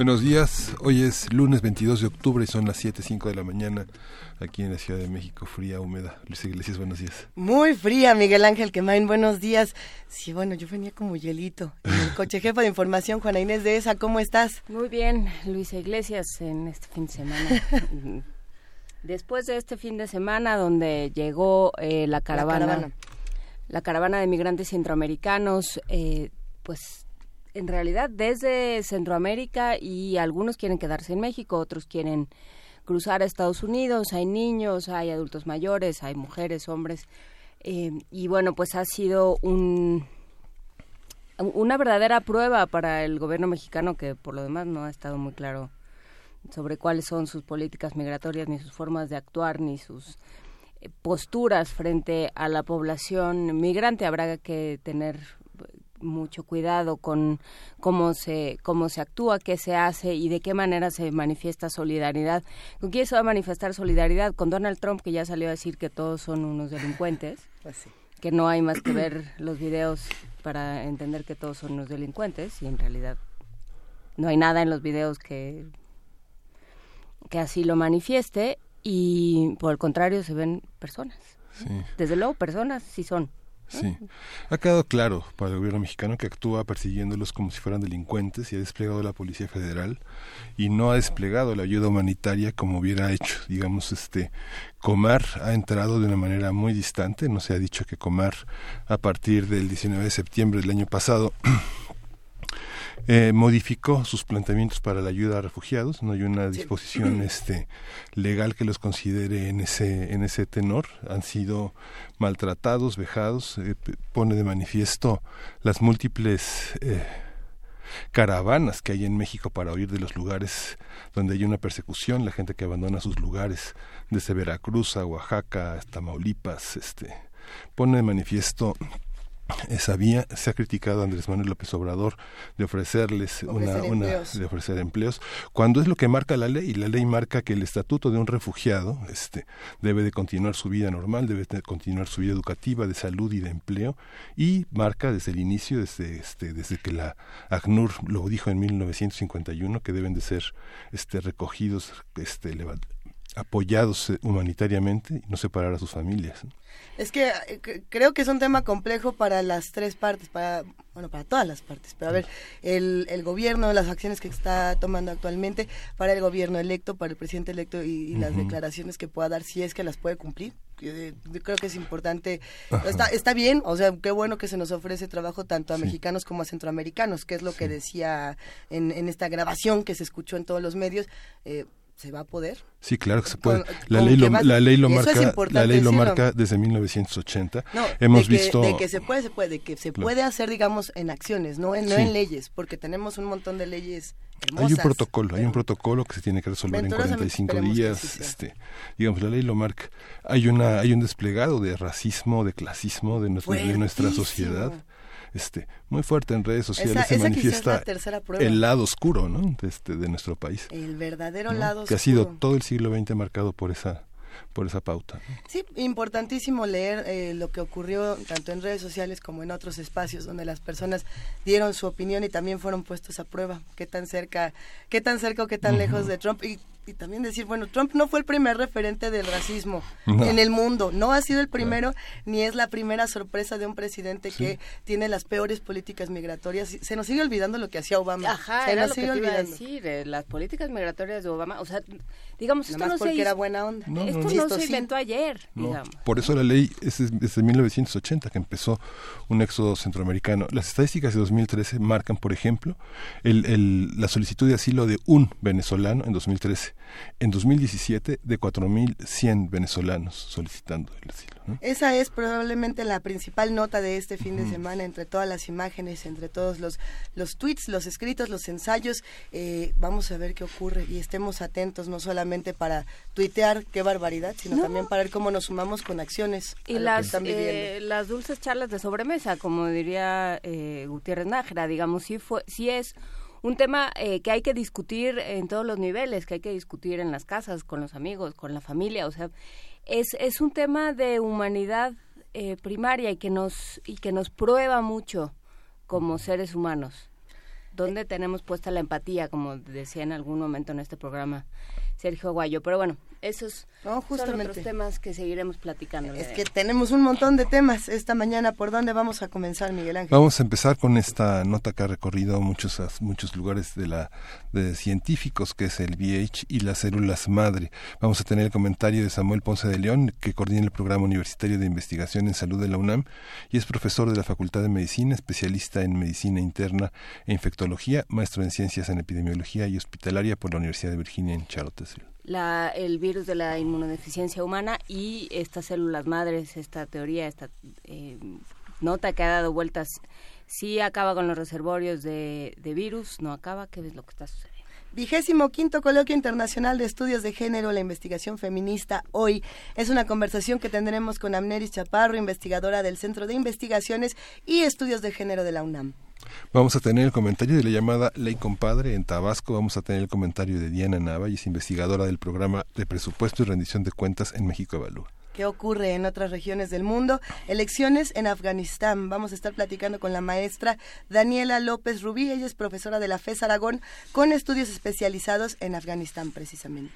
Buenos días, hoy es lunes 22 de octubre y son las 7.05 de la mañana aquí en la Ciudad de México, fría, húmeda. Luis Iglesias, buenos días. Muy fría, Miguel Ángel Quemain, buenos días. Sí, bueno, yo venía como hielito en el coche. Jefa de información, Juana Inés de ESA, ¿cómo estás? Muy bien, Luis Iglesias, en este fin de semana. Después de este fin de semana donde llegó eh, la, caravana, la caravana, de migrantes centroamericanos, eh, pues en realidad desde Centroamérica y algunos quieren quedarse en México, otros quieren cruzar a Estados Unidos, hay niños, hay adultos mayores, hay mujeres, hombres. Eh, y bueno, pues ha sido un, una verdadera prueba para el gobierno mexicano que por lo demás no ha estado muy claro sobre cuáles son sus políticas migratorias, ni sus formas de actuar, ni sus eh, posturas frente a la población migrante. Habrá que tener mucho cuidado con cómo se cómo se actúa, qué se hace y de qué manera se manifiesta solidaridad. ¿Con quién se va a manifestar solidaridad? Con Donald Trump, que ya salió a decir que todos son unos delincuentes, pues que no hay más que ver los videos para entender que todos son unos delincuentes y en realidad no hay nada en los videos que que así lo manifieste y por el contrario se ven personas. Desde luego personas sí son. Sí, ha quedado claro para el gobierno mexicano que actúa persiguiéndolos como si fueran delincuentes y ha desplegado la Policía Federal y no ha desplegado la ayuda humanitaria como hubiera hecho. Digamos, este Comar ha entrado de una manera muy distante, no se ha dicho que Comar a partir del 19 de septiembre del año pasado eh, modificó sus planteamientos para la ayuda a refugiados. No hay una disposición este, legal que los considere en ese, en ese tenor. Han sido maltratados, vejados. Eh, pone de manifiesto las múltiples eh, caravanas que hay en México para huir de los lugares donde hay una persecución. La gente que abandona sus lugares desde Veracruz a Oaxaca, hasta Tamaulipas, este, pone de manifiesto esa vía se ha criticado a Andrés Manuel López Obrador de ofrecerles una, una de ofrecer empleos cuando es lo que marca la ley y la ley marca que el estatuto de un refugiado este debe de continuar su vida normal debe de continuar su vida educativa de salud y de empleo y marca desde el inicio desde este desde que la ACNUR lo dijo en 1951 que deben de ser este recogidos este apoyados eh, humanitariamente y no separar a sus familias. Es que eh, creo que es un tema complejo para las tres partes, para bueno, para todas las partes. Pero a ver, el, el gobierno, las acciones que está tomando actualmente, para el gobierno electo, para el presidente electo y, las declaraciones que pueda dar, si es que las puede cumplir. Yo, creo que es importante. Está, está bien, o sea, qué bueno que se nos ofrece trabajo tanto a mexicanos como a centroamericanos, que es lo que decía en, en esta grabación que se escuchó en todos los medios. Eh, ¿Se va a poder? Sí, claro que se puede. la, ley lo, la ley lo marca, la ley lo marca desde 1980. No, Hemos de que, visto de que se puede, se puede, de que se puede hacer, digamos, en acciones, no en, no en leyes, porque tenemos un montón de leyes hermosas. Hay un protocolo, hay un protocolo que se tiene que resolver en 45 días, este, digamos, la ley lo marca. Hay una hay un desplegado de racismo, de clasismo de nuestra, de nuestra sociedad este muy fuerte en redes sociales se manifiesta el lado oscuro este, de nuestro país. El verdadero lado que ha sido todo el siglo XX marcado por esa por esa pauta. Sí, importantísimo leer eh, lo que ocurrió tanto en redes sociales como en otros espacios donde las personas dieron su opinión y también fueron puestos a prueba. Qué tan cerca, qué tan cerca o qué tan lejos de Trump y y también decir, bueno, Trump no fue el primer referente del racismo en el mundo, no ha sido el primero, ni es la primera sorpresa de un presidente que tiene las peores políticas migratorias. Se nos sigue olvidando lo que hacía Obama. Ajá, se era lo que te iba a decir, eh, las políticas migratorias de Obama, o sea, digamos, esto no porque era buena onda. esto no se inventó ayer, digamos. Por eso la ley es desde 1980 que empezó un éxodo centroamericano. Las estadísticas de 2013 marcan, por ejemplo, el, el, la solicitud de asilo de un venezolano en 2013 En 2017, de 4.100 venezolanos solicitando el asilo. Esa es probablemente la principal nota de este fin de semana, entre todas las imágenes, entre todos los, los tweets, los escritos, los ensayos. Eh, vamos a ver qué ocurre y estemos atentos, no solamente para tuitear qué barbaridad, sino también para ver cómo nos sumamos con acciones. Y las, eh, las dulces charlas de sobremesa, como diría eh, Gutiérrez Nájera, digamos, sí, fue, sí es un tema eh, que hay que discutir en todos los niveles, que hay que discutir en las casas, con los amigos, con la familia, o sea, es, es un tema de humanidad eh, primaria y que nos y que nos prueba mucho como seres humanos. ¿Dónde tenemos puesta la empatía, como decía en algún momento en este programa Sergio Guayo? Pero bueno, esos son otros temas que seguiremos platicando. Es que tenemos un montón de temas esta mañana. ¿Por dónde vamos a comenzar, Miguel Ángel? Vamos a empezar con esta nota que ha recorrido muchos muchos lugares de la de científicos, que es el VIH y las células madre. Vamos a tener el comentario de Samuel Ponce de León, que coordina el programa universitario de investigación en salud de la UNAM y es profesor de la Facultad de Medicina, especialista en medicina interna e infectología, maestro en ciencias en epidemiología y hospitalaria por la Universidad de Virginia en Charlottesville la, el virus de la inmunodeficiencia humana y estas células madres, esta teoría, esta eh, nota que ha dado vueltas, sí acaba con los reservorios de, virus, no acaba, ¿qué es lo que está sucediendo? Vigésimo quinto Coloquio Internacional de Estudios de Género, la investigación feminista hoy. Es una conversación que tendremos con Amneris Chaparro, investigadora del Centro de Investigaciones y Estudios de Género de la UNAM. Vamos a tener el comentario de la llamada Ley Compadre en Tabasco. Vamos a tener el comentario de Diana Nava, y es investigadora del programa de presupuesto y rendición de cuentas en México Evalúa qué ocurre en otras regiones del mundo. Elecciones en Afganistán. Vamos a estar platicando con la maestra Daniela López Rubí. Ella es profesora de la FES Aragón con estudios especializados en Afganistán precisamente.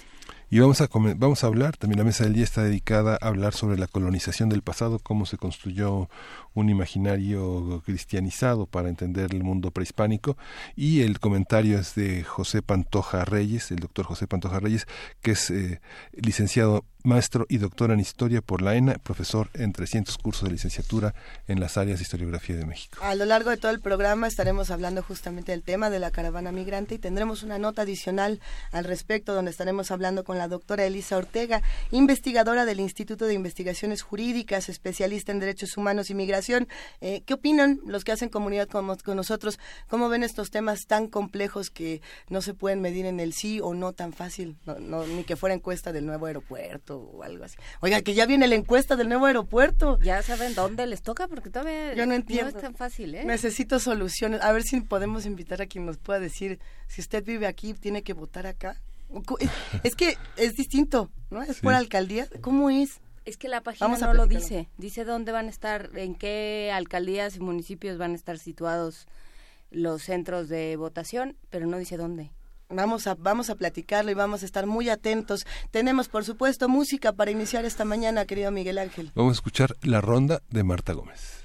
Y vamos a, vamos a hablar, también la mesa del día está dedicada a hablar sobre la colonización del pasado, cómo se construyó un imaginario cristianizado para entender el mundo prehispánico. Y el comentario es de José Pantoja Reyes, el doctor José Pantoja Reyes, que es eh, licenciado maestro y doctor en historia por la ENA, profesor en 300 cursos de licenciatura en las áreas de historiografía de México. A lo largo de todo el programa estaremos hablando justamente del tema de la caravana migrante y tendremos una nota adicional al respecto donde estaremos hablando con la doctora Elisa Ortega, investigadora del Instituto de Investigaciones Jurídicas, especialista en derechos humanos y migración. Eh, ¿Qué opinan los que hacen comunidad con, nosotros? ¿Cómo ven estos temas tan complejos que no se pueden medir en el sí o no tan fácil? ni que fuera encuesta del nuevo aeropuerto o algo así. Oiga, que ya viene la encuesta del nuevo aeropuerto. Ya saben dónde les toca porque todavía Yo no, entiendo. no es tan fácil, ¿eh? Necesito soluciones. A ver si podemos invitar a quien nos pueda decir si usted vive aquí, tiene que votar acá. Es que es distinto, ¿no? Es por alcaldía. ¿Cómo es? Es que la página no lo dice. Dice dónde van a estar, en qué alcaldías y municipios van a estar situados los centros de votación, pero no dice dónde. Vamos a, vamos a platicarlo y vamos a estar muy atentos. Tenemos, por supuesto, música para iniciar esta mañana, querido Miguel Ángel. Vamos a escuchar La Ronda de Marta Gómez.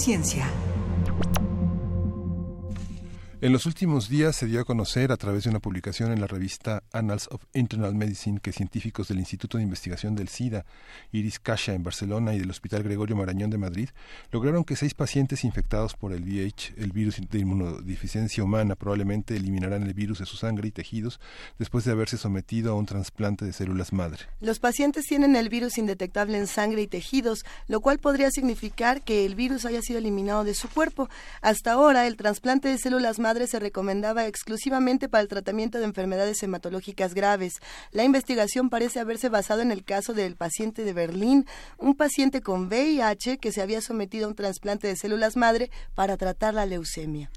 Ciencia. En los últimos días se dio a conocer a través de una publicación en la revista Annals of Internal Medicine que científicos del Instituto de Investigación del SIDA, Iris Casha en Barcelona y del Hospital Gregorio Marañón de Madrid lograron que seis pacientes infectados por el VIH, el virus de inmunodeficiencia humana, probablemente eliminarán el virus de su sangre y tejidos después de haberse sometido a un trasplante de células madre. Los pacientes tienen el virus indetectable en sangre y tejidos, lo cual podría significar que el virus haya sido eliminado de su cuerpo. Hasta ahora, el trasplante de células madre se recomendaba exclusivamente para el tratamiento de enfermedades hematológicas graves. La investigación parece haberse basado en el caso del paciente de Berlín, un paciente con VIH que se había sometido a un trasplante de células madre para tratar la leucemia.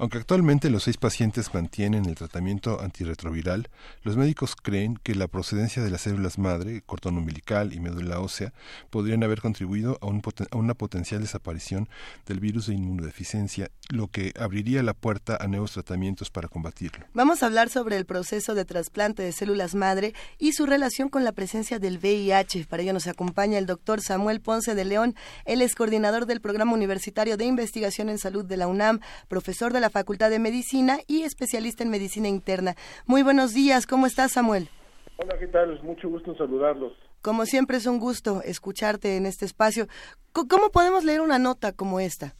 Aunque actualmente los seis pacientes mantienen el tratamiento antirretroviral, los médicos creen que la procedencia de las células madre, cordón umbilical y médula ósea podrían haber contribuido a, un a, una potencial desaparición del virus de inmunodeficiencia, lo que abriría la puerta a nuevos tratamientos para combatirlo. Vamos a hablar sobre el proceso de trasplante de células madre y su relación con la presencia del VIH. Para ello nos acompaña el doctor Samuel Ponce de León. Él es coordinador del Programa Universitario de Investigación en Salud de la UNAM, profesor de la Facultad de Medicina y especialista en medicina interna. Muy buenos días, ¿cómo estás Samuel? Hola, ¿qué tal? Mucho gusto en saludarlos. Como siempre es un gusto escucharte en este espacio. ¿Cómo podemos leer una nota como esta?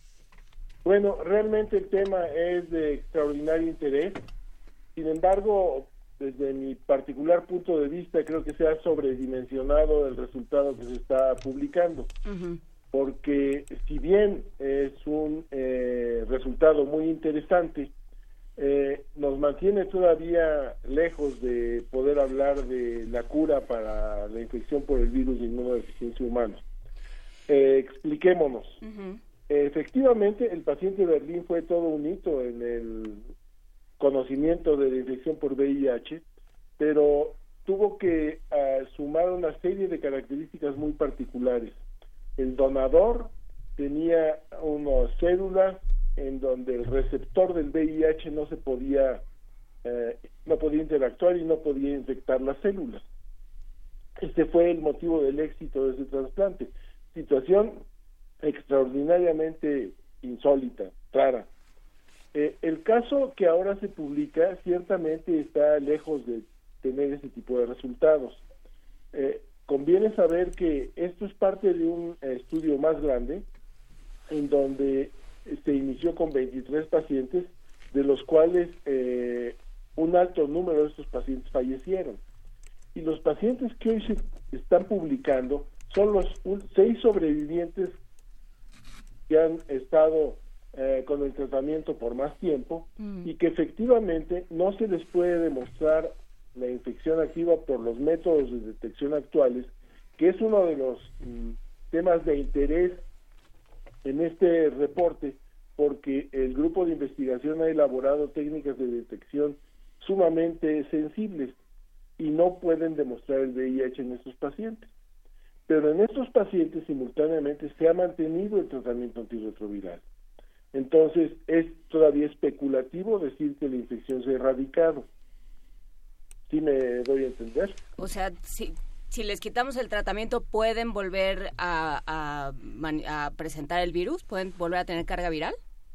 Bueno, realmente el tema es de extraordinario interés. Sin embargo, desde mi particular punto de vista, creo que se ha sobredimensionado el resultado que se está publicando. Uh -huh porque si bien es un eh, resultado muy interesante, eh, nos mantiene todavía lejos de poder hablar de la cura para la infección por el virus de inmunodeficiencia humana. Eh, expliquémonos. Uh -huh. Efectivamente, el paciente de Berlín fue todo un hito en el conocimiento de la infección por VIH, pero tuvo que uh, sumar una serie de características muy particulares el donador tenía unas células en donde el receptor del VIH no se podía eh, no podía interactuar y no podía infectar las células. Este fue el motivo del éxito de ese trasplante. Situación extraordinariamente insólita, rara. Eh, el caso que ahora se publica ciertamente está lejos de tener ese tipo de resultados. Eh, conviene saber que esto es parte de un estudio más grande en donde se inició con 23 pacientes, de los cuales eh, un alto número de estos pacientes fallecieron. Y los pacientes que hoy se están publicando son los un, seis sobrevivientes que han estado eh, con el tratamiento por más tiempo mm. y que efectivamente no se les puede demostrar la infección activa por los métodos de detección actuales, que es uno de los mm, temas de interés en este reporte, porque el grupo de investigación ha elaborado técnicas de detección sumamente sensibles y no pueden demostrar el VIH en estos pacientes. pero en estos pacientes simultáneamente se ha mantenido el tratamiento antirretroviral. Entonces es todavía especulativo decir que la infección se ha erradicado. ¿Sí me doy a entender? O sea, si, si les quitamos el tratamiento, ¿pueden volver a, a presentar el virus? ¿Pueden volver a tener carga viral?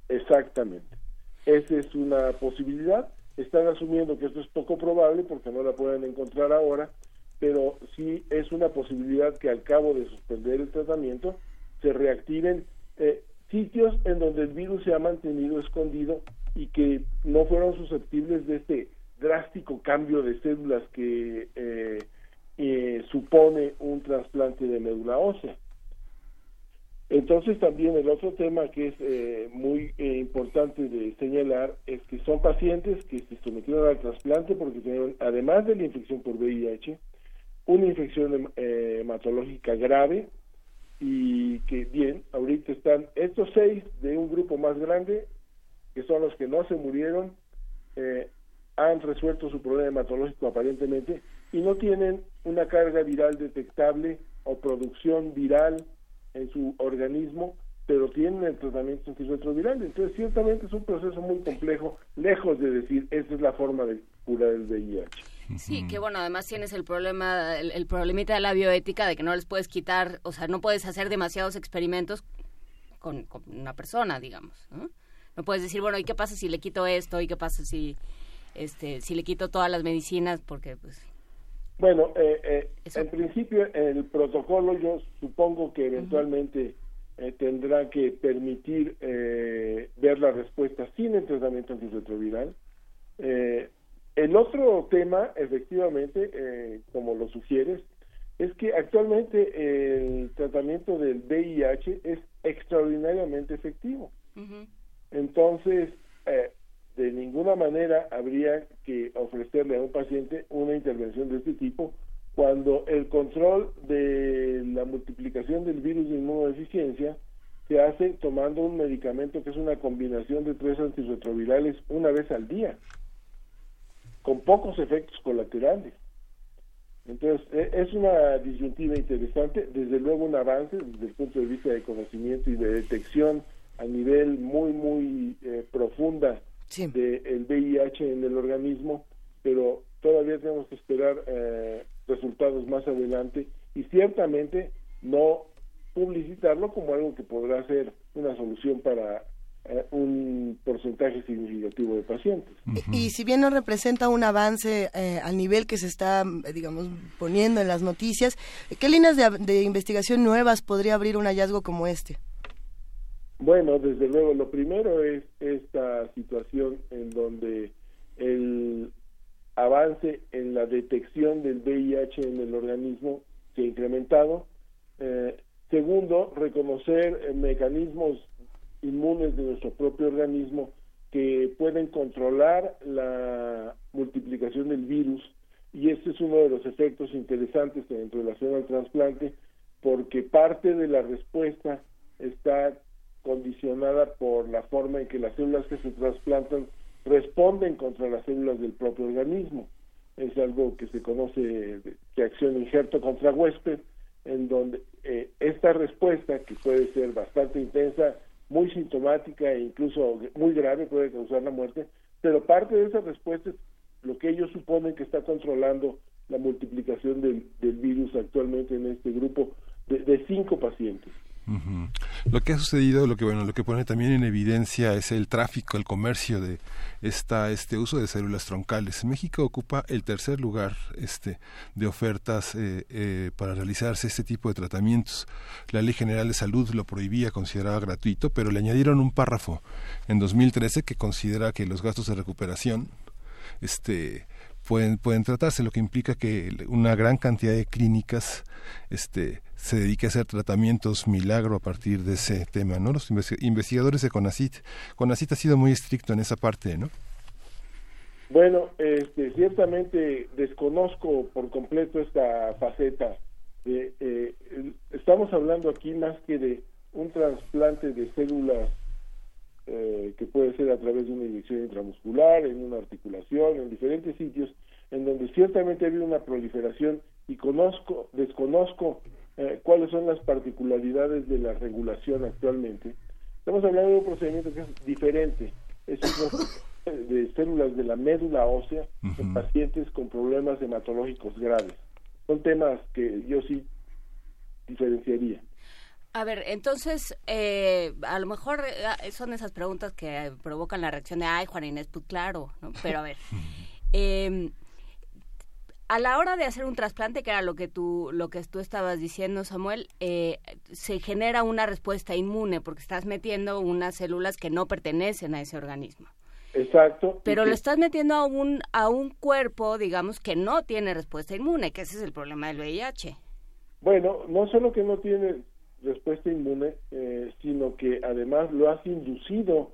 Exactamente. Esa es una posibilidad. Están asumiendo que esto es poco probable porque no la pueden encontrar ahora, pero sí es una posibilidad que al cabo de suspender el tratamiento se reactiven eh, sitios en donde el virus se ha mantenido escondido y que no fueron susceptibles de este drástico cambio de células que eh, eh, supone un trasplante de médula ósea. Entonces también el otro tema que es eh, muy eh, importante de señalar es que son pacientes que se sometieron al trasplante porque tienen, además de la infección por VIH, una infección eh, hematológica grave y que bien, ahorita están estos seis de un grupo más grande, que son los que no se murieron, han resuelto su problema hematológico aparentemente y no tienen una carga viral detectable o producción viral en su organismo, pero tienen el tratamiento antirretroviral. Entonces, ciertamente es un proceso muy complejo, lejos de decir, esa es la forma de curar el VIH. Sí, que bueno, además tienes el problema, el, problemita de la bioética, de que no les puedes quitar, o sea, no puedes hacer demasiados experimentos con, una persona, digamos. ¿no? no puedes decir, bueno, ¿y qué pasa si le quito esto? ¿Y qué pasa si, este, si le quito todas las medicinas? Porque, pues, bueno, eh, eh, en principio el protocolo yo supongo que eventualmente eh, tendrá que permitir eh, ver la respuesta sin el tratamiento antirretroviral. el otro tema, efectivamente, como lo sugieres, es que actualmente el tratamiento del VIH es extraordinariamente efectivo. Entonces, de ninguna manera habría que ofrecerle a un paciente una intervención de este tipo cuando el control de la multiplicación del virus de inmunodeficiencia se hace tomando un medicamento que es una combinación de tres antirretrovirales una vez al día, con pocos efectos colaterales. Entonces, e, es una disyuntiva interesante, desde luego un avance desde el punto de vista de conocimiento y de detección a nivel muy, muy eh, profunda del VIH en el organismo, pero todavía tenemos que esperar eh, resultados más adelante y ciertamente no publicitarlo como algo que podrá ser una solución para eh, un porcentaje significativo de pacientes. y, si bien no representa un avance eh, al nivel que se está, digamos, poniendo en las noticias, ¿qué líneas de, de investigación nuevas podría abrir un hallazgo como este? Bueno, desde luego, lo primero es esta situación en donde el avance en la detección del VIH en el organismo se ha incrementado. Eh, segundo, reconocer eh, mecanismos inmunes de nuestro propio organismo que pueden controlar la multiplicación del virus y este es uno de los efectos interesantes en relación al trasplante porque parte de la respuesta está condicionada por la forma en que las células que se trasplantan responden contra las células del propio organismo. Es algo que se conoce de acción injerto contra huésped, en donde eh, esta respuesta, que puede ser bastante intensa, muy sintomática e incluso muy grave, puede causar la muerte, pero parte de esa respuesta es lo que ellos suponen que está controlando la multiplicación del, virus actualmente en este grupo de cinco pacientes. Lo que ha sucedido, lo que bueno, lo que pone también en evidencia es el tráfico, el comercio de esta, este uso de células troncales. México ocupa el tercer lugar este, de ofertas eh, eh, para realizarse este tipo de tratamientos. La Ley General de Salud lo prohibía, consideraba gratuito, pero le añadieron un párrafo en 2013 que considera que los gastos de recuperación este, pueden, pueden tratarse, lo que implica que una gran cantidad de clínicas este, se dedique a hacer tratamientos milagro a partir de ese tema, ¿no? Los investigadores de CONACIT, CONACIT ha sido muy estricto en esa parte, ¿no? Bueno, este, ciertamente desconozco por completo esta faceta. Eh, estamos hablando aquí más que de un trasplante de células eh, que puede ser a través de una inyección intramuscular, en una articulación, en diferentes sitios, en donde ciertamente ha habido una proliferación y conozco, desconozco eh, cuáles son las particularidades de la regulación actualmente, estamos hablando de un procedimiento que es diferente. Es un de células de la médula ósea en pacientes con problemas hematológicos graves. Son temas que yo sí diferenciaría. A ver, entonces, eh, a lo mejor eh, son esas preguntas que provocan la reacción de, ay, Juan Inés, pues claro, ¿no? pero a ver, eh, a la hora de hacer un trasplante, que era lo que tú, lo que tú estabas diciendo, Samuel, eh, se genera una respuesta inmune porque estás metiendo unas células que no pertenecen a ese organismo. Exacto. Pero lo estás metiendo a un, a un cuerpo, digamos, que no tiene respuesta inmune, que ese es el problema del VIH. Bueno, no solo que no tiene respuesta inmune, eh, sino que además lo has inducido,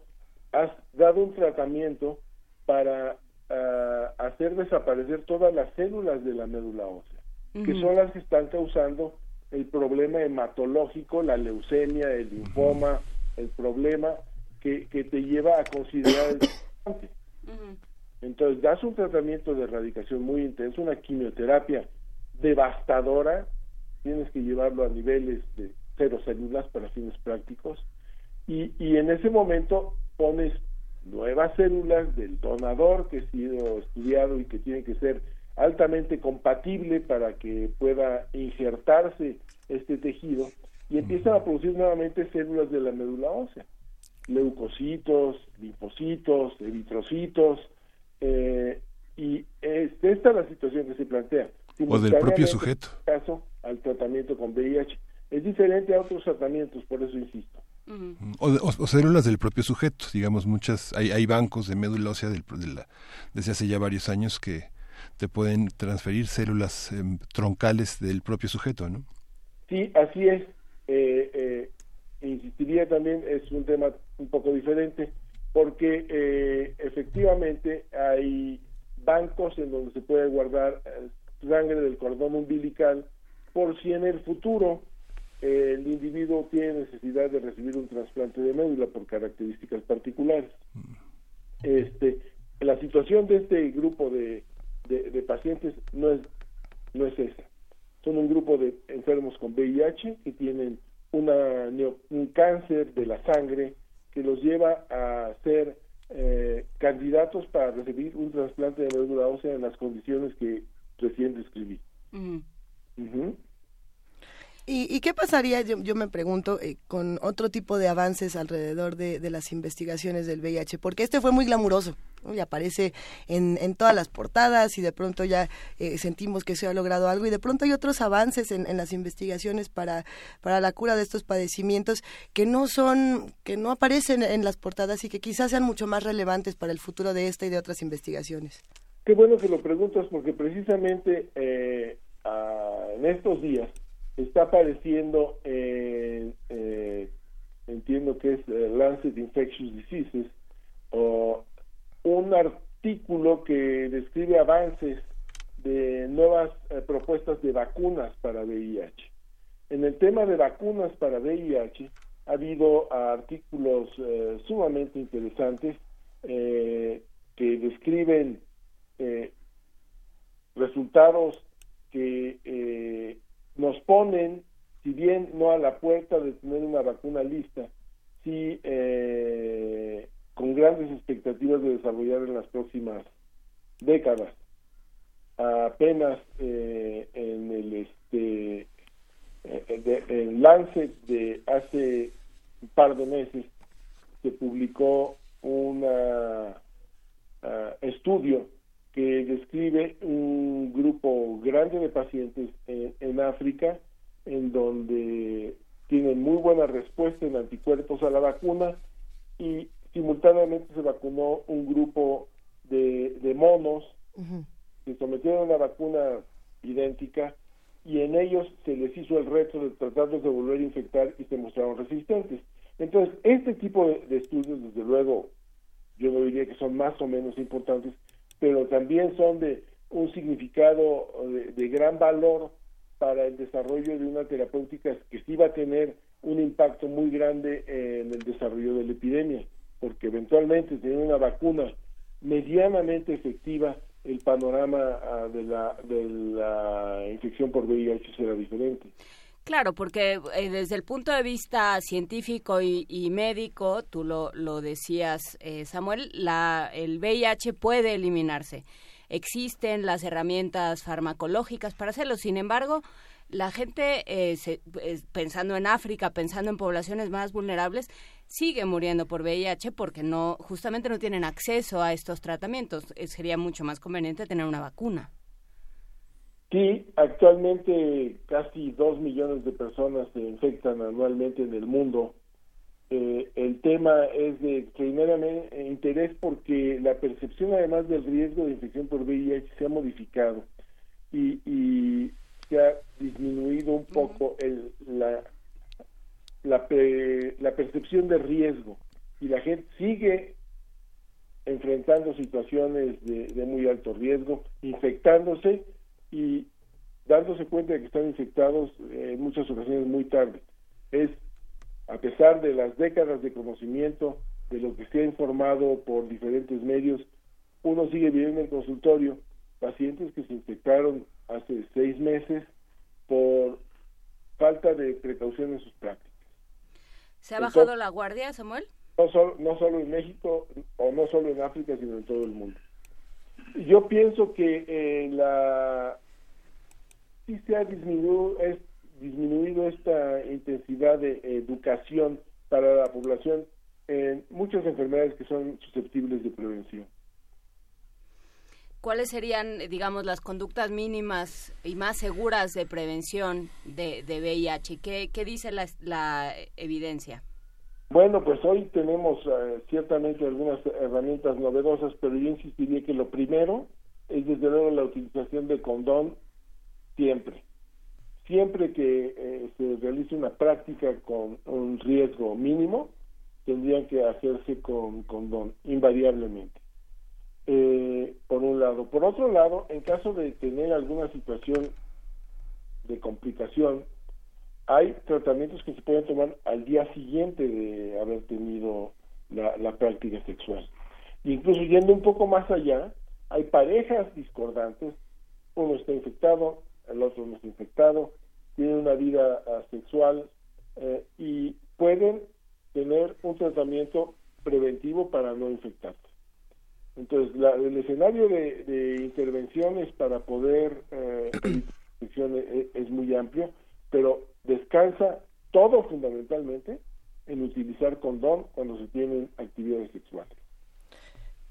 has dado un tratamiento para ah, hacer desaparecer todas las células de la médula ósea, que son las que están causando el problema hematológico, la leucemia, el linfoma, el problema que, que te lleva a considerar el trasplante. Entonces, das un tratamiento de erradicación muy intenso, una quimioterapia devastadora, tienes que llevarlo a niveles de células para fines prácticos, y, y en ese momento pones nuevas células del donador que ha sido estudiado y que tiene que ser altamente compatible para que pueda injertarse este tejido y empiezan a producir nuevamente células de la médula ósea, leucocitos, linfocitos, eritrocitos, eh, y es, esta es la situación que se plantea. O del propio sujeto. Caso al tratamiento con VIH. Es diferente a otros tratamientos, por eso insisto. o, o, células del propio sujeto, digamos, muchas, hay, hay bancos de médula ósea del, de la, desde hace ya varios años que te pueden transferir células eh, troncales del propio sujeto, ¿no? Sí, así es. Eh, eh, insistiría también, es un tema un poco diferente, porque eh, efectivamente hay bancos en donde se puede guardar sangre del cordón umbilical por si en el futuro eh, el individuo tiene necesidad de recibir un trasplante de médula por características particulares. Este, la situación de este grupo de, de, pacientes no es, no es esa. Son un grupo de enfermos con VIH que tienen una, un cáncer de la sangre que los lleva a ser eh, candidatos para recibir un trasplante de médula ósea en las condiciones que recién describí. ¿Y, qué pasaría, yo, me pregunto, eh, con otro tipo de avances alrededor de, las investigaciones del VIH? Porque este fue muy glamuroso, y aparece en, en, todas las portadas y de pronto ya eh, sentimos que se ha logrado algo y de pronto hay otros avances en, las investigaciones para, para la cura de estos padecimientos que no son, que no aparecen en las portadas y que quizás sean mucho más relevantes para el futuro de esta y de otras investigaciones. Qué bueno que lo preguntas porque precisamente eh, en estos días está apareciendo en, eh, entiendo que es eh, Lancet Infectious Diseases, o un artículo que describe avances de nuevas eh, propuestas de vacunas para VIH. En el tema de vacunas para VIH ha habido artículos sumamente interesantes que describen resultados que nos ponen, si bien no a la puerta de tener una vacuna lista, sí eh, con grandes expectativas de desarrollar en las próximas décadas. Apenas eh, en el este eh, el Lancet de hace un par de meses se publicó un estudio que describe un grupo grande de pacientes en, África en donde tienen muy buena respuesta en anticuerpos a la vacuna y simultáneamente se vacunó un grupo de, de monos que sometieron a una vacuna idéntica y en ellos se les hizo el reto de tratarlos de volver a infectar y se mostraron resistentes. Entonces, este tipo de, de estudios, desde luego, yo no diría que son más o menos importantes, pero también son de un significado de, gran valor para el desarrollo de una terapéutica que sí va a tener un impacto muy grande en el desarrollo de la epidemia, porque eventualmente teniendo una vacuna medianamente efectiva, el panorama ah, de la, de la infección por VIH será diferente. Claro, porque eh, desde el punto de vista científico y, médico, tú lo, lo decías, eh, Samuel, la, el VIH puede eliminarse. Existen las herramientas farmacológicas para hacerlo. Sin embargo, la gente, eh, pensando en África, pensando en poblaciones más vulnerables, sigue muriendo por VIH porque no, justamente no tienen acceso a estos tratamientos. sería mucho más conveniente tener una vacuna. Sí, actualmente casi dos millones de personas se infectan anualmente en el mundo. Eh, el tema es de extraordinario interés porque la percepción además del riesgo de infección por VIH se ha modificado y, y se ha disminuido un poco el, la, la, la percepción de riesgo y la gente sigue enfrentando situaciones de, de muy alto riesgo, infectándose y dándose cuenta de que están infectados eh, en muchas ocasiones muy tarde. Es, a pesar de las décadas de conocimiento, de lo que se ha informado por diferentes medios, uno sigue viendo en el consultorio pacientes que se infectaron hace seis meses por falta de precaución en sus prácticas. ¿Se ha bajado la guardia, Samuel? No solo, no solo en México o no solo en África, sino en todo el mundo. Yo pienso que eh, la sí se ha disminuido, es, disminuido esta intensidad de educación para la población en muchas enfermedades que son susceptibles de prevención. ¿Cuáles serían, digamos, las conductas mínimas y más seguras de prevención de, de VIH? ¿Qué, qué dice la, la evidencia? Bueno, pues hoy tenemos eh, ciertamente algunas herramientas novedosas, pero yo insistiría que lo primero es desde luego la utilización de condón siempre. Siempre que eh, se realice una práctica con un riesgo mínimo, tendrían que hacerse con condón, invariablemente. Eh, por un lado. Por otro lado, en caso de tener alguna situación de complicación, hay tratamientos que se pueden tomar al día siguiente de haber tenido la, práctica sexual. Incluso yendo un poco más allá, hay parejas discordantes, uno está infectado, el otro no está infectado, tienen una vida sexual eh, y pueden tener un tratamiento preventivo para no infectarse. Entonces, el escenario de, intervenciones para poder eh, es muy amplio, pero descansa todo fundamentalmente en utilizar condón cuando se tienen actividades sexuales.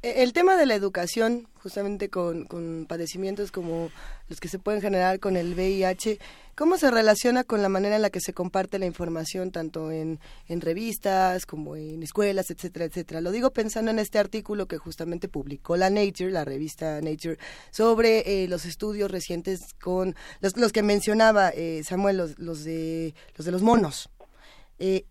E, el tema de la educación, justamente con, padecimientos como los que se pueden generar con el VIH, ¿cómo se relaciona con la manera en la que se comparte la información, tanto en, revistas como en escuelas, etcétera, etcétera? Lo digo pensando en este artículo que justamente publicó la Nature, la revista Nature, sobre eh, los estudios recientes con los, los que mencionaba eh, Samuel, los, los, de, los de los monos. Eh,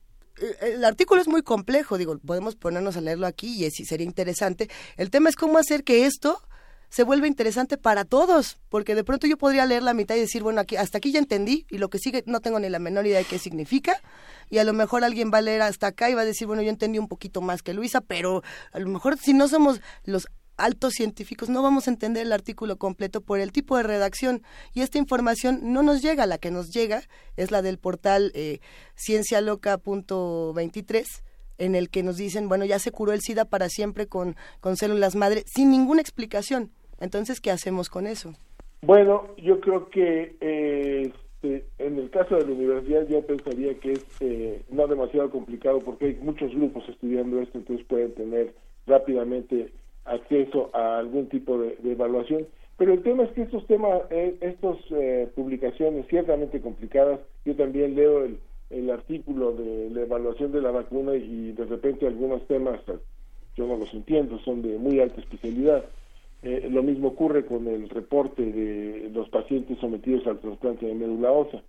el artículo es muy complejo, digo, podemos ponernos a leerlo aquí y sería interesante. El tema es cómo hacer que esto se vuelva interesante para todos, porque de pronto yo podría leer la mitad y decir, bueno, aquí hasta aquí ya entendí y lo que sigue no tengo ni la menor idea de qué significa y a lo mejor alguien va a leer hasta acá y va a decir, bueno, yo entendí un poquito más que Luisa, pero a lo mejor si no somos los altos científicos no vamos a entender el artículo completo por el tipo de redacción y esta información no nos llega, la que nos llega es la del portal eh, ciencialoca.23 en el que nos dicen, bueno, ya se curó el SIDA para siempre con, con células madre sin ninguna explicación. Entonces, ¿qué hacemos con eso? Bueno, yo creo que eh, este, en el caso de la universidad yo pensaría que es eh, no demasiado complicado porque hay muchos grupos estudiando esto, entonces pueden tener rápidamente acceso a algún tipo de, evaluación. Pero el tema es que estos temas, eh, estas eh, publicaciones ciertamente complicadas, yo también leo el, el artículo de la evaluación de la vacuna y de repente algunos temas yo no los entiendo, son de muy alta especialidad. Eh, lo mismo ocurre con el reporte de los pacientes sometidos al trasplante de médula ósea.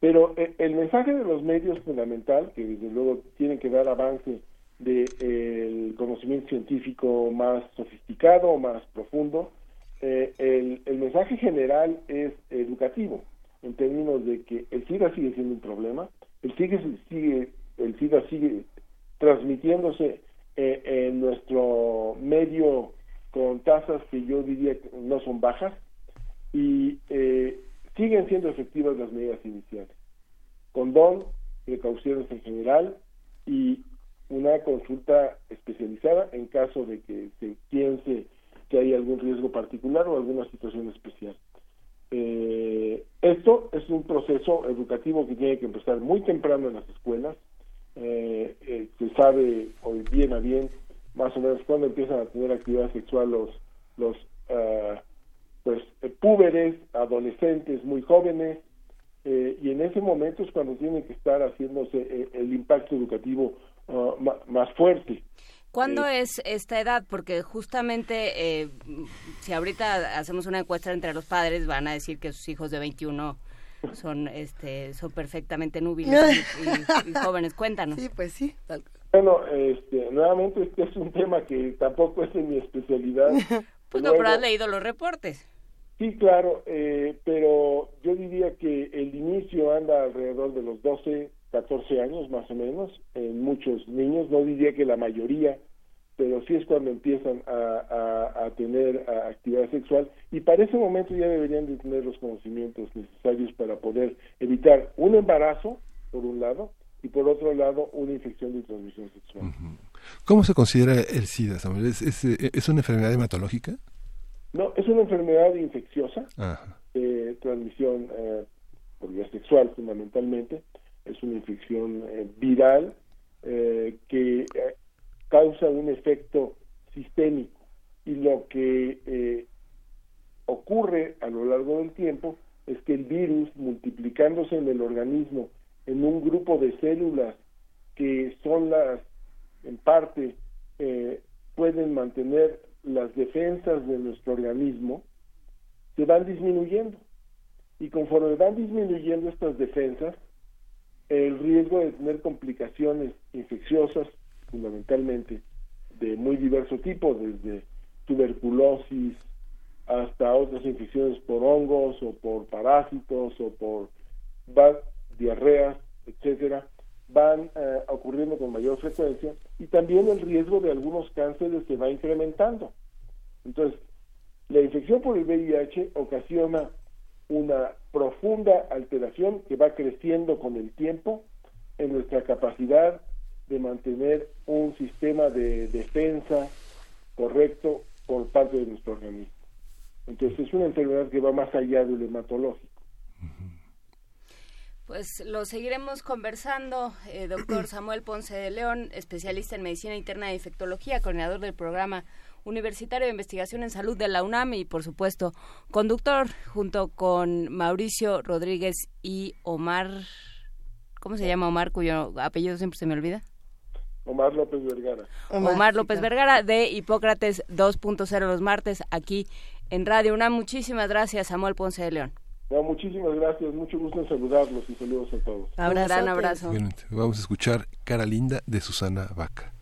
Pero el mensaje de los medios fundamental, que desde luego tienen que dar avance del conocimiento científico más sofisticado, más profundo. Eh, el, el, mensaje general es educativo, en términos de que el SIDA sigue siendo un problema, el, sigue, sigue, el SIDA sigue transmitiéndose eh, en nuestro medio con tasas que yo diría que no son bajas y eh, siguen siendo efectivas las medidas iniciales. condón, precauciones en general y una consulta especializada en caso de que se piense que hay algún riesgo particular o alguna situación especial. Eh, esto es un proceso educativo que tiene que empezar muy temprano en las escuelas. Eh, eh, se sabe hoy bien a bien más o menos cuando empiezan a tener actividad sexual los los ah, pues púberes, adolescentes muy jóvenes y en ese momento es cuando tiene que estar haciéndose el impacto educativo ah, más fuerte. ¿Cuándo es esta edad? Porque justamente eh, si ahorita hacemos una encuesta entre los padres van a decir que sus hijos de 21 son este son perfectamente núbiles y, jóvenes. Cuéntanos. Sí, pues sí. Bueno, este, nuevamente este es un tema que tampoco es de mi especialidad. pues no, pero has leído los reportes. Sí, claro, eh, pero yo diría que el inicio anda alrededor de los 12, 14 años más o menos, en muchos niños, no diría que la mayoría, pero sí es cuando empiezan a, tener actividad sexual y para ese momento ya deberían de tener los conocimientos necesarios para poder evitar un embarazo, por un lado, y por otro lado una infección de transmisión sexual. ¿Cómo se considera el SIDA, Samuel? ¿Es, una enfermedad hematológica? No, es una enfermedad infecciosa, de transmisión eh, por vía sexual fundamentalmente, es una infección eh, viral eh, que eh, causa un efecto sistémico. Y lo que ocurre a lo largo del tiempo es que el virus multiplicándose en el organismo en un grupo de células que son las en parte pueden mantener las defensas de nuestro organismo se van disminuyendo. Y conforme van disminuyendo estas defensas el riesgo de tener complicaciones infecciosas, fundamentalmente de muy diverso tipo, desde tuberculosis hasta otras infecciones por hongos o por parásitos o por diarreas, etcétera, van eh, ocurriendo con mayor frecuencia y también el riesgo de algunos cánceres se va incrementando. Entonces, la infección por el VIH ocasiona una profunda alteración que va creciendo con el tiempo en nuestra capacidad de mantener un sistema de defensa correcto por parte de nuestro organismo. Entonces es una enfermedad que va más allá del hematológico. Pues lo seguiremos conversando, eh, doctor Samuel Ponce de León, especialista en medicina interna e infectología, coordinador del programa Universitario de Investigación en Salud de la UNAM y, por supuesto, conductor junto con Mauricio Rodríguez y Omar. ¿Cómo se llama Omar, cuyo apellido siempre se me olvida? Omar López Vergara. Omar, López Vergara de Hipócrates 2.0 los martes aquí en Radio UNAM. Muchísimas gracias, Samuel Ponce de León. muchísimas gracias, mucho gusto en saludarlos y saludos a todos. Un gran abrazo. Vamos a escuchar Cara Linda de Susana Vaca.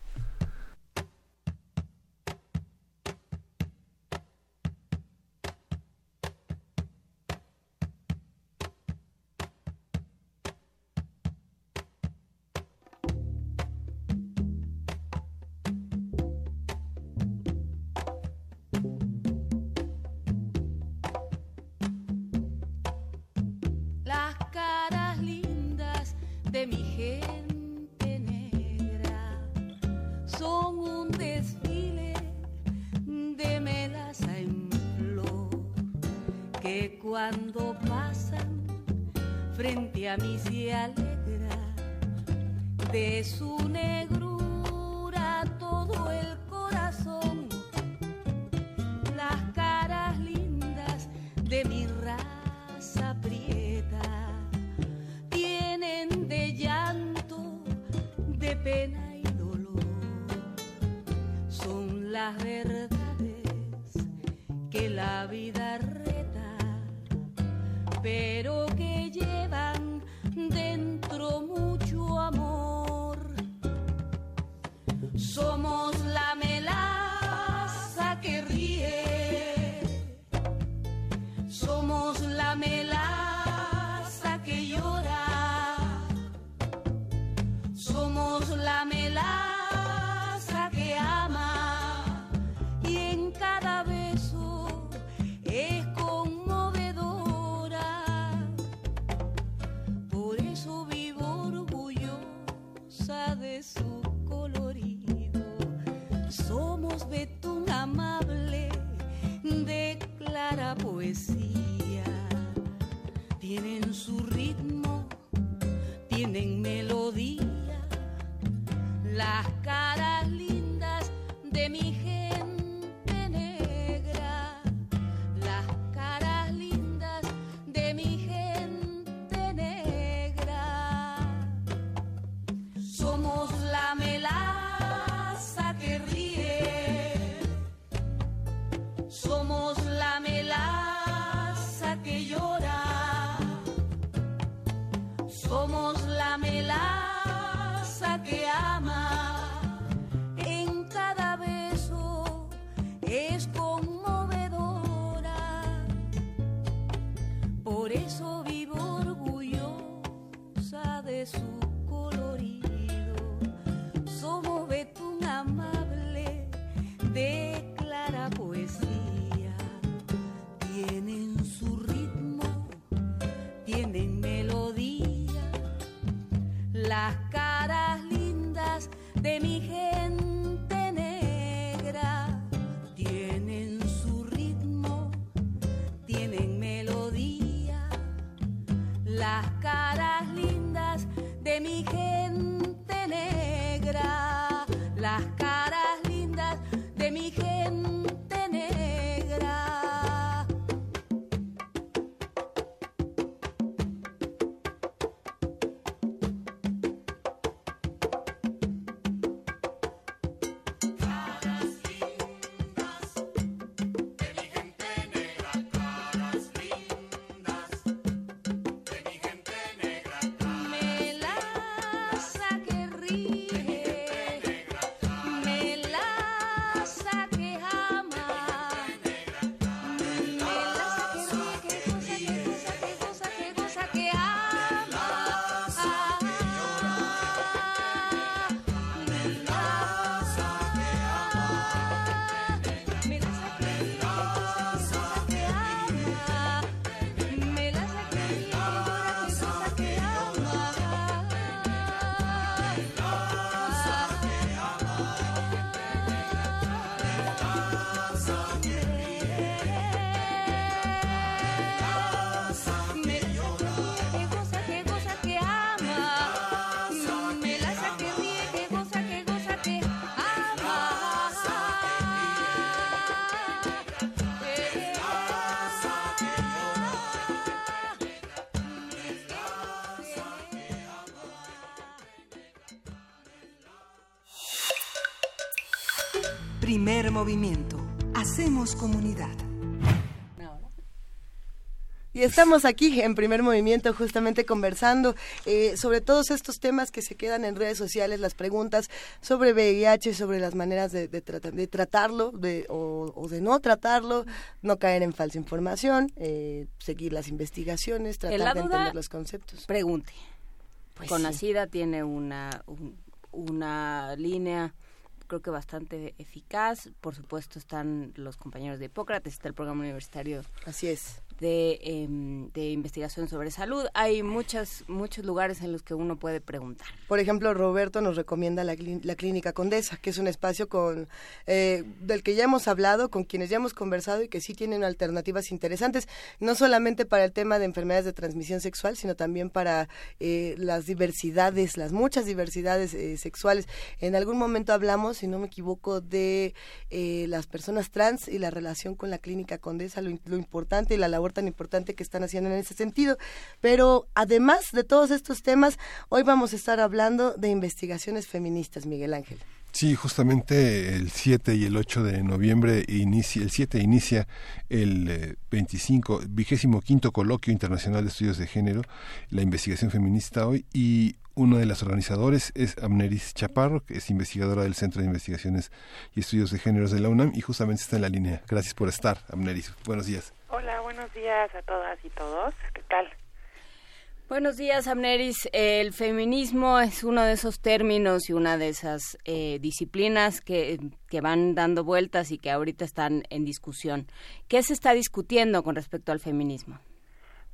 Primer movimiento. Hacemos comunidad. Y estamos aquí en primer movimiento justamente conversando eh, sobre todos estos temas que se quedan en redes sociales, las preguntas sobre VIH, sobre las maneras de, de trata- de tratarlo de, o, o de no tratarlo, no caer en falsa información, eh, seguir las investigaciones, tratar la de duda, entender los conceptos. Pregunte. Pues Con sí. Conacida tiene una, un- una línea creo que bastante eficaz. Por supuesto están los compañeros de Hipócrates, está el programa universitario Así es. De, em, de investigación sobre salud. Hay muchas, muchos lugares en los que uno puede preguntar. Por ejemplo, Roberto nos recomienda la, la Clínica Condesa, que es un espacio con eh, del que ya hemos hablado, con quienes ya hemos conversado y que sí tienen alternativas interesantes, no solamente para el tema de enfermedades de transmisión sexual, sino también para eh, las diversidades, las muchas diversidades eh, sexuales. En algún momento hablamos, si no me equivoco, de las personas trans y la relación con la Clínica Condesa, lo, lo importante y la labor tan importante que están haciendo en ese sentido. Pero además de todos estos temas, hoy vamos a estar hablando de investigaciones feministas, Miguel Ángel. Sí, justamente el 7 y el 8 de noviembre inicia, el 7 inicia el eh, 25, vigésimo quinto coloquio internacional de estudios de género, la investigación feminista hoy, y uno de los organizadores es Amneris Chaparro, que es investigadora del Centro de Investigaciones y Estudios de Géneros de la UNAM, y justamente está en la línea. Gracias por estar, Amneris. Buenos días. Hola, buenos días a todas y todos. ¿Qué tal? Buenos días, Amneris. El feminismo es uno de esos términos y una de esas eh, disciplinas que, que van dando vueltas y que ahorita están en discusión. ¿Qué se está discutiendo con respecto al feminismo?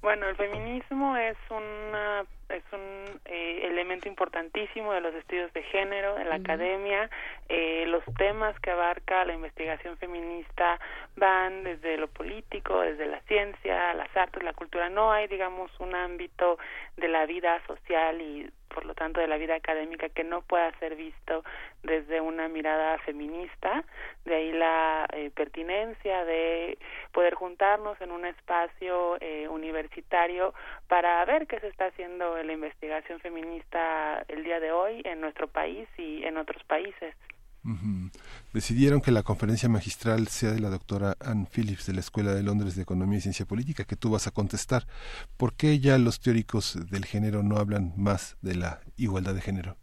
Bueno, el feminismo es una es un eh, elemento importantísimo de los estudios de género en la academia. Eh, los temas que abarca la investigación feminista van desde lo político, desde la ciencia, las artes, la cultura. No hay, digamos, un ámbito de la vida social y por lo tanto de la vida académica que no pueda ser visto desde una mirada feminista, de ahí la eh, pertinencia de poder juntarnos en un espacio eh, universitario para ver qué se está haciendo en la investigación feminista el día de hoy en nuestro país y en otros países. Decidieron que la conferencia magistral sea de la doctora Anne Phillips de la Escuela de Londres de Economía y Ciencia Política, que tú vas a contestar. ¿Por qué ya los teóricos del género no hablan más de la igualdad de género?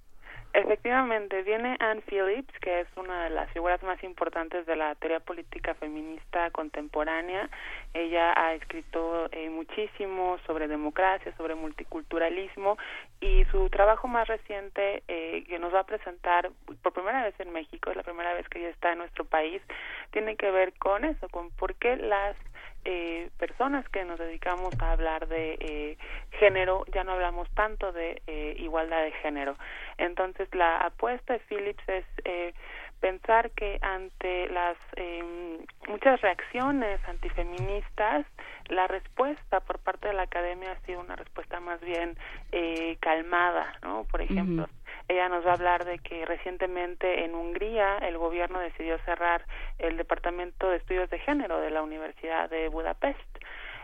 Efectivamente, viene Anne Phillips, que es una de las figuras más importantes de la teoría política feminista contemporánea. Ella ha escrito eh, muchísimo sobre democracia, sobre multiculturalismo y su trabajo más reciente eh, que nos va a presentar por primera vez en México, es la primera vez que ella está en nuestro país, tiene que ver con eso, con por qué las eh, personas que nos dedicamos a hablar de eh, género, ya no hablamos tanto de eh, igualdad de género. Entonces, la apuesta de Phillips es eh, pensar que ante las eh, muchas reacciones antifeministas, la respuesta por parte de la academia ha sido una respuesta más bien eh, calmada, ¿no? Por ejemplo, ella nos va a hablar de que recientemente en Hungría el gobierno decidió cerrar el Departamento de Estudios de Género de la Universidad de Budapest.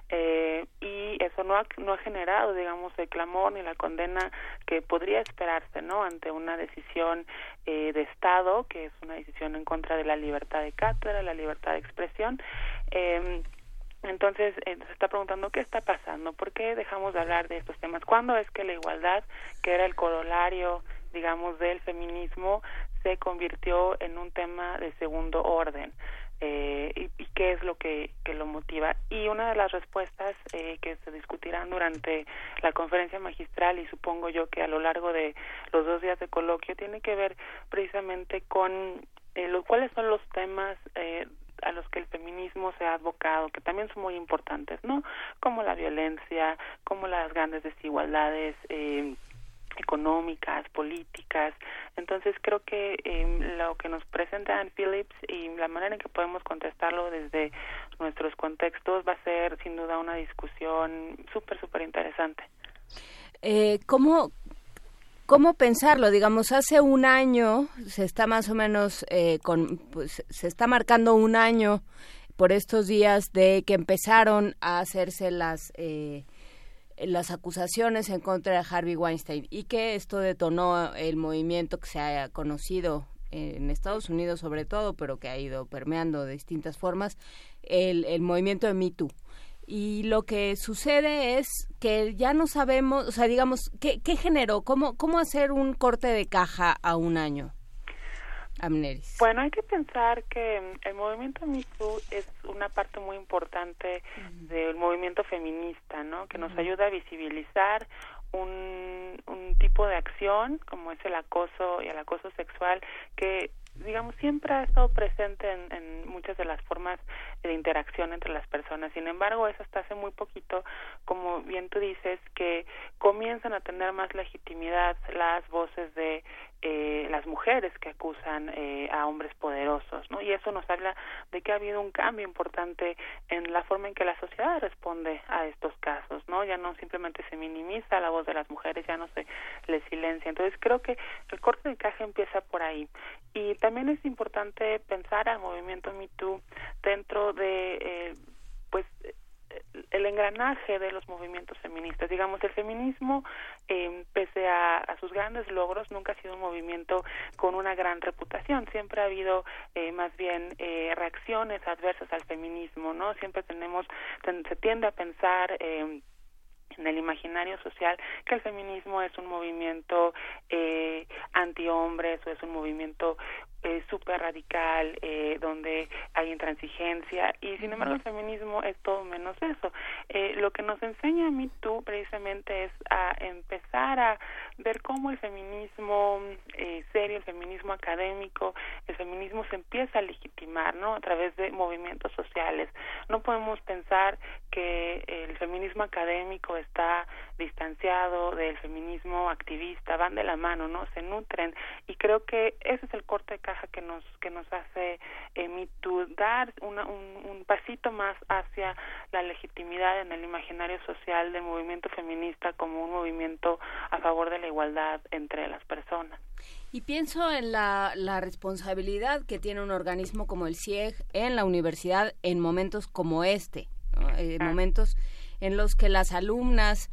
Eh, y eso no ha, no ha generado, digamos, el clamor ni la condena que podría esperarse, ¿no? Ante una decisión eh, de Estado, que es una decisión en contra de la libertad de cátedra, la libertad de expresión. Eh, entonces, se está preguntando qué está pasando, por qué dejamos de hablar de estos temas, cuándo es que la igualdad, que era el corolario, digamos, del feminismo, se convirtió en un tema de segundo orden. Eh, y, qué es lo que, lo motiva. Y una de las respuestas eh, que se discutirán durante la conferencia magistral y supongo yo que a lo largo de los dos días de coloquio tiene que ver precisamente con eh, lo, cuáles son los temas eh, a los que el feminismo se ha abocado, que también son muy importantes, ¿no? Como la violencia, como las grandes desigualdades eh, económicas, políticas. Entonces creo que eh, lo que nos presenta Anne Phillips y la manera en que podemos contestarlo desde nuestros contextos va a ser sin duda una discusión súper, súper interesante. Eh, ¿Cómo ¿Cómo pensarlo? Digamos, hace un año se está más o menos eh, con, pues, se está marcando un año por estos días de que empezaron a hacerse las eh, las acusaciones en contra de Harvey Weinstein y que esto detonó el movimiento que se ha conocido en Estados Unidos sobre todo, pero que ha ido permeando de distintas formas, el, el movimiento de Me Too y lo que sucede es que ya no sabemos, o sea, digamos, ¿qué, qué generó? ¿Cómo, ¿Cómo hacer un corte de caja a un año? Amneris. Bueno, hay que pensar que el movimiento Me Too es una parte muy importante uh -huh. del movimiento feminista, ¿no? Que nos uh -huh. ayuda a visibilizar un, un tipo de acción como es el acoso y el acoso sexual que digamos, siempre ha estado presente en, en, muchas de las formas de interacción entre las personas. Sin embargo, es hasta hace muy poquito, como bien tú dices, que comienzan a tener más legitimidad las voces de eh, las mujeres que acusan eh, a hombres poderosos, ¿no? Y eso nos habla de que ha habido un cambio importante en la forma en que la sociedad responde a estos casos, ¿no? Ya no simplemente se minimiza la voz de las mujeres, ya no se les silencia. Entonces creo que el corte de caja empieza por ahí. Y también es importante pensar al movimiento Me Too dentro de, eh, pues, el engranaje de los movimientos feministas. Digamos, el feminismo, eh, pese a, a, sus grandes logros, nunca ha sido un movimiento con una gran reputación. Siempre ha habido eh, más bien eh, reacciones adversas al feminismo, ¿no? Siempre tenemos, ten, se tiende a pensar eh, en el imaginario social que el feminismo es un movimiento eh, anti-hombres o es un movimiento eh, súper radical, eh, donde hay intransigencia, y sin embargo el feminismo es todo menos eso. Eh, lo que nos enseña a mí tú precisamente es a empezar a ver cómo el feminismo eh, serio, el feminismo académico, el feminismo se empieza a legitimar, ¿no? A través de movimientos sociales. No podemos pensar que el feminismo académico está distanciado del feminismo activista, van de la mano, ¿no? Se nutren y creo que ese es el corte de caja que nos que nos hace eh, dar una, un, un pasito más hacia la legitimidad en el imaginario social del movimiento feminista como un movimiento a favor de la igualdad entre las personas. Y pienso en la, la, responsabilidad que tiene un organismo como el CIEG en la universidad en momentos como este, ¿no? eh, momentos en los que las alumnas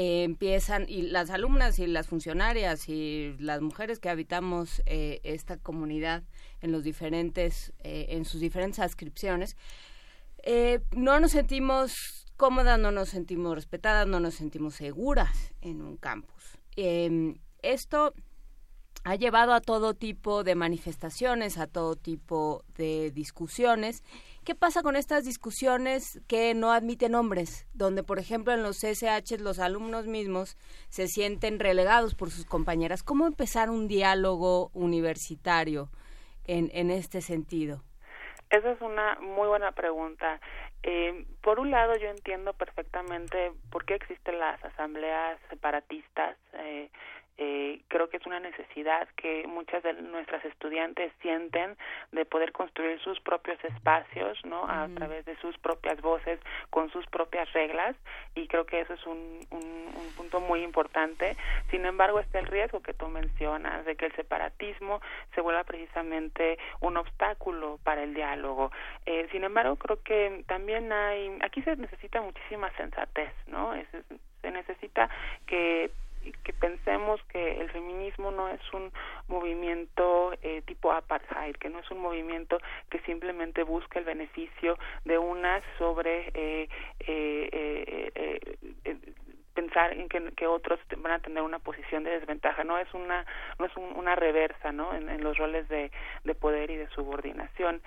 eh, empiezan, y las alumnas y las funcionarias y las mujeres que habitamos eh, esta comunidad en los diferentes, eh, en sus diferentes adscripciones, no nos sentimos cómodas, no nos sentimos respetadas, no nos sentimos seguras en un campus. Em, esto ha llevado a todo tipo de manifestaciones, a todo tipo de discusiones. ¿Qué pasa con estas discusiones que no admiten hombres? Donde, por ejemplo, en los CSH los alumnos mismos se sienten relegados por sus compañeras. ¿Cómo empezar un diálogo universitario en, en este sentido? Esa es una muy buena pregunta. Eh, por un lado, yo entiendo perfectamente por qué existen las asambleas separatistas. Eh, eh, creo que es una necesidad que muchas de nuestras estudiantes sienten de poder construir sus propios espacios, ¿no? A uh -huh. través de sus propias voces, con sus propias reglas, y creo que eso es un, un, un, punto muy importante. Sin embargo, está el riesgo que tú mencionas de que el separatismo se vuelva precisamente un obstáculo para el diálogo. Eh, sin embargo, creo que también hay, aquí se necesita muchísima sensatez, ¿no? Es, se necesita que que pensemos que el feminismo no es un movimiento eh, tipo apartheid, que no es un movimiento que simplemente busca el beneficio de unas sobre eh, eh, pensar en que, otros van a tener una posición de desventaja. No es una no es un, una reversa no en, en, los roles de, de poder y de subordinación.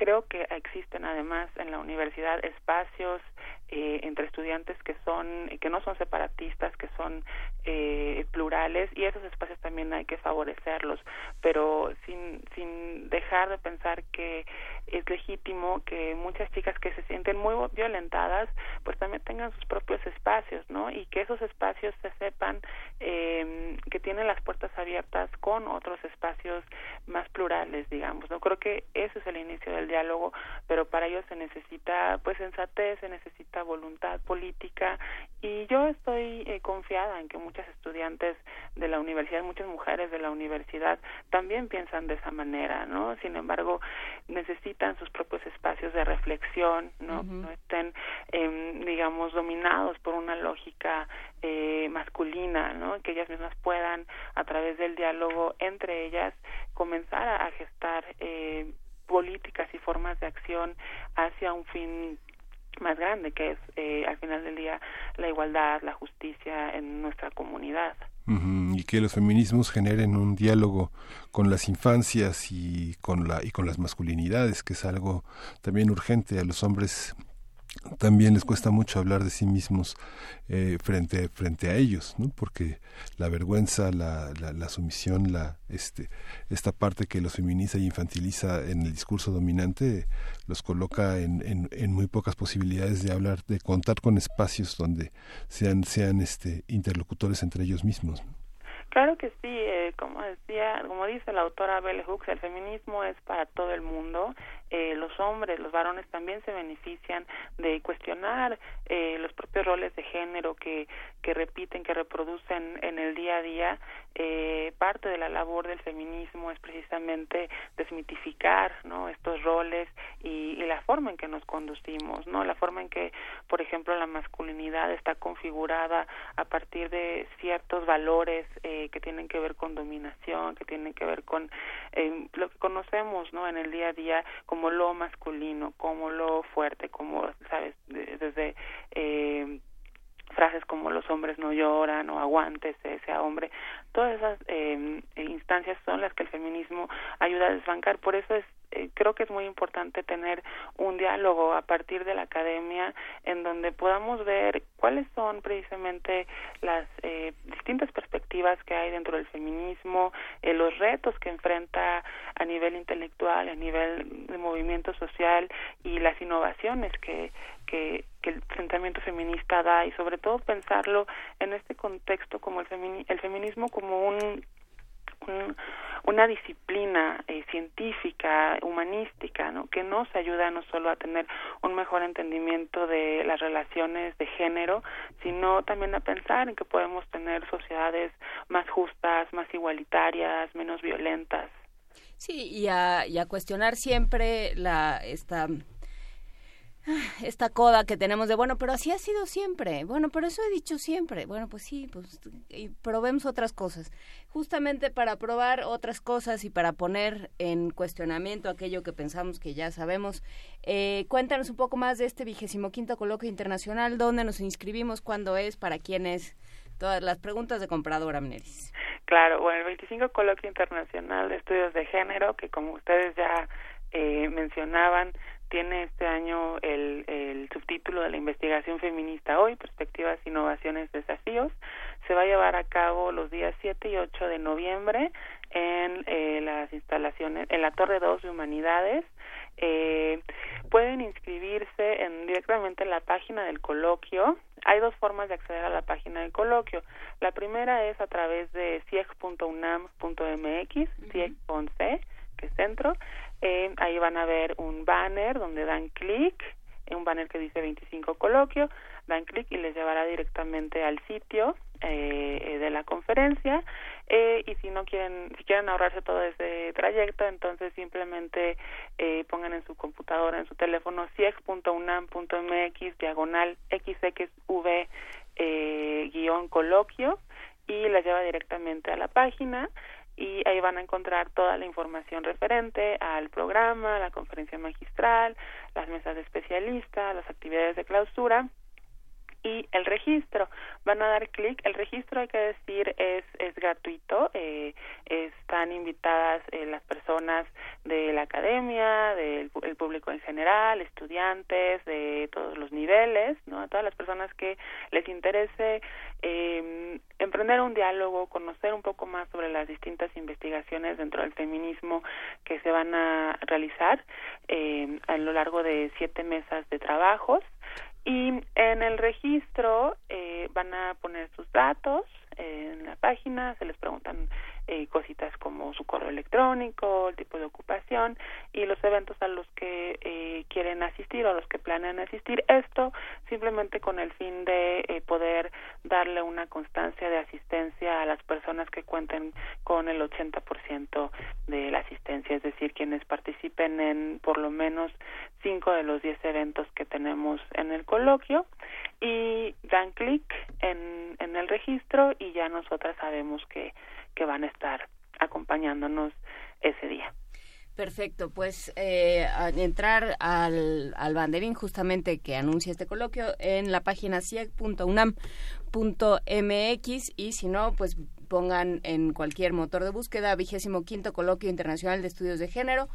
Creo que existen además en la universidad espacios eh, entre estudiantes que son que no son separatistas que son eh, plurales y esos espacios también hay que favorecerlos. Pero sin sin dejar de pensar que es legítimo que muchas chicas que se sienten muy violentadas pues también tengan sus propios espacios no y que esos espacios se sepan eh, que tienen las puertas abiertas con otros espacios más plurales digamos no creo que ese es el inicio del diálogo pero para ello se necesita pues sensatez se necesita voluntad política y yo estoy eh, confiada en que muchas estudiantes de la universidad, muchas mujeres de la universidad también piensan de esa manera, ¿no? Sin embargo, necesitan sus propios espacios de reflexión, ¿no? Uh -huh. No estén, eh, digamos, dominados por una lógica eh, masculina, ¿no? Que ellas mismas puedan, a través del diálogo entre ellas, comenzar a, a gestar eh, políticas y formas de acción hacia un fin más grande, que es eh, al final del día la igualdad, la justicia en nuestra comunidad. Y que los feminismos generen un diálogo con las infancias y con la y con las masculinidades, que es algo también urgente a los hombres también les cuesta mucho hablar de sí mismos eh, frente frente a ellos no porque la vergüenza la, la, la, sumisión la este esta parte que los feminiza y infantiliza en el discurso dominante los coloca en, en, muy pocas posibilidades de hablar de contar con espacios donde sean sean este interlocutores entre ellos mismos. Claro que sí, eh, como decía, como dice la autora Bell Hooks, el feminismo es para todo el mundo. Eh, los hombres, los varones también se benefician de cuestionar eh, los propios roles de género que, que repiten, que reproducen en el día a día. Eh, parte de la labor del feminismo es precisamente desmitificar ¿no? estos roles y, y la forma en que nos conducimos, ¿no? la forma en que, por ejemplo, la masculinidad está configurada a partir de ciertos valores eh, que tienen que ver con dominación, que tienen que ver con eh, lo que conocemos ¿no? en el día a día como lo masculino, como lo fuerte, como, ¿sabes? Desde eh, frases como los hombres no lloran o aguántese, sea hombre, todas esas eh, circunstancias son las que el feminismo ayuda a desbancar. Por eso es eh, creo que es muy importante tener un diálogo a partir de la academia en donde podamos ver cuáles son precisamente las eh, distintas perspectivas que hay dentro del feminismo, eh, los retos que enfrenta a nivel intelectual, a nivel de movimiento social y las innovaciones que, que, que el pensamiento feminista da y sobre todo pensarlo en este contexto como el, femini el feminismo como un un, una disciplina eh, científica, humanística, ¿no? que nos ayuda no solo a tener un mejor entendimiento de las relaciones de género, sino también a pensar en que podemos tener sociedades más justas, más igualitarias, menos violentas. Sí, y a, y a cuestionar siempre la esta esta coda que tenemos de bueno, pero así ha sido siempre. Bueno, pero eso he dicho siempre. Bueno, pues sí, pues y probemos otras cosas. Justamente para probar otras cosas y para poner en cuestionamiento aquello que pensamos que ya sabemos. Eh, cuéntanos un poco más de este vigésimo quinto coloquio internacional, dónde nos inscribimos, cuándo es, para quién es. Todas las preguntas de comprador, Amneris. Claro, bueno, el 25 Coloquio Internacional de Estudios de Género, que como ustedes ya eh, mencionaban, tiene este año el, el subtítulo de la investigación feminista hoy, perspectivas, innovaciones, desafíos. Se va a llevar a cabo los días 7 y 8 de noviembre en eh, las instalaciones, en la Torre 2 de Humanidades. Eh, pueden inscribirse en, directamente en la página del coloquio. Hay dos formas de acceder a la página del coloquio. La primera es a través de cieg.unam.mx, CIEG con C, que es centro. Eh, ahí van a ver un banner donde dan clic, un banner que dice 25 coloquio, dan clic y les llevará directamente al sitio eh, de la conferencia. Eh, y si no quieren si quieren ahorrarse todo ese trayecto entonces simplemente eh, pongan en su computadora en su teléfono ciex.unam.mx diagonal xxv eh, guion coloquio y les lleva directamente a la página y ahí van a encontrar toda la información referente al programa, la conferencia magistral, las mesas de especialistas, las actividades de clausura y el registro. Van a dar clic. El registro, hay que decir, es, es gratuito. Eh, están invitadas eh, las personas de la academia, del el público en general, estudiantes de todos los niveles, ¿no? A todas las personas que les interese eh, emprender un diálogo, conocer un poco más sobre las distintas investigaciones dentro del feminismo que se van a realizar eh, a lo largo de siete mesas de trabajos y en el registro eh, van a poner sus datos en la página, se les preguntan eh, cositas como su correo electrónico, el tipo de ocupación y los eventos a los que eh, quieren asistir o a los que planean asistir. Esto simplemente con el fin de eh, poder darle una constancia de asistencia a las personas que cuenten con el 80% de la asistencia, es decir, quienes participen en por lo menos cinco de los diez eventos que tenemos en el coloquio y dan clic en, en el registro y ya nosotras sabemos que que van a estar acompañándonos ese día. Perfecto, pues eh, entrar al, al banderín justamente que anuncia este coloquio en la página cieg.unam.mx y si no, pues pongan en cualquier motor de búsqueda vigésimo quinto coloquio internacional de estudios de género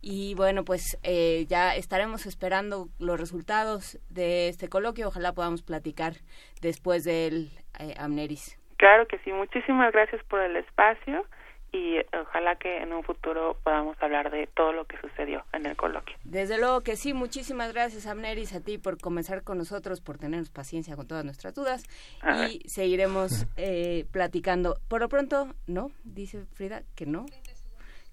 y bueno pues eh, ya estaremos esperando los resultados de este coloquio ojalá podamos platicar después del eh, Amneris. Claro que sí, muchísimas gracias por el espacio y ojalá que en un futuro podamos hablar de todo lo que sucedió en el coloquio. Desde luego que sí, muchísimas gracias Amneris a ti por comenzar con nosotros, por tenernos paciencia con todas nuestras dudas A y seguiremos eh, platicando. Por lo pronto, ¿no? Dice Frida que no.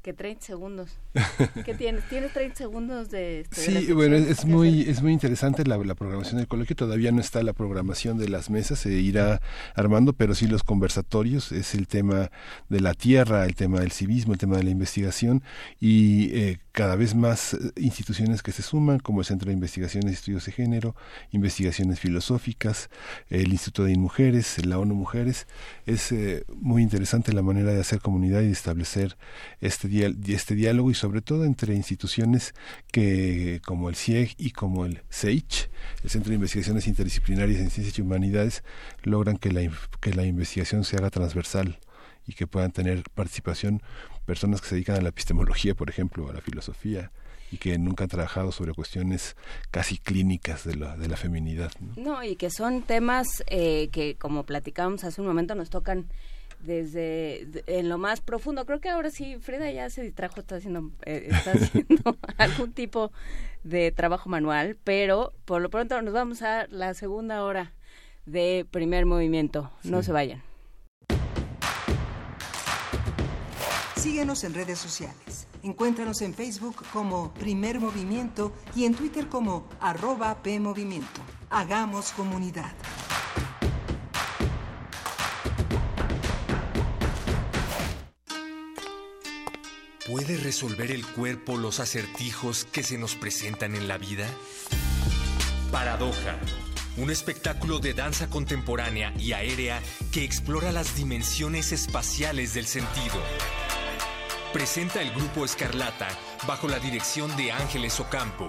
Que 30 segundos. ¿Qué tienes? ¿Tienes 30 segundos de... este, Sí, bueno, es muy es muy interesante la, la programación del coloquio. Todavía no está la programación de las mesas, se irá armando, pero sí los conversatorios. Es el tema de la tierra, el tema del civismo, el tema de la investigación y eh, cada vez más eh, instituciones que se suman, como el Centro de Investigaciones y Estudios de Género, Investigaciones Filosóficas, el Instituto de Mujeres, la ONU Mujeres. Es eh, muy interesante la manera de hacer comunidad y de establecer este, este diálogo y sobre todo entre instituciones que como el CIEG y como el CEICH, el Centro de Investigaciones Interdisciplinarias en Ciencias y Humanidades, logran que la, que la investigación se haga transversal y que puedan tener participación personas que se dedican a la epistemología, por ejemplo, a la filosofía, y que nunca han trabajado sobre cuestiones casi clínicas de la, de la feminidad. No, y que son temas eh, que, como platicábamos hace un momento, nos tocan desde en lo más profundo. Creo que ahora sí, Frida ya se distrajo, está haciendo, eh, está haciendo algún tipo de trabajo manual, pero por lo pronto nos vamos a la segunda hora de primer movimiento. No se vayan. Síguenos en redes sociales. Encuéntranos en Facebook como Primer Movimiento y en Twitter como arroba PMovimiento. Hagamos comunidad. ¿Puede resolver el cuerpo los acertijos que se nos presentan en la vida? Paradoja, un espectáculo de danza contemporánea y aérea que explora las dimensiones espaciales del sentido. Presenta el grupo Escarlata bajo la dirección de Ángeles Ocampo.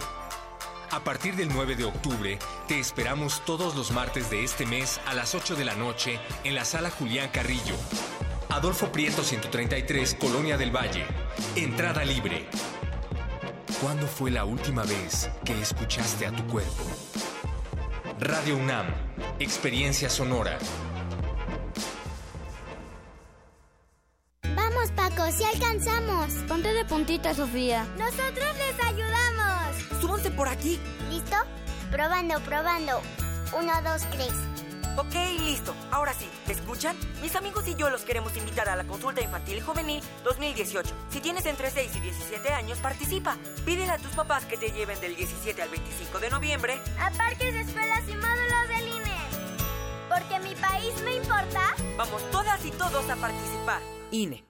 A partir del 9 de octubre, te esperamos todos los martes de este mes a las 8 de la noche en la sala Julián Carrillo. Adolfo Prieto 133, Colonia del Valle. Entrada libre. ¿Cuándo fue la última vez que escuchaste a tu cuerpo? Radio UNAM, Experiencia Sonora. Vamos, Paco, si alcanzamos. Ponte de puntita, Sofía. Nosotros les ayudamos. Súbanse por aquí. ¿Listo? Probando, probando. Uno, dos, tres. Ok, listo. Ahora sí, ¿me escuchan? Mis amigos y yo los queremos invitar a la consulta infantil y juvenil 2018. Si tienes entre 6 y 17 años, participa. Pídele a tus papás que te lleven del 17 al 25 de noviembre a parques, escuelas y módulos del INE. Porque mi país me importa. Vamos todas y todos a participar. INE.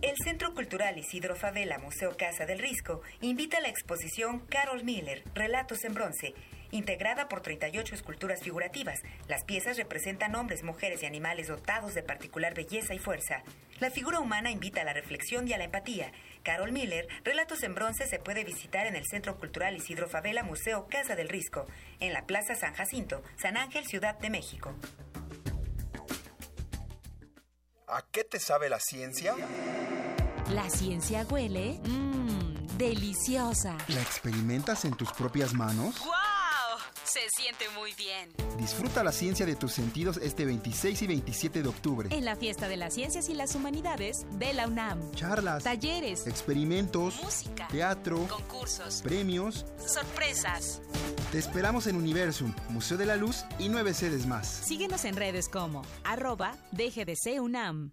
El Centro Cultural Isidro Favela Museo Casa del Risco invita a la exposición Carol Miller, Relatos en Bronce, integrada por 38 esculturas figurativas. Las piezas representan hombres, mujeres y animales dotados de particular belleza y fuerza. La figura humana invita a la reflexión y a la empatía. Carol Miller, Relatos en Bronce, se puede visitar en el Centro Cultural Isidro Favela Museo Casa del Risco, en la Plaza San Jacinto, San Ángel, Ciudad de México. ¿A qué te sabe la ciencia? La ciencia huele mmm, deliciosa. ¿La experimentas en tus propias manos? ¡Wow! Se siente muy bien. Disfruta la ciencia de tus sentidos este 26 y 27 de octubre. En la Fiesta de las Ciencias y las Humanidades de la UNAM. Charlas, talleres, experimentos, música, teatro, concursos, premios, sorpresas. Te esperamos en Universum, Museo de la Luz y nueve sedes más. Síguenos en redes como arroba DGDC UNAM.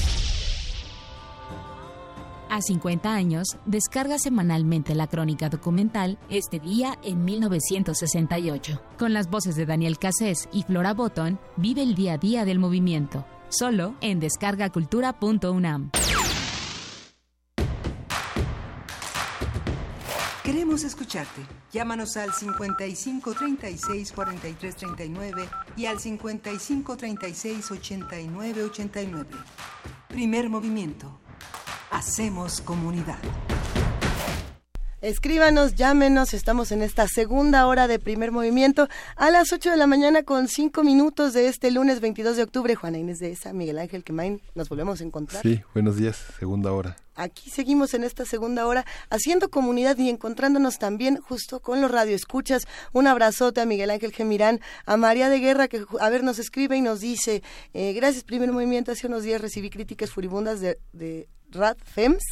A 50 años, descarga semanalmente la crónica documental Este día en 1968. Con las voces de Daniel Cassés y Flora Botton, vive el día a día del movimiento. Solo en descargacultura.unam. Queremos escucharte. Llámanos al 55 36 43 39 y al 55 36 89 89. Primer movimiento. Hacemos comunidad. Escríbanos, llámenos, estamos en esta segunda hora de primer movimiento a las 8 de la mañana con 5 minutos de este lunes 22 de octubre. Juana Inés de esa, Miguel Ángel Quemain, nos volvemos a encontrar. Sí, buenos días, segunda hora. Aquí seguimos en esta segunda hora haciendo comunidad y encontrándonos también justo con los radioescuchas. Un abrazote a Miguel Ángel Gemirán, a María de Guerra que a ver nos escribe y nos dice, eh, gracias primer movimiento, hace unos días recibí críticas furibundas de, de Rad Fems,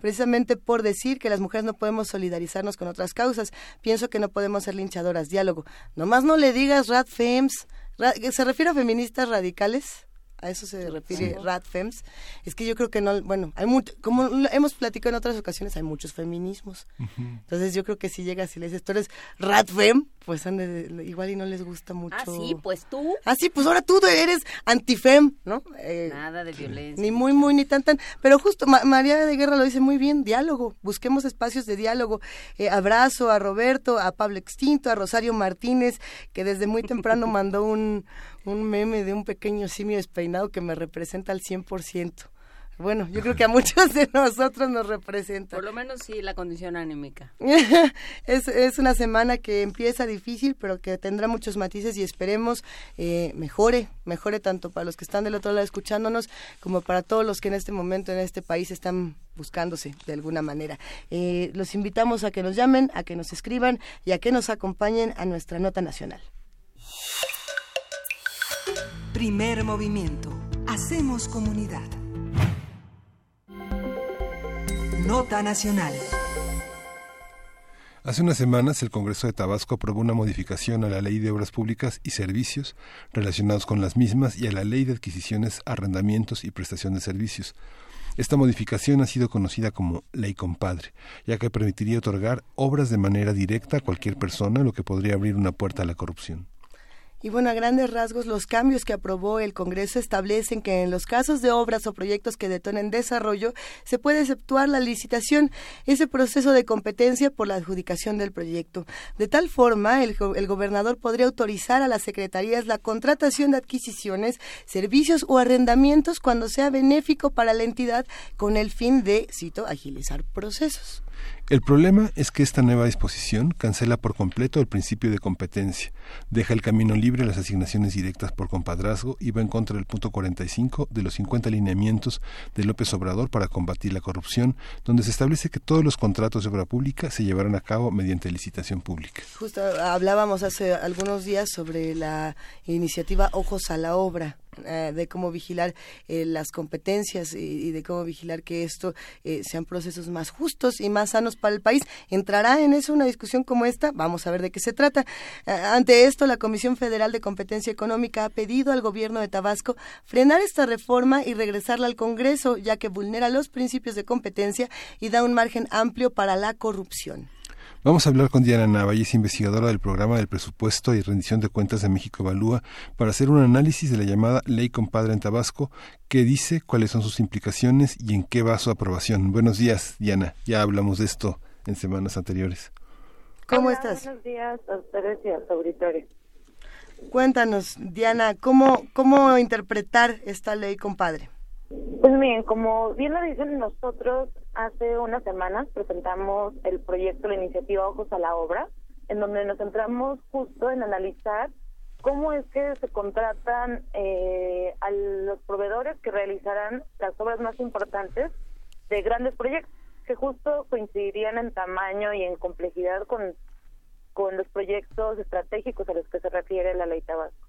precisamente por decir que las mujeres no podemos solidarizarnos con otras causas. Pienso que no podemos ser linchadoras. Diálogo. Nomás no le digas Rad Fems. ¿Se refiere a feministas radicales? A eso se refiere Radfems, es que yo creo que no, bueno, hay mucho, como hemos platicado en otras ocasiones, hay muchos feminismos. Entonces yo creo que si llegas y le dices, tú eres Radfem, pues igual y no les gusta mucho. Ah, sí, pues tú. Ah, sí, pues ahora tú eres antifem, ¿no? Eh, Nada de violencia. Ni muy, muy, ni tan, tan. Pero justo, María de Guerra lo dice muy bien, diálogo, busquemos espacios de diálogo. Eh, abrazo a Roberto, a Pablo Extinto, a Rosario Martínez, que desde muy temprano mandó un, un meme de un pequeño simio despeinado que me representa al 100%. Bueno, yo creo que a muchos de nosotros nos representa. Por lo menos sí, la condición anímica. es, es una semana que empieza difícil, pero que tendrá muchos matices y esperemos eh, mejore, mejore tanto para los que están del otro lado escuchándonos como para todos los que en este momento en este país están buscándose de alguna manera. Eh, los invitamos a que nos llamen, a que nos escriban y a que nos acompañen a nuestra nota nacional. Primer movimiento. Hacemos comunidad. Nota Nacional. Hace unas semanas el Congreso de Tabasco aprobó una modificación a la Ley de Obras Públicas y Servicios relacionados con las mismas y a la Ley de Adquisiciones, Arrendamientos y Prestación de Servicios. Esta modificación ha sido conocida como Ley Compadre, ya que permitiría otorgar obras de manera directa a cualquier persona, lo que podría abrir una puerta a la corrupción. Y bueno, a grandes rasgos, los cambios que aprobó el Congreso establecen que en los casos de obras o proyectos que detonen desarrollo, se puede exceptuar la licitación, ese proceso de competencia por la adjudicación del proyecto. De tal forma, el, el gobernador podría autorizar a las secretarías la contratación de adquisiciones, servicios o arrendamientos cuando sea benéfico para la entidad con el fin de, cito, agilizar procesos. El problema es que esta nueva disposición cancela por completo el principio de competencia, deja el camino libre a las asignaciones directas por compadrazgo y va en contra del punto 45 de los 50 lineamientos de López Obrador para combatir la corrupción, donde se establece que todos los contratos de obra pública se llevarán a cabo mediante licitación pública. Justo hablábamos hace algunos días sobre la iniciativa Ojos a la Obra, eh, de cómo vigilar eh, las competencias y, de cómo vigilar que esto eh, sean procesos más justos y más sanos para el país. ¿Entrará en eso una discusión como esta? Vamos a ver de qué se trata. ante esto, la Comisión Federal de Competencia Económica ha pedido al gobierno de Tabasco frenar esta reforma y regresarla al Congreso, ya que vulnera los principios de competencia y da un margen amplio para la corrupción. Vamos a hablar con Diana Nava, es investigadora del programa del presupuesto y rendición de cuentas de México Evalúa, para hacer un análisis de la llamada Ley Compadre en Tabasco, qué dice, cuáles son sus implicaciones y en qué va su aprobación. Buenos días, Diana. Ya hablamos de esto en semanas anteriores. ¿Cómo estás? Buenos días a ustedes y a su auditorio. Cuéntanos, Diana, ¿cómo, cómo interpretar esta ley, compadre? Pues bien, como bien lo dicen nosotros, hace unas semanas presentamos el proyecto, la iniciativa Ojos a la Obra, en donde nos centramos justo en analizar cómo es que se contratan eh, a los proveedores que realizarán las obras más importantes de grandes proyectos, que justo coincidirían en tamaño y en complejidad con, con los proyectos estratégicos a los que se refiere la ley Tabasco.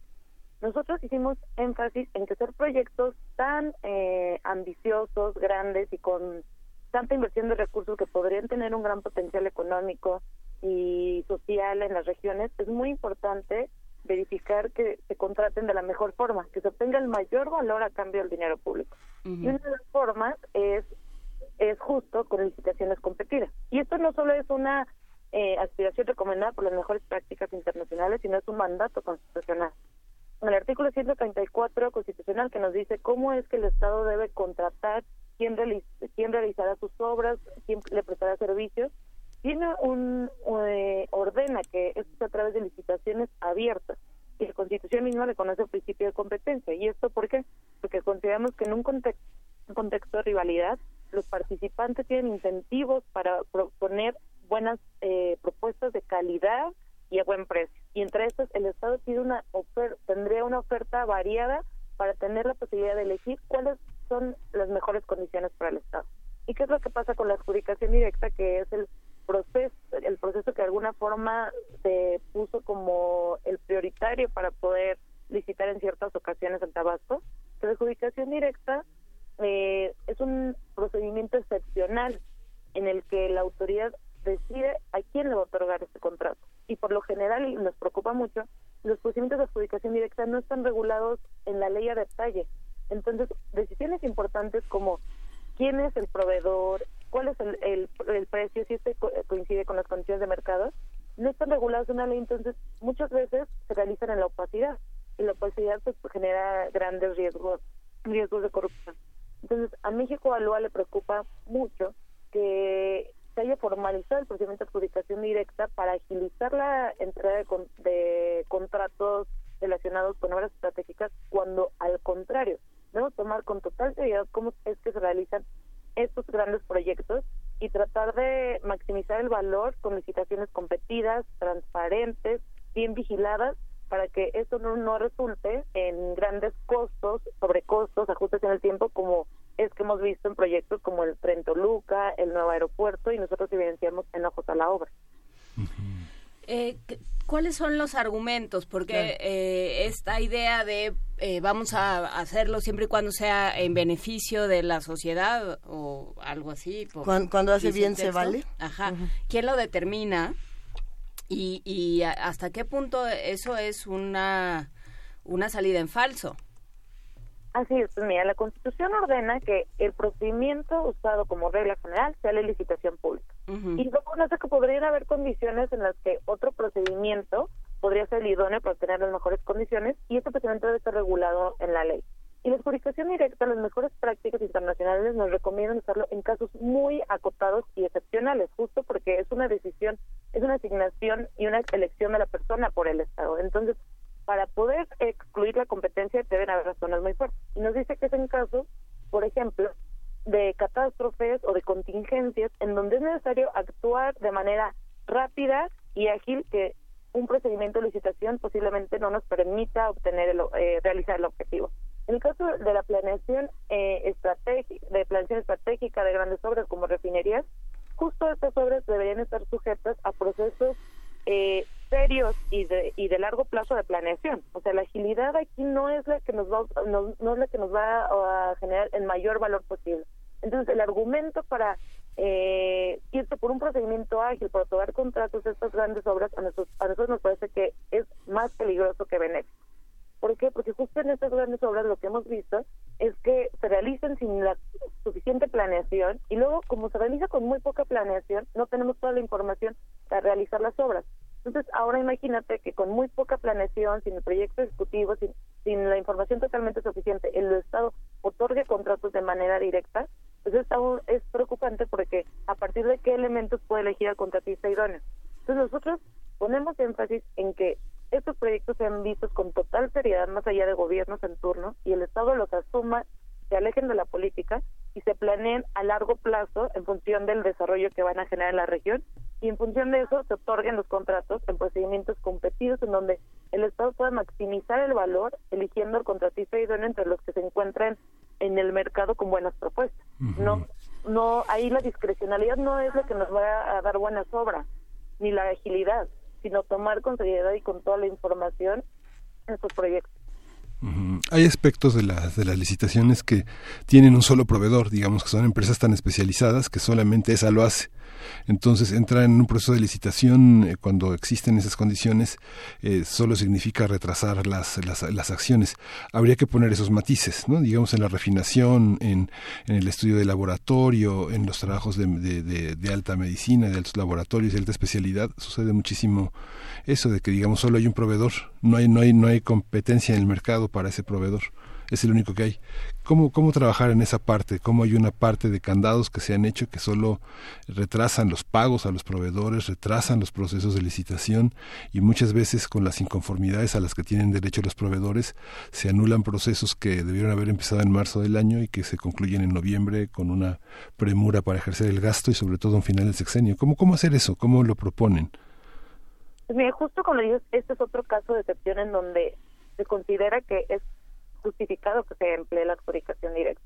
Nosotros hicimos énfasis en que ser proyectos tan eh, ambiciosos, grandes y con tanta inversión de recursos que podrían tener un gran potencial económico y social en las regiones, es muy importante verificar que se contraten de la mejor forma, que se obtenga el mayor valor a cambio del dinero público. Y una de las formas es es justo con licitaciones competidas. Y esto no solo es una eh, aspiración recomendada por las mejores prácticas internacionales, sino es un mandato constitucional el artículo 134 constitucional que nos dice cómo es que el Estado debe contratar, quién, quién realizará sus obras, quién le prestará servicios, tiene un eh, ordena que esto es a través de licitaciones abiertas y la Constitución misma reconoce el principio de competencia. ¿Y esto por qué? Porque consideramos que en un contexto, contexto de rivalidad los participantes tienen incentivos para proponer buenas eh, propuestas de calidad y a buen precio. Y entre estas, el Estado tiene una tendría una oferta variada para tener la posibilidad de elegir cuáles son las mejores condiciones para el Estado. ¿Y qué es lo que pasa con la adjudicación directa, que es el proceso, el proceso que de alguna forma se puso como el prioritario para poder licitar en ciertas ocasiones en Tabasco? La adjudicación directa eh, es un procedimiento excepcional en el que la autoridad decide a quién le va a otorgar este contrato y por lo general, y nos preocupa mucho, los procedimientos de adjudicación directa no están regulados en la ley a detalle. Entonces, decisiones importantes como quién es el proveedor, cuál es el, el, el precio, si este co- coincide con las condiciones de mercado, no están regulados en una ley, entonces muchas veces se realizan en la opacidad y la opacidad pues genera grandes riesgos, riesgos de corrupción. Entonces, a México Alúa le preocupa mucho que se haya formalizado el procedimiento de adjudicación directa para agilizar la entrega de, con- de contratos relacionados con obras estratégicas, cuando al contrario, debemos tomar con total seriedad cómo es que se realizan estos grandes proyectos y tratar de maximizar el valor con licitaciones competidas, transparentes, bien vigiladas, para que esto no, no resulte en grandes costos, sobrecostos, ajustes en el tiempo, como es que hemos visto en proyectos como el Tren Toluca, el nuevo aeropuerto, y nosotros evidenciamos en ojos a la obra. Eh, ¿qué- ¿Cuáles son los argumentos? Porque eh, esta idea de eh, vamos a hacerlo siempre y cuando sea en beneficio de la sociedad o algo así. por- cuando hace bien se vale. Ajá. ¿Quién lo determina? Y, y a- hasta qué punto eso es una, una salida en falso. Así es, pues mira, la Constitución ordena que el procedimiento usado como regla general sea la licitación pública. Y reconoce que podrían haber condiciones en las que otro procedimiento podría ser idóneo para obtener las mejores condiciones y este procedimiento debe estar regulado en la ley. Y la adjudicación directa, las mejores prácticas internacionales nos recomiendan usarlo en casos muy acotados y excepcionales, justo porque es una decisión, es una asignación y una elección de la persona por el Estado. Entonces, para poder excluir la competencia deben haber razones muy fuertes. Y nos dice que es en casos, por ejemplo, de catástrofes o de contingencias en donde es necesario actuar de manera rápida y ágil que un procedimiento de licitación posiblemente no nos permita obtener el, eh, realizar el objetivo. En el caso de la planeación eh, estratégica, de planeación estratégica de grandes obras como refinerías, justo estas obras deberían estar sujetas a procesos eh, serios y de, y de largo plazo de planeación. O sea, la agilidad aquí no es la que nos va, no, no es la que nos va a generar el mayor valor posible. Entonces, el argumento para eh, irse por un procedimiento ágil, para otorgar contratos de estas grandes obras, a nosotros, a nosotros nos parece que es más peligroso que benéfico. ¿Por qué? Porque justo en estas grandes obras lo que hemos visto es que se realizan sin la suficiente planeación y luego como se realiza con muy poca planeación no tenemos toda la información para realizar las obras. Entonces ahora imagínate que con muy poca planeación, sin el proyecto ejecutivo, sin, sin la información totalmente suficiente, el Estado otorgue contratos de manera directa, pues es, aún- es preocupante porque a partir de qué elementos puede elegir al contratista idóneo. Entonces nosotros ponemos énfasis en que estos proyectos sean vistos con total seriedad más allá de gobiernos en turno y el Estado los asuma, se alejen de la política y se planeen a largo plazo en función del desarrollo que van a generar en la región y en función de eso se otorguen los contratos en procedimientos competidos en donde el Estado pueda maximizar el valor eligiendo al contratista idóneo entre los que se encuentren en el mercado con buenas propuestas. No, no, ahí la discrecionalidad no es lo que nos va a dar buenas obras, ni la agilidad, sino tomar con seriedad y con toda la información estos proyectos. Hay aspectos de las, de las licitaciones que tienen un solo proveedor, digamos que son empresas tan especializadas que solamente esa lo hace. Entonces, entrar en un proceso de licitación eh, cuando existen esas condiciones eh, solo significa retrasar las, las, las acciones. Habría que poner esos matices, ¿no? digamos, en la refinación, en, en el estudio de laboratorio, en los trabajos de, de, alta medicina, de altos laboratorios, de alta especialidad. Sucede muchísimo eso de que, digamos, solo hay un proveedor, no hay, no hay, no hay competencia en el mercado para ese proveedor. Es el único que hay. ¿Cómo, ¿Cómo trabajar en esa parte? ¿Cómo hay una parte de candados que se han hecho que solo retrasan los pagos a los proveedores, retrasan los procesos de licitación y muchas veces con las inconformidades a las que tienen derecho los proveedores se anulan procesos que debieron haber empezado en marzo del año y que se concluyen en noviembre con una premura para ejercer el gasto y sobre todo un final del sexenio? ¿Cómo, cómo hacer eso? ¿Cómo lo proponen? Mira, justo como dices, este es otro caso de excepción en donde se considera que es justificado que se emplee la adjudicación directa.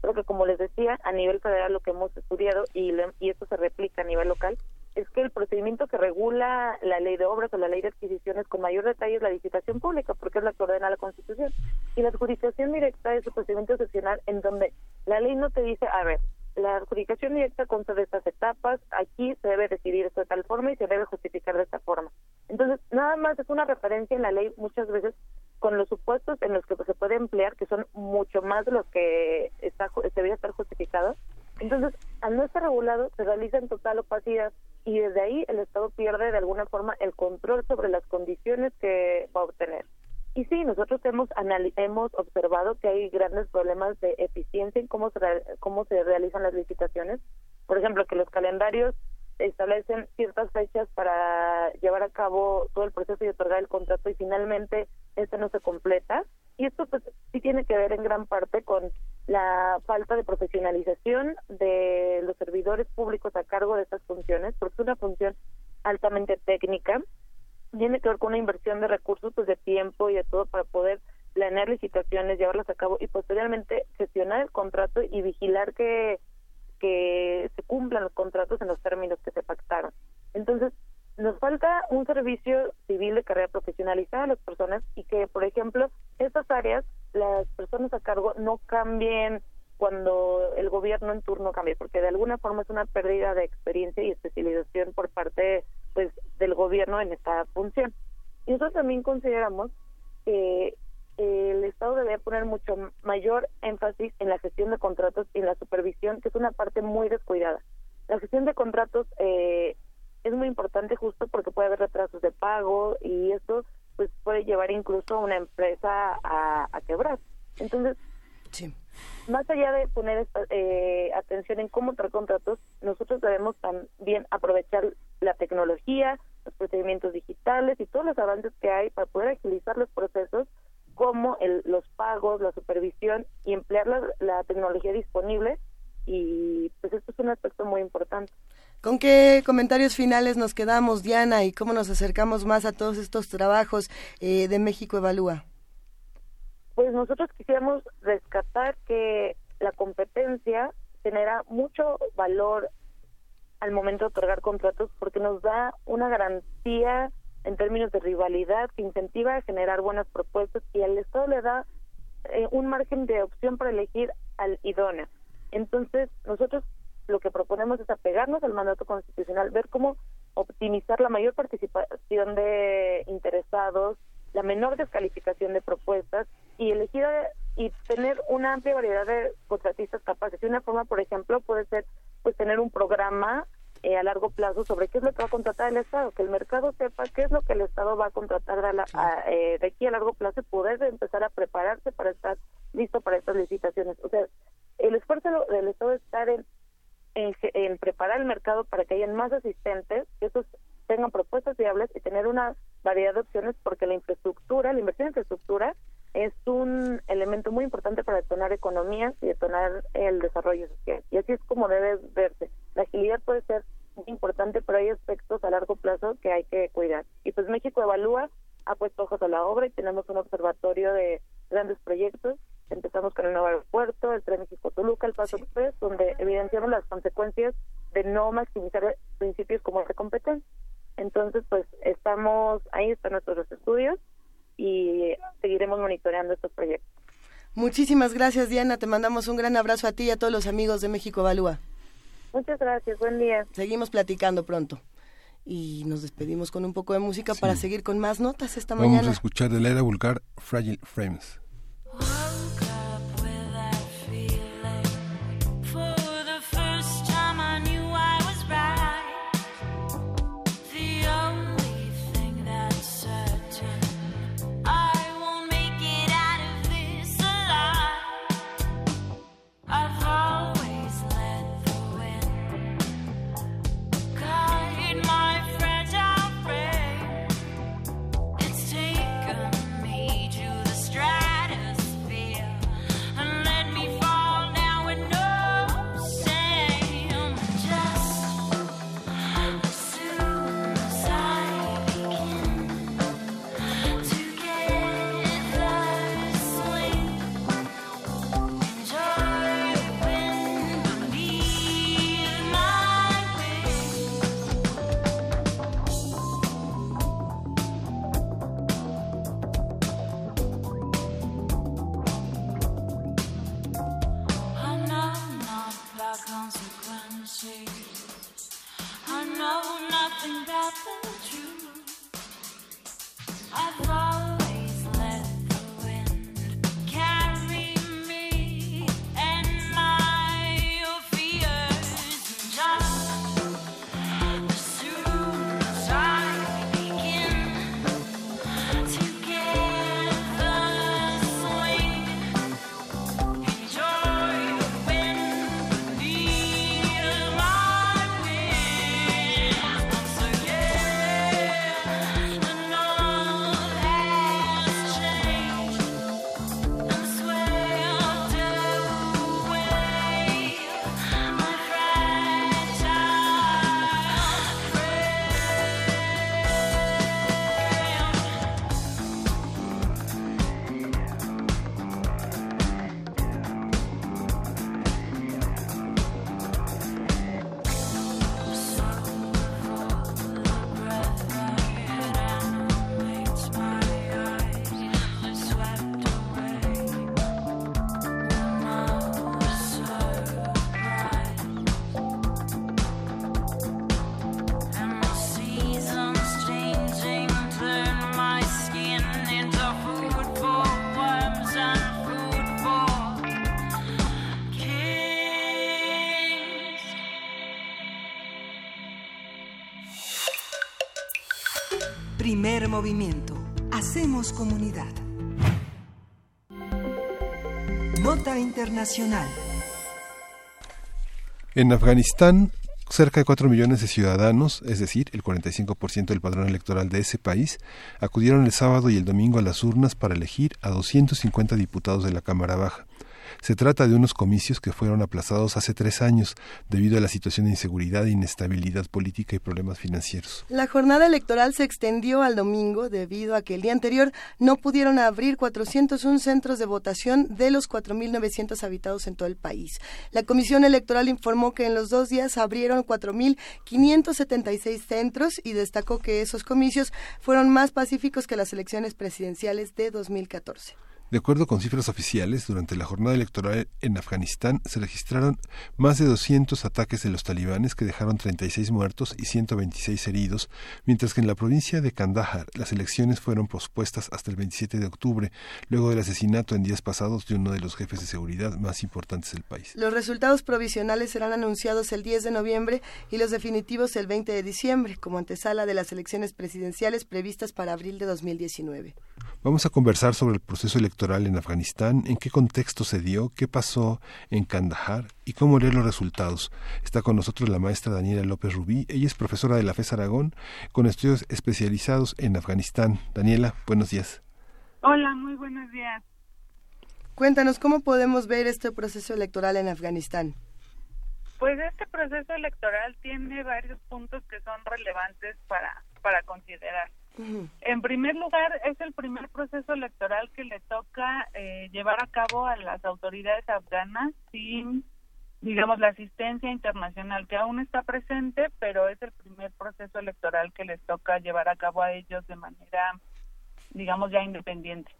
Creo que como les decía, a nivel federal lo que hemos estudiado y, le- y esto se replica a nivel local es que el procedimiento que regula la ley de obras o la ley de adquisiciones con mayor detalle es la licitación pública, porque es la que ordena la Constitución. Y la adjudicación directa es un procedimiento excepcional en donde la ley no te dice, a ver, la adjudicación directa consta de estas etapas, aquí se debe decidir esto de tal forma y se debe justificar de esta forma. Entonces, nada más es una referencia en la ley muchas veces con los supuestos en los que se puede emplear, que son mucho más de los que está, debería estar justificado. Entonces, al no estar regulado, se realiza en total opacidad y desde ahí el Estado pierde de alguna forma el control sobre las condiciones que va a obtener. Y sí, nosotros hemos hemos observado que hay grandes problemas de eficiencia en cómo se, cómo se realizan las licitaciones. Por ejemplo, que los calendarios establecen ciertas fechas para llevar a cabo todo el proceso y otorgar el contrato y finalmente este no se completa. Y esto pues sí tiene que ver en gran parte con la falta de profesionalización de los servidores públicos a cargo de estas funciones, porque es una función altamente técnica, tiene que ver con una inversión de recursos, pues de tiempo y de todo para poder planear licitaciones, llevarlas a cabo y posteriormente gestionar el contrato y vigilar que que se cumplan los contratos en los términos que se pactaron. Entonces, nos falta un servicio civil de carrera profesionalizada a las personas y que, por ejemplo, estas áreas, las personas a cargo no cambien cuando el gobierno en turno cambie, porque de alguna forma es una pérdida de experiencia y especialización por parte pues del gobierno en esta función. Y nosotros también consideramos que el Estado debe poner mucho mayor énfasis en la gestión de contratos y en la supervisión, que es una parte muy descuidada. La gestión de contratos eh, es muy importante justo porque puede haber retrasos de pago y eso pues puede llevar incluso a una empresa a, quebrar. Entonces, más allá de poner eh, atención en cómo traer contratos, nosotros debemos también aprovechar la tecnología, los procedimientos digitales y todos los avances que hay para poder agilizar los procesos como el, los pagos, la supervisión y emplear la, tecnología disponible y pues esto es un aspecto muy importante. ¿Con qué comentarios finales nos quedamos, Diana, y cómo nos acercamos más a todos estos trabajos eh, de México Evalúa? Pues nosotros quisiéramos rescatar que la competencia genera mucho valor al momento de otorgar contratos porque nos da una garantía en términos de rivalidad que incentiva a generar buenas propuestas y al Estado le da eh, un margen de opción para elegir al idóneo. Entonces, nosotros lo que proponemos es apegarnos al mandato constitucional, ver cómo optimizar la mayor participación de interesados, la menor descalificación de propuestas y elegir y tener una amplia variedad de contratistas capaces. Y una forma, por ejemplo, puede ser pues tener un programa eh, a largo plazo sobre qué es lo que va a contratar el Estado, que el mercado sepa qué es lo que el Estado va a contratar eh, de aquí a largo plazo y poder empezar a prepararse para estar listo para estas licitaciones. O sea, el esfuerzo del Estado es estar en, en, preparar el mercado para que hayan más asistentes, que esos tengan propuestas viables y tener una variedad de opciones porque la infraestructura, la inversión en infraestructura es un elemento muy importante para detonar economías y detonar el desarrollo social. Y así es como debe verse. La agilidad puede ser muy importante, pero hay aspectos a largo plazo que hay que cuidar. Y pues México Evalúa ha puesto ojos a la obra y tenemos un observatorio de grandes proyectos. Empezamos con el nuevo aeropuerto, el Tren México-Toluca, el Paso Express, donde evidenciamos las consecuencias de no maximizar principios como la competencia. Entonces, pues estamos, ahí están nuestros estudios y seguiremos monitoreando estos proyectos. Muchísimas gracias, Diana. Te mandamos un gran abrazo a ti y a todos los amigos de México Evalúa. Muchas gracias, buen día. Seguimos platicando pronto. Y nos despedimos con un poco de música para seguir con más notas esta mañana. Vamos a escuchar de la era vulgar Fragile Frames. I know nothing about this. En Afganistán, cerca de 4 millones de ciudadanos, es decir, el 45% del padrón electoral de ese país, acudieron el sábado y el domingo a las urnas para elegir a 250 diputados de la Cámara Baja. Se trata de unos comicios que fueron aplazados hace tres años debido a la situación de inseguridad, inestabilidad política y problemas financieros. La jornada electoral se extendió al domingo debido a que el día anterior no pudieron abrir 401 centros de votación de los 4.900 habitados en todo el país. La Comisión Electoral informó que en los dos días abrieron 4.576 centros y destacó que esos comicios fueron más pacíficos que las elecciones presidenciales de 2014. De acuerdo con cifras oficiales, durante la jornada electoral en Afganistán se registraron más de 200 ataques de los talibanes que dejaron 36 muertos y 126 heridos, mientras que en la provincia de Kandahar las elecciones fueron pospuestas hasta el 27 de octubre, luego del asesinato en días pasados de uno de los jefes de seguridad más importantes del país. Los resultados provisionales serán anunciados el 10 de noviembre y los definitivos el 20 de diciembre, como antesala de las elecciones presidenciales previstas para abril de 2019. Vamos a conversar sobre el proceso electoral en Afganistán, en qué contexto se dio, qué pasó en Kandahar y cómo leer los resultados. Está con nosotros la maestra Daniela López Rubí. Ella es profesora de la FES Aragón con estudios especializados en Afganistán. Daniela, buenos días. Hola, muy buenos días. Cuéntanos, ¿cómo podemos ver este proceso electoral en Afganistán? Pues este proceso electoral tiene varios puntos que son relevantes para, para considerar. En primer lugar, es el primer proceso electoral que le toca eh, llevar a cabo a las autoridades afganas sin, digamos, la asistencia internacional que aún está presente, pero es el primer proceso electoral que les toca llevar a cabo a ellos de manera, digamos, ya independiente.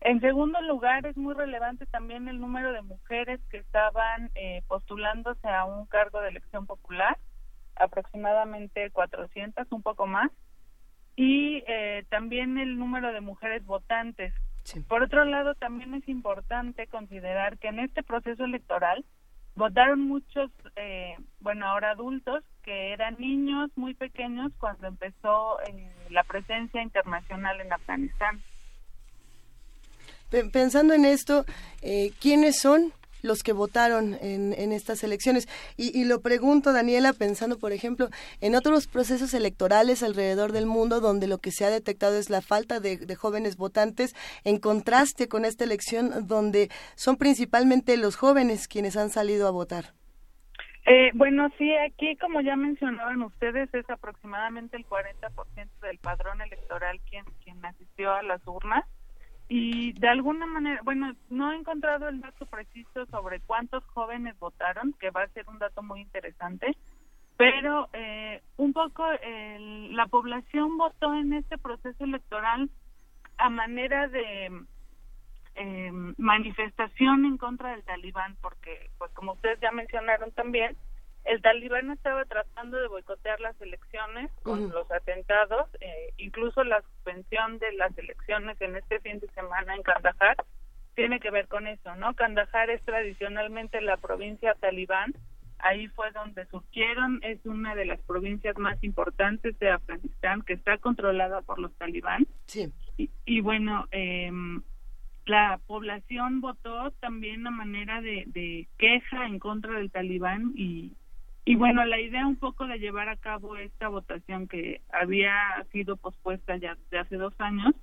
En segundo lugar, es muy relevante también el número de mujeres que estaban eh, postulándose a un cargo de elección popular, aproximadamente 400, un poco más y eh, también el número de mujeres votantes. Por otro lado, también es importante considerar que en este proceso electoral votaron muchos, eh, bueno, ahora adultos, que eran niños muy pequeños cuando empezó eh, la presencia internacional en Afganistán. Pensando en esto, ¿quiénes son los que votaron en, en estas elecciones. Y, lo pregunto, Daniela, pensando, por ejemplo, en otros procesos electorales alrededor del mundo donde lo que se ha detectado es la falta de, jóvenes votantes, en contraste con esta elección donde son principalmente los jóvenes quienes han salido a votar. Eh, bueno, sí, aquí como ya mencionaban ustedes, es aproximadamente el 40% del padrón electoral quien asistió a las urnas y de alguna manera, bueno, no he encontrado el dato preciso sobre cuántos jóvenes votaron, que va a ser un dato muy interesante, pero eh, un poco la población votó en este proceso electoral a manera de eh, manifestación en contra del talibán, porque, pues como ustedes ya mencionaron también, el talibán estaba tratando de boicotear las elecciones con los atentados, eh, incluso la suspensión de las elecciones en este fin de semana en Kandahar tiene que ver con eso, ¿no? Kandahar es tradicionalmente la provincia talibán, ahí fue donde surgieron, es una de las provincias más importantes de Afganistán que está controlada por los talibán. Sí. Y, bueno, em, la población votó también a manera de, de queja en contra del talibán y, y bueno, la idea un poco de llevar a cabo esta votación que había sido pospuesta ya de hace dos años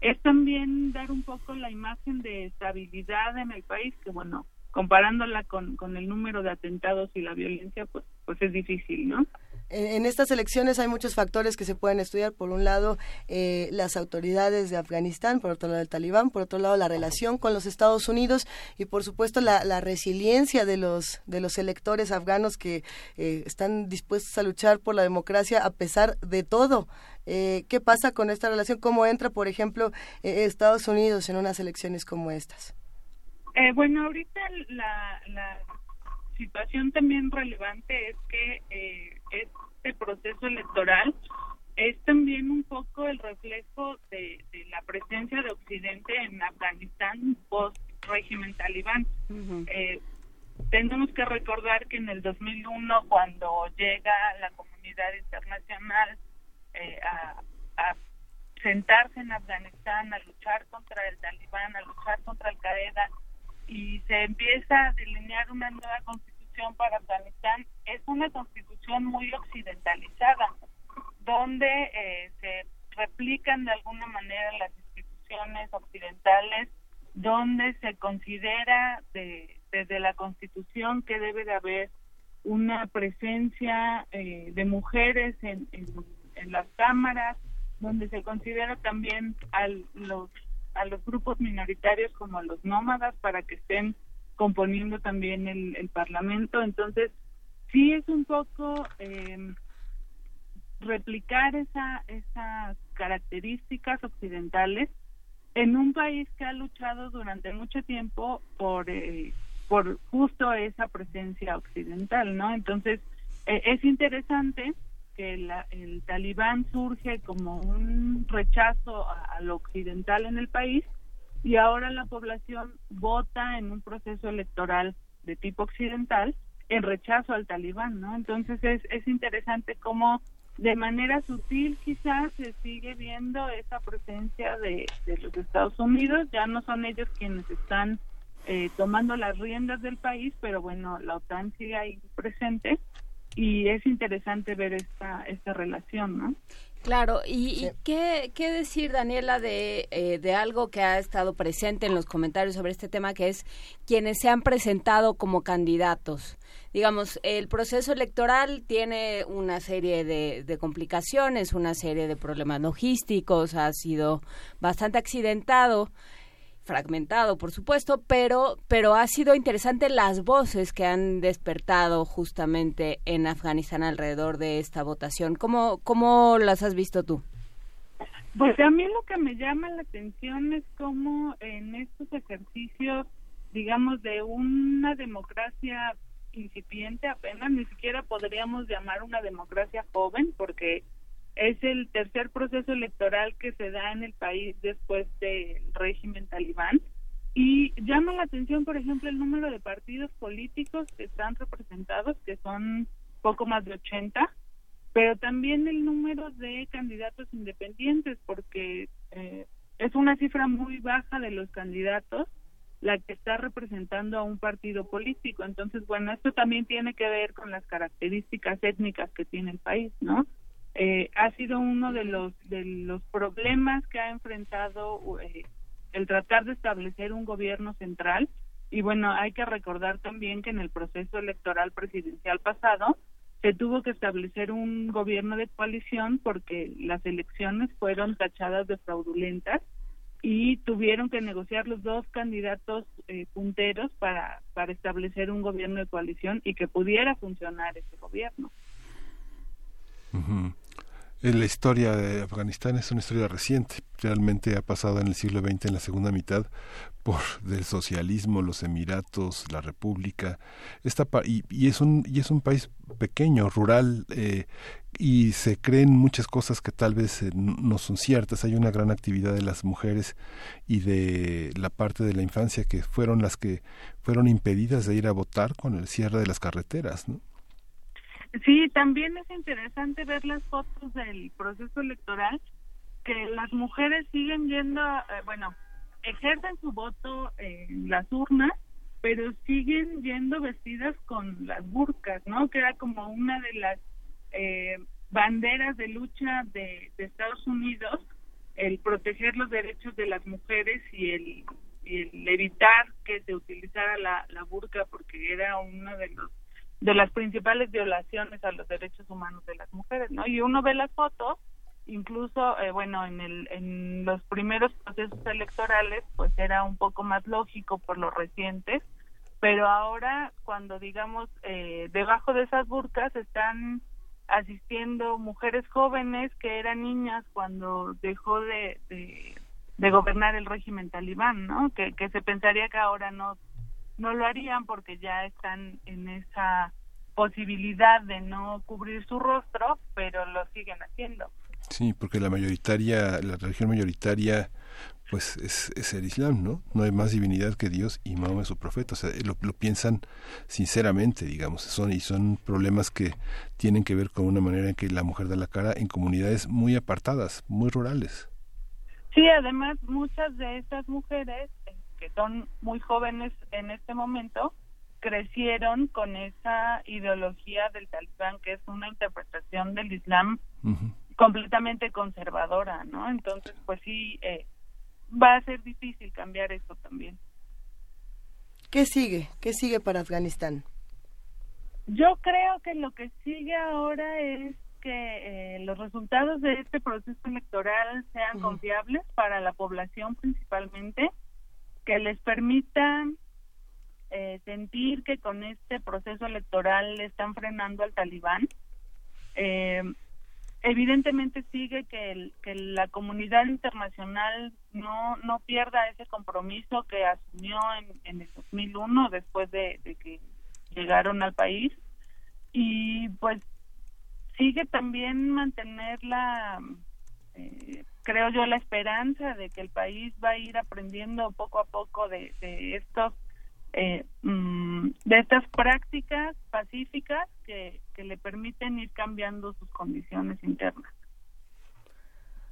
es también dar un poco la imagen de estabilidad en el país, que bueno, comparándola con, con el número de atentados y la violencia, pues, pues es difícil, ¿no? En estas elecciones hay muchos factores que se pueden estudiar. Por un lado, eh, las autoridades de Afganistán, por otro lado, el talibán, por otro lado, la relación con los Estados Unidos y, por supuesto, la, resiliencia de los, de los electores afganos que eh, están dispuestos a luchar por la democracia a pesar de todo. Eh, ¿Qué pasa con esta relación? ¿Cómo entra, por ejemplo, Estados Unidos en unas elecciones como estas? bueno, ahorita la, la situación también relevante es que este proceso electoral es también un poco el reflejo de, la presencia de Occidente en Afganistán post régimen talibán. Eh, tenemos que recordar que en el 2001 cuando llega la comunidad internacional eh, a, sentarse en Afganistán a luchar contra el talibán, a luchar contra Al Qaeda y se empieza a delinear una nueva constitución para Afganistán, es una constitución muy occidentalizada, donde eh, se replican de alguna manera las instituciones occidentales, donde se considera de, desde la constitución que debe de haber una presencia eh, de mujeres en, en, las cámaras, donde se considera también a los a los grupos minoritarios como los nómadas para que estén componiendo también el, el parlamento. Entonces sí es un poco eh, replicar esa esas características occidentales en un país que ha luchado durante mucho tiempo por eh, por justo esa presencia occidental no entonces eh, es interesante que la, el talibán surge como un rechazo a, a, lo occidental en el país y ahora la población vota en un proceso electoral de tipo occidental en rechazo al talibán, ¿no? Entonces es, es interesante cómo de manera sutil quizás se sigue viendo esa presencia de, de los Estados Unidos, ya no son ellos quienes están eh, tomando las riendas del país, pero bueno, la OTAN sigue ahí presente y es interesante ver esta esta relación, ¿no? Claro, y, sí. y ¿qué, qué, decir, Daniela, de, eh, de algo que ha estado presente en los comentarios sobre este tema, que es quienes se han presentado como candidatos. Digamos, el proceso electoral tiene una serie de, de complicaciones, una serie de problemas logísticos, ha sido bastante accidentado fragmentado, por supuesto, pero, pero ha sido interesante las voces que han despertado justamente en Afganistán alrededor de esta votación. ¿Cómo, cómo las has visto tú? Pues a mí lo que me llama la atención es cómo en estos ejercicios, digamos, de una democracia incipiente apenas, ni siquiera podríamos llamar una democracia joven, porque es el tercer proceso electoral que se da en el país después del régimen talibán y llama la atención, por ejemplo, el número de partidos políticos que están representados, que son poco más de 80, pero también el número de candidatos independientes, porque eh, es una cifra muy baja de los candidatos la que está representando a un partido político. Entonces, bueno, esto también tiene que ver con las características étnicas que tiene el país, ¿no? Eh, ha sido uno de los de los problemas que ha enfrentado eh, el tratar de establecer un gobierno central y bueno hay que recordar también que en el proceso electoral presidencial pasado se tuvo que establecer un gobierno de coalición porque las elecciones fueron tachadas de fraudulentas y tuvieron que negociar los dos candidatos eh, punteros para para establecer un gobierno de coalición y que pudiera funcionar ese gobierno. Uh. La historia de Afganistán es una historia reciente, realmente ha pasado en el siglo XX, en la segunda mitad, por del socialismo, los Emiratos, la República, esta y, y es un y es un país pequeño, rural, eh, y se creen muchas cosas que tal vez eh, no son ciertas. Hay una gran actividad de las mujeres y de la parte de la infancia que fueron las que fueron impedidas de ir a votar con el cierre de las carreteras, ¿no? Sí, también es interesante ver las fotos del proceso electoral, que las mujeres siguen yendo, eh, bueno, ejercen su voto en las urnas, pero siguen yendo vestidas con las burcas, ¿no? Que era como una de las eh, banderas de lucha de, Estados Unidos, el proteger los derechos de las mujeres y el, y el evitar que se utilizara la, la burca porque era uno de los de las principales violaciones a los derechos humanos de las mujeres, ¿no? Y uno ve las fotos, incluso, eh, bueno, en, el, en los primeros procesos electorales, pues era un poco más lógico por los recientes, pero ahora, cuando digamos, eh, debajo de esas burcas están asistiendo mujeres jóvenes que eran niñas cuando dejó de, de, de gobernar el régimen talibán, ¿no? Que, que se pensaría que ahora no no lo harían porque ya están en esa posibilidad de no cubrir su rostro, pero lo siguen haciendo. Sí, porque la mayoritaria, la religión mayoritaria, pues es, es el Islam, ¿no? No hay más divinidad que Dios y Mahoma es su profeta. O sea, lo, lo, piensan sinceramente, digamos. Son, y son problemas que tienen que ver con una manera en que la mujer da la cara en comunidades muy apartadas, muy rurales. Sí, además muchas de estas mujeres que son muy jóvenes en este momento crecieron con esa ideología del talibán que es una interpretación del Islam completamente conservadora, ¿no? Entonces, pues sí, eh, va a ser difícil cambiar esto también. ¿Qué sigue? ¿Qué sigue para Afganistán? Yo creo que lo que sigue ahora es que eh, los resultados de este proceso electoral sean confiables para la población principalmente, que les permitan eh, sentir que con este proceso electoral le están frenando al talibán. Eh, evidentemente sigue que, que la comunidad internacional no no pierda ese compromiso que asumió en, en el 2001 después de, de que llegaron al país y pues sigue también mantener la eh, creo yo la esperanza de que el país va a ir aprendiendo poco a poco de, de estos eh, mm, de estas prácticas pacíficas que, que le permiten ir cambiando sus condiciones internas.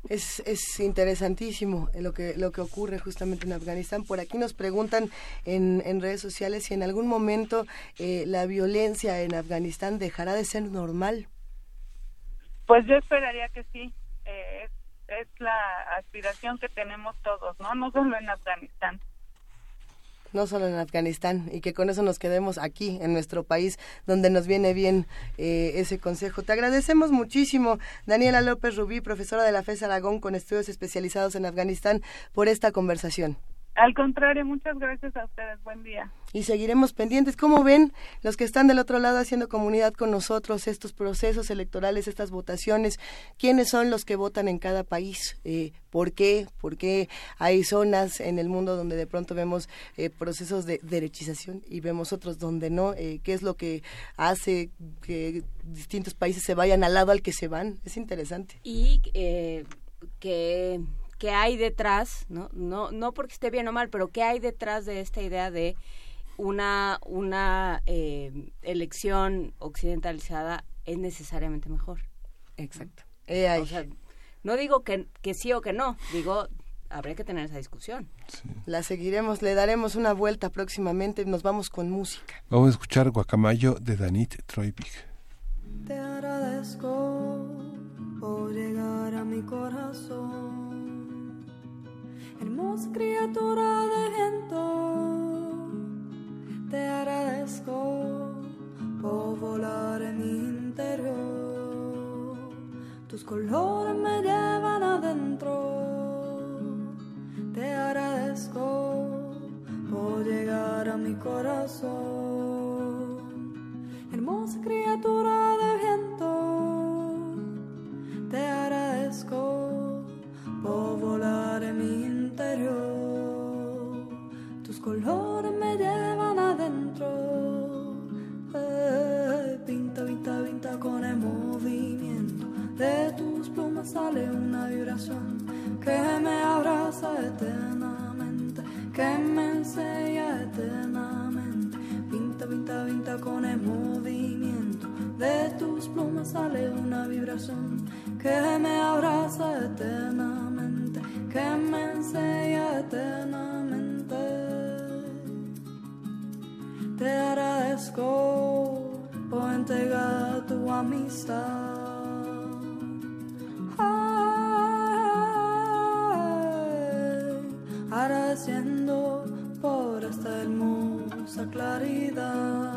Es, es interesantísimo lo que lo que ocurre justamente en Afganistán. Por aquí nos preguntan en, en redes sociales si en algún momento eh, la violencia en Afganistán dejará de ser normal. Pues yo esperaría que sí. Eh, es, es la aspiración que tenemos todos, ¿no? No solo en Afganistán no solo en Afganistán, y que con eso nos quedemos aquí, en nuestro país, donde nos viene bien eh, ese consejo. Te agradecemos muchísimo, Daniela López Rubí, profesora de la FES Aragón con estudios especializados en Afganistán, por esta conversación. Al contrario, muchas gracias a ustedes. Buen día. Y seguiremos pendientes. ¿Cómo ven los que están del otro lado haciendo comunidad con nosotros estos procesos electorales, estas votaciones? ¿Quiénes son los que votan en cada país? Eh, ¿Por qué? ¿Por qué hay zonas en el mundo donde de pronto vemos eh, procesos de derechización y vemos otros donde no? Eh, ¿Qué es lo que hace que distintos países se vayan al lado al que se van? Es interesante. Y eh, que qué hay detrás, ¿no? No, no porque esté bien o mal, pero qué hay detrás de esta idea de una, una eh, elección occidentalizada es necesariamente mejor. Exacto. O sea, no digo que, que sí o que no, digo, habría que tener esa discusión. La seguiremos, le daremos una vuelta próximamente, nos vamos con música. Vamos a escuchar Guacamayo de Danit Troipig. Te agradezco por llegar a mi corazón. Hermosa criatura de viento, te agradezco por volar en mi interior. Tus colores me llevan adentro. Te agradezco por llegar a mi corazón. Hermosa criatura de viento, te agradezco por volar en mi colores me llevan adentro. Eh, pinta, pinta, pinta con el movimiento. De tus plumas sale una vibración que me abraza eternamente, que me enseña eternamente. Pinta, pinta, pinta con el movimiento. De tus plumas sale una vibración que me abraza eternamente, que me enseña eternamente. Te agradezco por entregar tu amistad. Agradeciendo por esta hermosa claridad,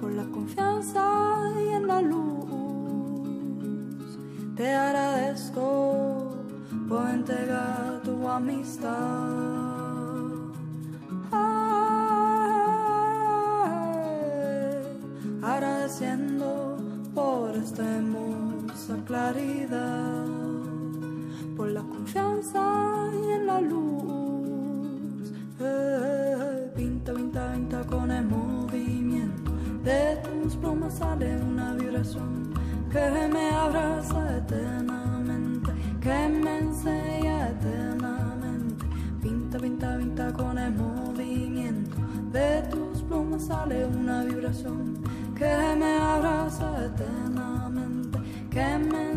por la confianza y en la luz. Te agradezco por entregar tu amistad. Agradeciendo por esta hermosa claridad, por la confianza y en la luz. Eh, pinta, pinta, pinta con el movimiento de tus plumas sale una vibración que me abraza eternamente, que me enseña eternamente. Pinta, pinta, pinta con el movimiento de tus plumas sale una vibración que me abraza eternamente, que me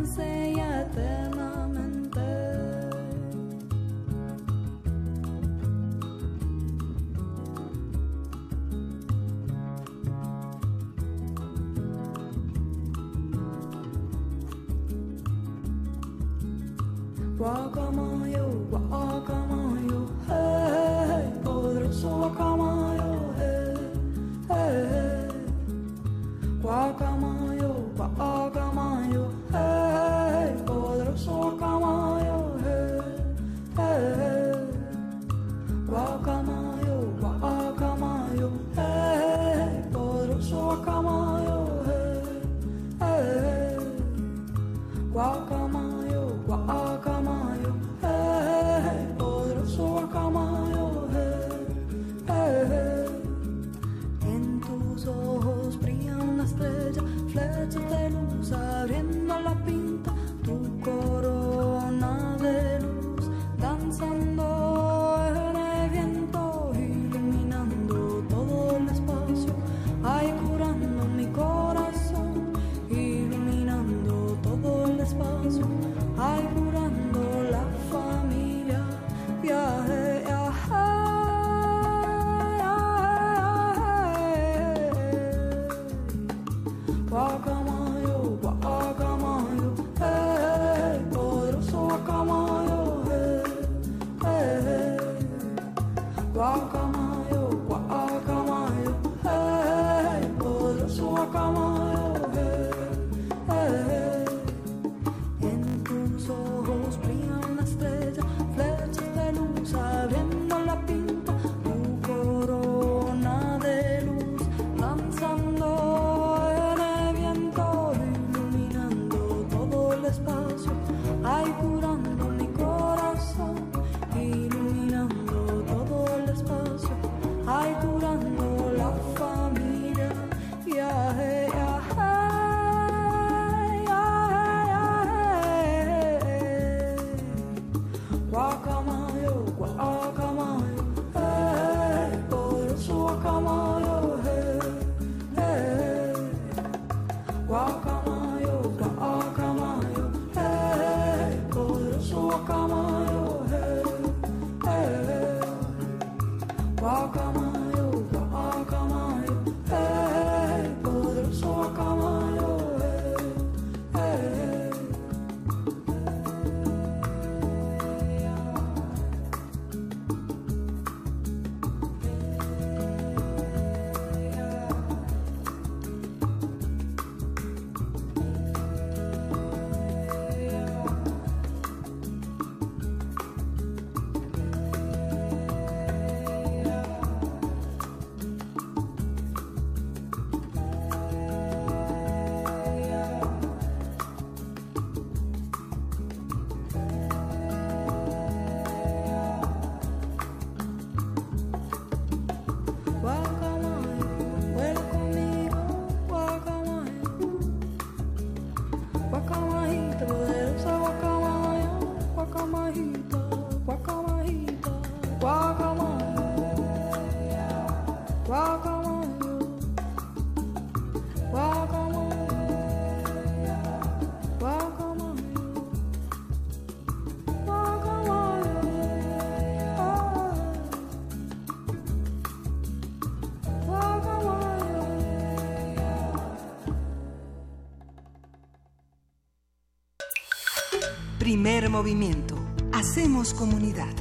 Hacemos comunidad.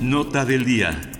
Nota del día.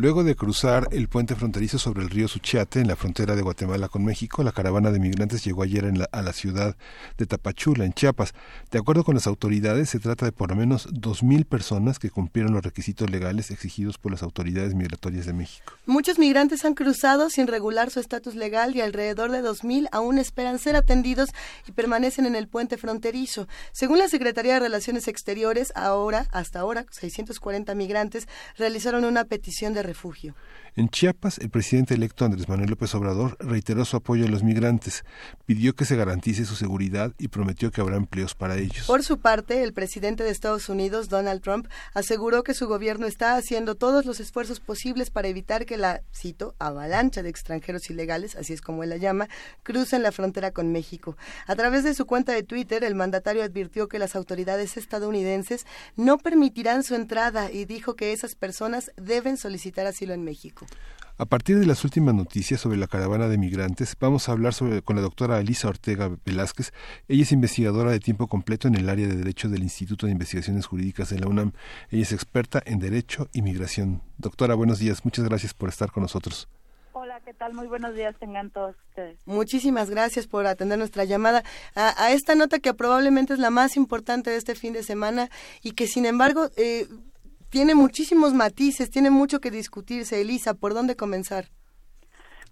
Luego de cruzar el puente fronterizo sobre el río Suchiate en la frontera de Guatemala con México, la caravana de migrantes llegó ayer en la- a la ciudad de Tapachula, en Chiapas. De acuerdo con las autoridades, se trata de por lo menos 2.000 personas que cumplieron los requisitos legales exigidos por las autoridades migratorias de México. Muchos migrantes han cruzado sin regular su estatus legal y alrededor de 2.000 aún esperan ser atendidos y permanecen en el puente fronterizo. Según la Secretaría de Relaciones Exteriores, ahora, hasta ahora, 640 migrantes realizaron una petición de refugio. En Chiapas, el presidente electo Andrés Manuel López Obrador reiteró su apoyo a los migrantes, pidió que se garantice su seguridad y prometió que habrá empleos para ellos. Por su parte, el presidente de Estados Unidos, Donald Trump, aseguró que su gobierno está haciendo todos los esfuerzos posibles para evitar que la, cito, avalancha de extranjeros ilegales, así es como él la llama, crucen la frontera con México. A través de su cuenta de Twitter, el mandatario advirtió que las autoridades estadounidenses no permitirán su entrada y dijo que esas personas deben solicitar asilo en México. A partir de las últimas noticias sobre la caravana de migrantes, vamos a hablar sobre, con la doctora Elisa Ortega Velázquez. Ella es investigadora de tiempo completo en el área de Derecho del Instituto de Investigaciones Jurídicas de la UNAM. Ella es experta en Derecho y Migración. Doctora, buenos días. Muchas gracias por estar con nosotros. Hola, ¿qué tal? Muy buenos días tengan todos ustedes. Muchísimas gracias por atender nuestra llamada a, a esta nota que probablemente es la más importante de este fin de semana y que sin embargo eh, tiene muchísimos matices, tiene mucho que discutirse. Elisa, ¿por dónde comenzar?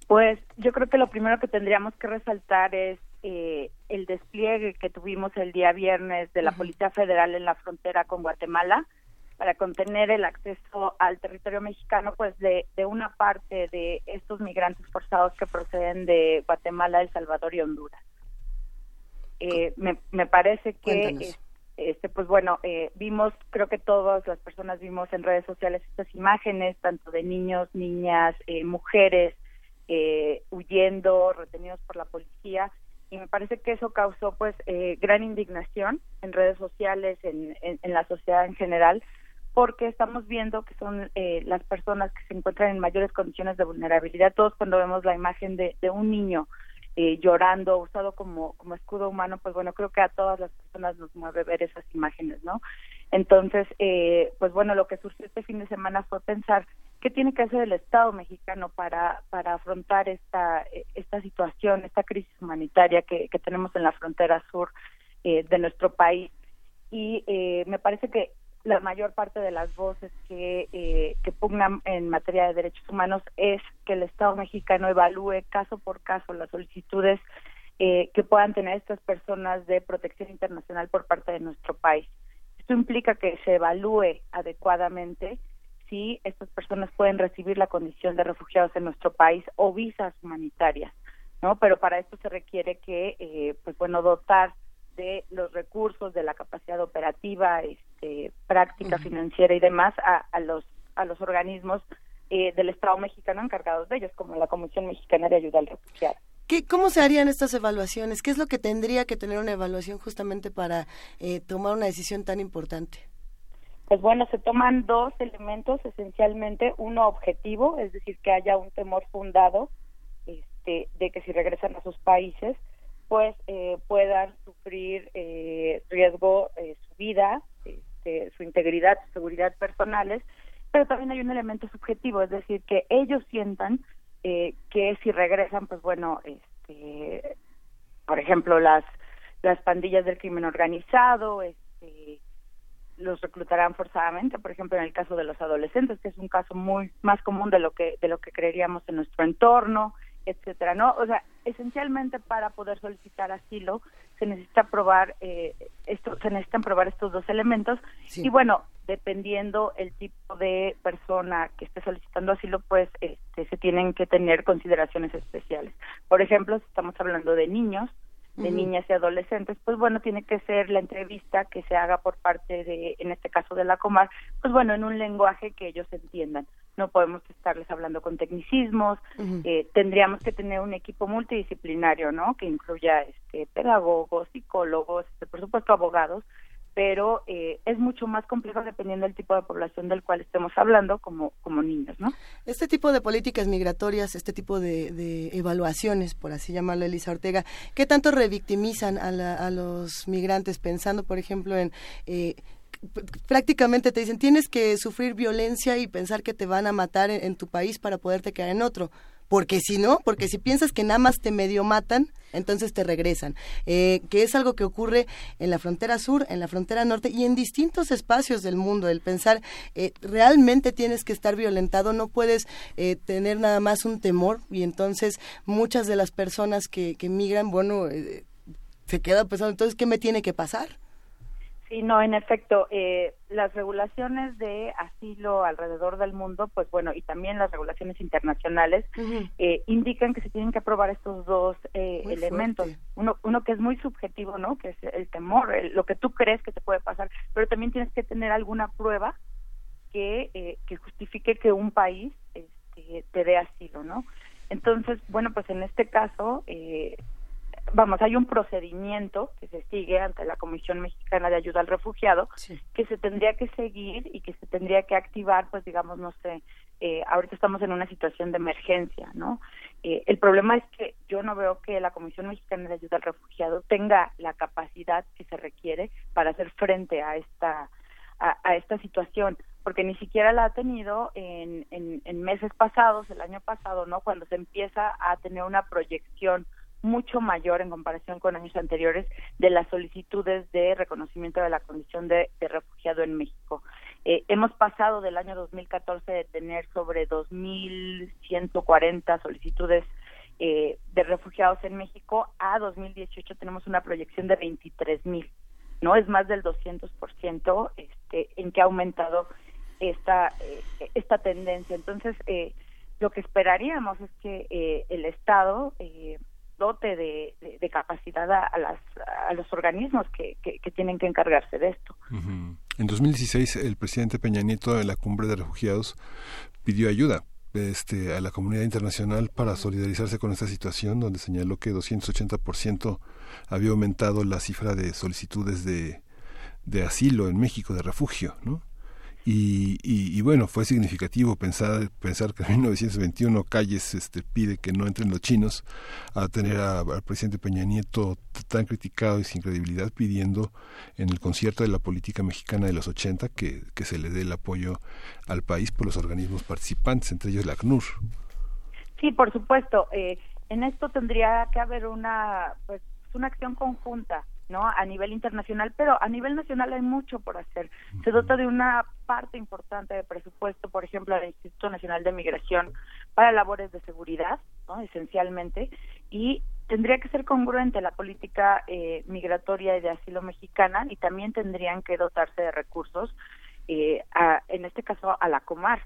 Pues yo creo que lo primero que tendríamos que resaltar es eh, el despliegue que tuvimos el día viernes de la Policía Federal en la frontera con Guatemala para contener el acceso al territorio mexicano, pues de, de una parte de estos migrantes forzados que proceden de Guatemala, El Salvador y Honduras. Eh, me, me parece que. Este pues bueno eh, vimos creo que todas las personas vimos en redes sociales estas imágenes tanto de niños niñas eh, mujeres eh, huyendo retenidos por la policía y me parece que eso causó pues eh, gran indignación en redes sociales en, en, en la sociedad en general porque estamos viendo que son eh, las personas que se encuentran en mayores condiciones de vulnerabilidad. Todos cuando vemos la imagen de, de un niño eh, llorando, usado como, como escudo humano, pues bueno, creo que a todas las personas nos mueve ver esas imágenes, ¿no? Entonces, eh, pues bueno, lo que surgió este fin de semana fue pensar qué tiene que hacer el Estado mexicano para, para afrontar esta, eh, esta situación, esta crisis humanitaria que, que tenemos en la frontera sur eh, de nuestro país. Y eh, me parece que la mayor parte de las voces que, eh, que pugnan en materia de derechos humanos es que el Estado mexicano evalúe caso por caso las solicitudes eh, que puedan tener estas personas de protección internacional por parte de nuestro país. Esto implica que se evalúe adecuadamente si estas personas pueden recibir la condición de refugiados en nuestro país o visas humanitarias, ¿no? Pero para esto se requiere que, eh, pues bueno, dotar de los recursos, de la capacidad operativa, este, práctica financiera y demás a, a los a los organismos eh, del Estado mexicano encargados de ellos, como la Comisión Mexicana de Ayuda al Refugiado. ¿Qué, ¿Cómo se harían estas evaluaciones? ¿Qué es lo que tendría que tener una evaluación justamente para eh, tomar una decisión tan importante? Pues bueno, se toman dos elementos esencialmente, uno objetivo, es decir, que haya un temor fundado este, de que si regresan a sus países, pues eh, puedan sufrir eh, riesgo eh, su vida, este, su integridad, su seguridad personales, pero también hay un elemento subjetivo, es decir, que ellos sientan eh, que si regresan, pues bueno, este, por ejemplo, las las pandillas del crimen organizado, este, los reclutarán forzadamente, por ejemplo, en el caso de los adolescentes, que es un caso muy más común de lo que de lo que creeríamos en nuestro entorno, etcétera, ¿no? O sea, esencialmente para poder solicitar asilo se necesita probar eh, esto, se necesitan probar estos dos elementos y bueno, dependiendo el tipo de persona que esté solicitando asilo, pues este, se tienen que tener consideraciones especiales. Por ejemplo, si estamos hablando de niños, de niñas y adolescentes, pues bueno, tiene que ser la entrevista que se haga por parte de, en este caso de la Comar, pues bueno, en un lenguaje que ellos entiendan. No podemos estarles hablando con tecnicismos, eh, tendríamos que tener un equipo multidisciplinario, ¿no? Que incluya este, pedagogos, psicólogos, este, por supuesto abogados, pero eh, es mucho más complejo dependiendo del tipo de población del cual estemos hablando, como, como niños, ¿no? Este tipo de políticas migratorias, este tipo de, de evaluaciones, por así llamarlo, Elisa Ortega, ¿qué tanto revictimizan a, la- a los migrantes pensando, por ejemplo, en... eh, prácticamente te dicen tienes que sufrir violencia y pensar que te van a matar en, en tu país para poderte quedar en otro porque si no, porque si piensas que nada más te medio matan, entonces te regresan, eh, que es algo que ocurre en la frontera sur, en la frontera norte y en distintos espacios del mundo, el pensar eh, realmente tienes que estar violentado, no puedes eh, tener nada más un temor y entonces muchas de las personas que, que migran, bueno, eh, se quedan pensando, entonces, ¿qué me tiene que pasar? Sí, no, en efecto, eh, las regulaciones de asilo alrededor del mundo, pues bueno, y también las regulaciones internacionales, eh, indican que se tienen que aprobar estos dos eh, elementos. fuerte. Uno, uno que es muy subjetivo, ¿no? Que es el temor, el- lo que tú crees que te puede pasar, pero también tienes que tener alguna prueba que, eh, que justifique que un país este, te dé asilo, ¿no? Entonces, bueno, pues en este caso, eh, vamos, hay un procedimiento que se sigue ante la Comisión Mexicana de Ayuda al Refugiado que se tendría que seguir y que se tendría que activar, pues digamos, no sé, eh, ahorita estamos en una situación de emergencia, ¿no? Eh, el problema es que yo no veo que la Comisión Mexicana de Ayuda al Refugiado tenga la capacidad que se requiere para hacer frente a esta a, a esta situación porque ni siquiera la ha tenido en, en, en meses pasados, el año pasado, ¿no? Cuando se empieza a tener una proyección mucho mayor en comparación con años anteriores de las solicitudes de reconocimiento de la condición de, refugiado en México. Eh, hemos pasado del año 2014 de tener sobre 2.140 solicitudes eh, de refugiados en México a 2018 tenemos una proyección de 23.000, ¿no? Es más del 200% este, en que ha aumentado esta, eh, esta tendencia. Entonces, eh, lo que esperaríamos es que el Estado dote de, de, de capacidad a, a, las, a los organismos que, que, que tienen que encargarse de esto. Ujú. En 2016, el presidente Peña Nieto en la cumbre de refugiados pidió ayuda este, a la comunidad internacional para solidarizarse con esta situación, donde señaló que 280% había aumentado la cifra de solicitudes de, de asilo en México, de refugio, ¿no? Y, y, y, bueno, fue significativo pensar, pensar que en 1921 Calles este, pide que no entren los chinos, a tener al presidente Peña Nieto tan criticado y sin credibilidad pidiendo en el concierto de la política mexicana de los 80 que, que se le dé el apoyo al país por los organismos participantes, entre ellos la ACNUR. Sí, por supuesto. Eh, en esto tendría que haber una, pues, una acción conjunta ¿no? A nivel internacional, pero a nivel nacional hay mucho por hacer. Se dota de una parte importante de presupuesto, por ejemplo, al Instituto Nacional de Migración para labores de seguridad, ¿no? Esencialmente, y tendría que ser congruente la política eh, migratoria y de asilo mexicana y también tendrían que dotarse de recursos, eh, a, en este caso a la Comar,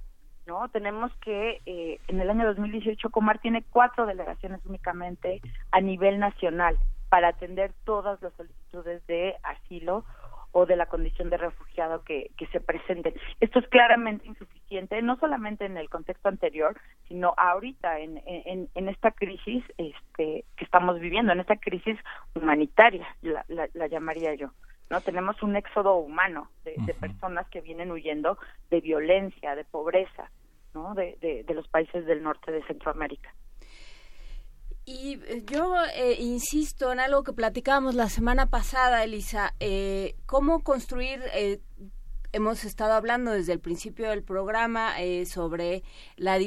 ¿no? Tenemos que eh, en el año 2018 Comar tiene cuatro delegaciones únicamente a nivel nacional para atender todas las solicitudes de asilo o de la condición de refugiado que, que se presenten. Esto es claramente insuficiente, no solamente en el contexto anterior, sino ahorita en, en, en esta crisis este, que estamos viviendo, en esta crisis humanitaria, la, la, la llamaría yo. no tenemos un éxodo humano de, personas que vienen huyendo de violencia de pobreza no de, de, de los países del norte de Centroamérica y yo eh, insisto en algo que platicábamos la semana pasada, Elisa, eh, cómo construir, eh, hemos estado hablando desde el principio del programa eh, sobre la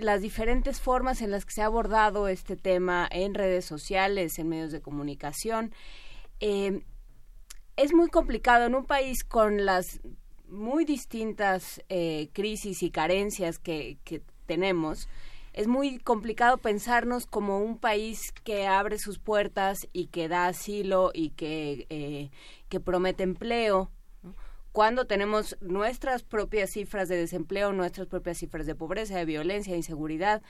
las diferentes formas en las que se ha abordado este tema en redes sociales, en medios de comunicación. Eh, es muy complicado en un país con las muy distintas eh, crisis y carencias que, que tenemos es muy complicado pensarnos como un país que abre sus puertas y que da asilo y que, eh, que promete empleo. Cuando tenemos nuestras propias cifras de desempleo, nuestras propias cifras de pobreza, de violencia, de inseguridad,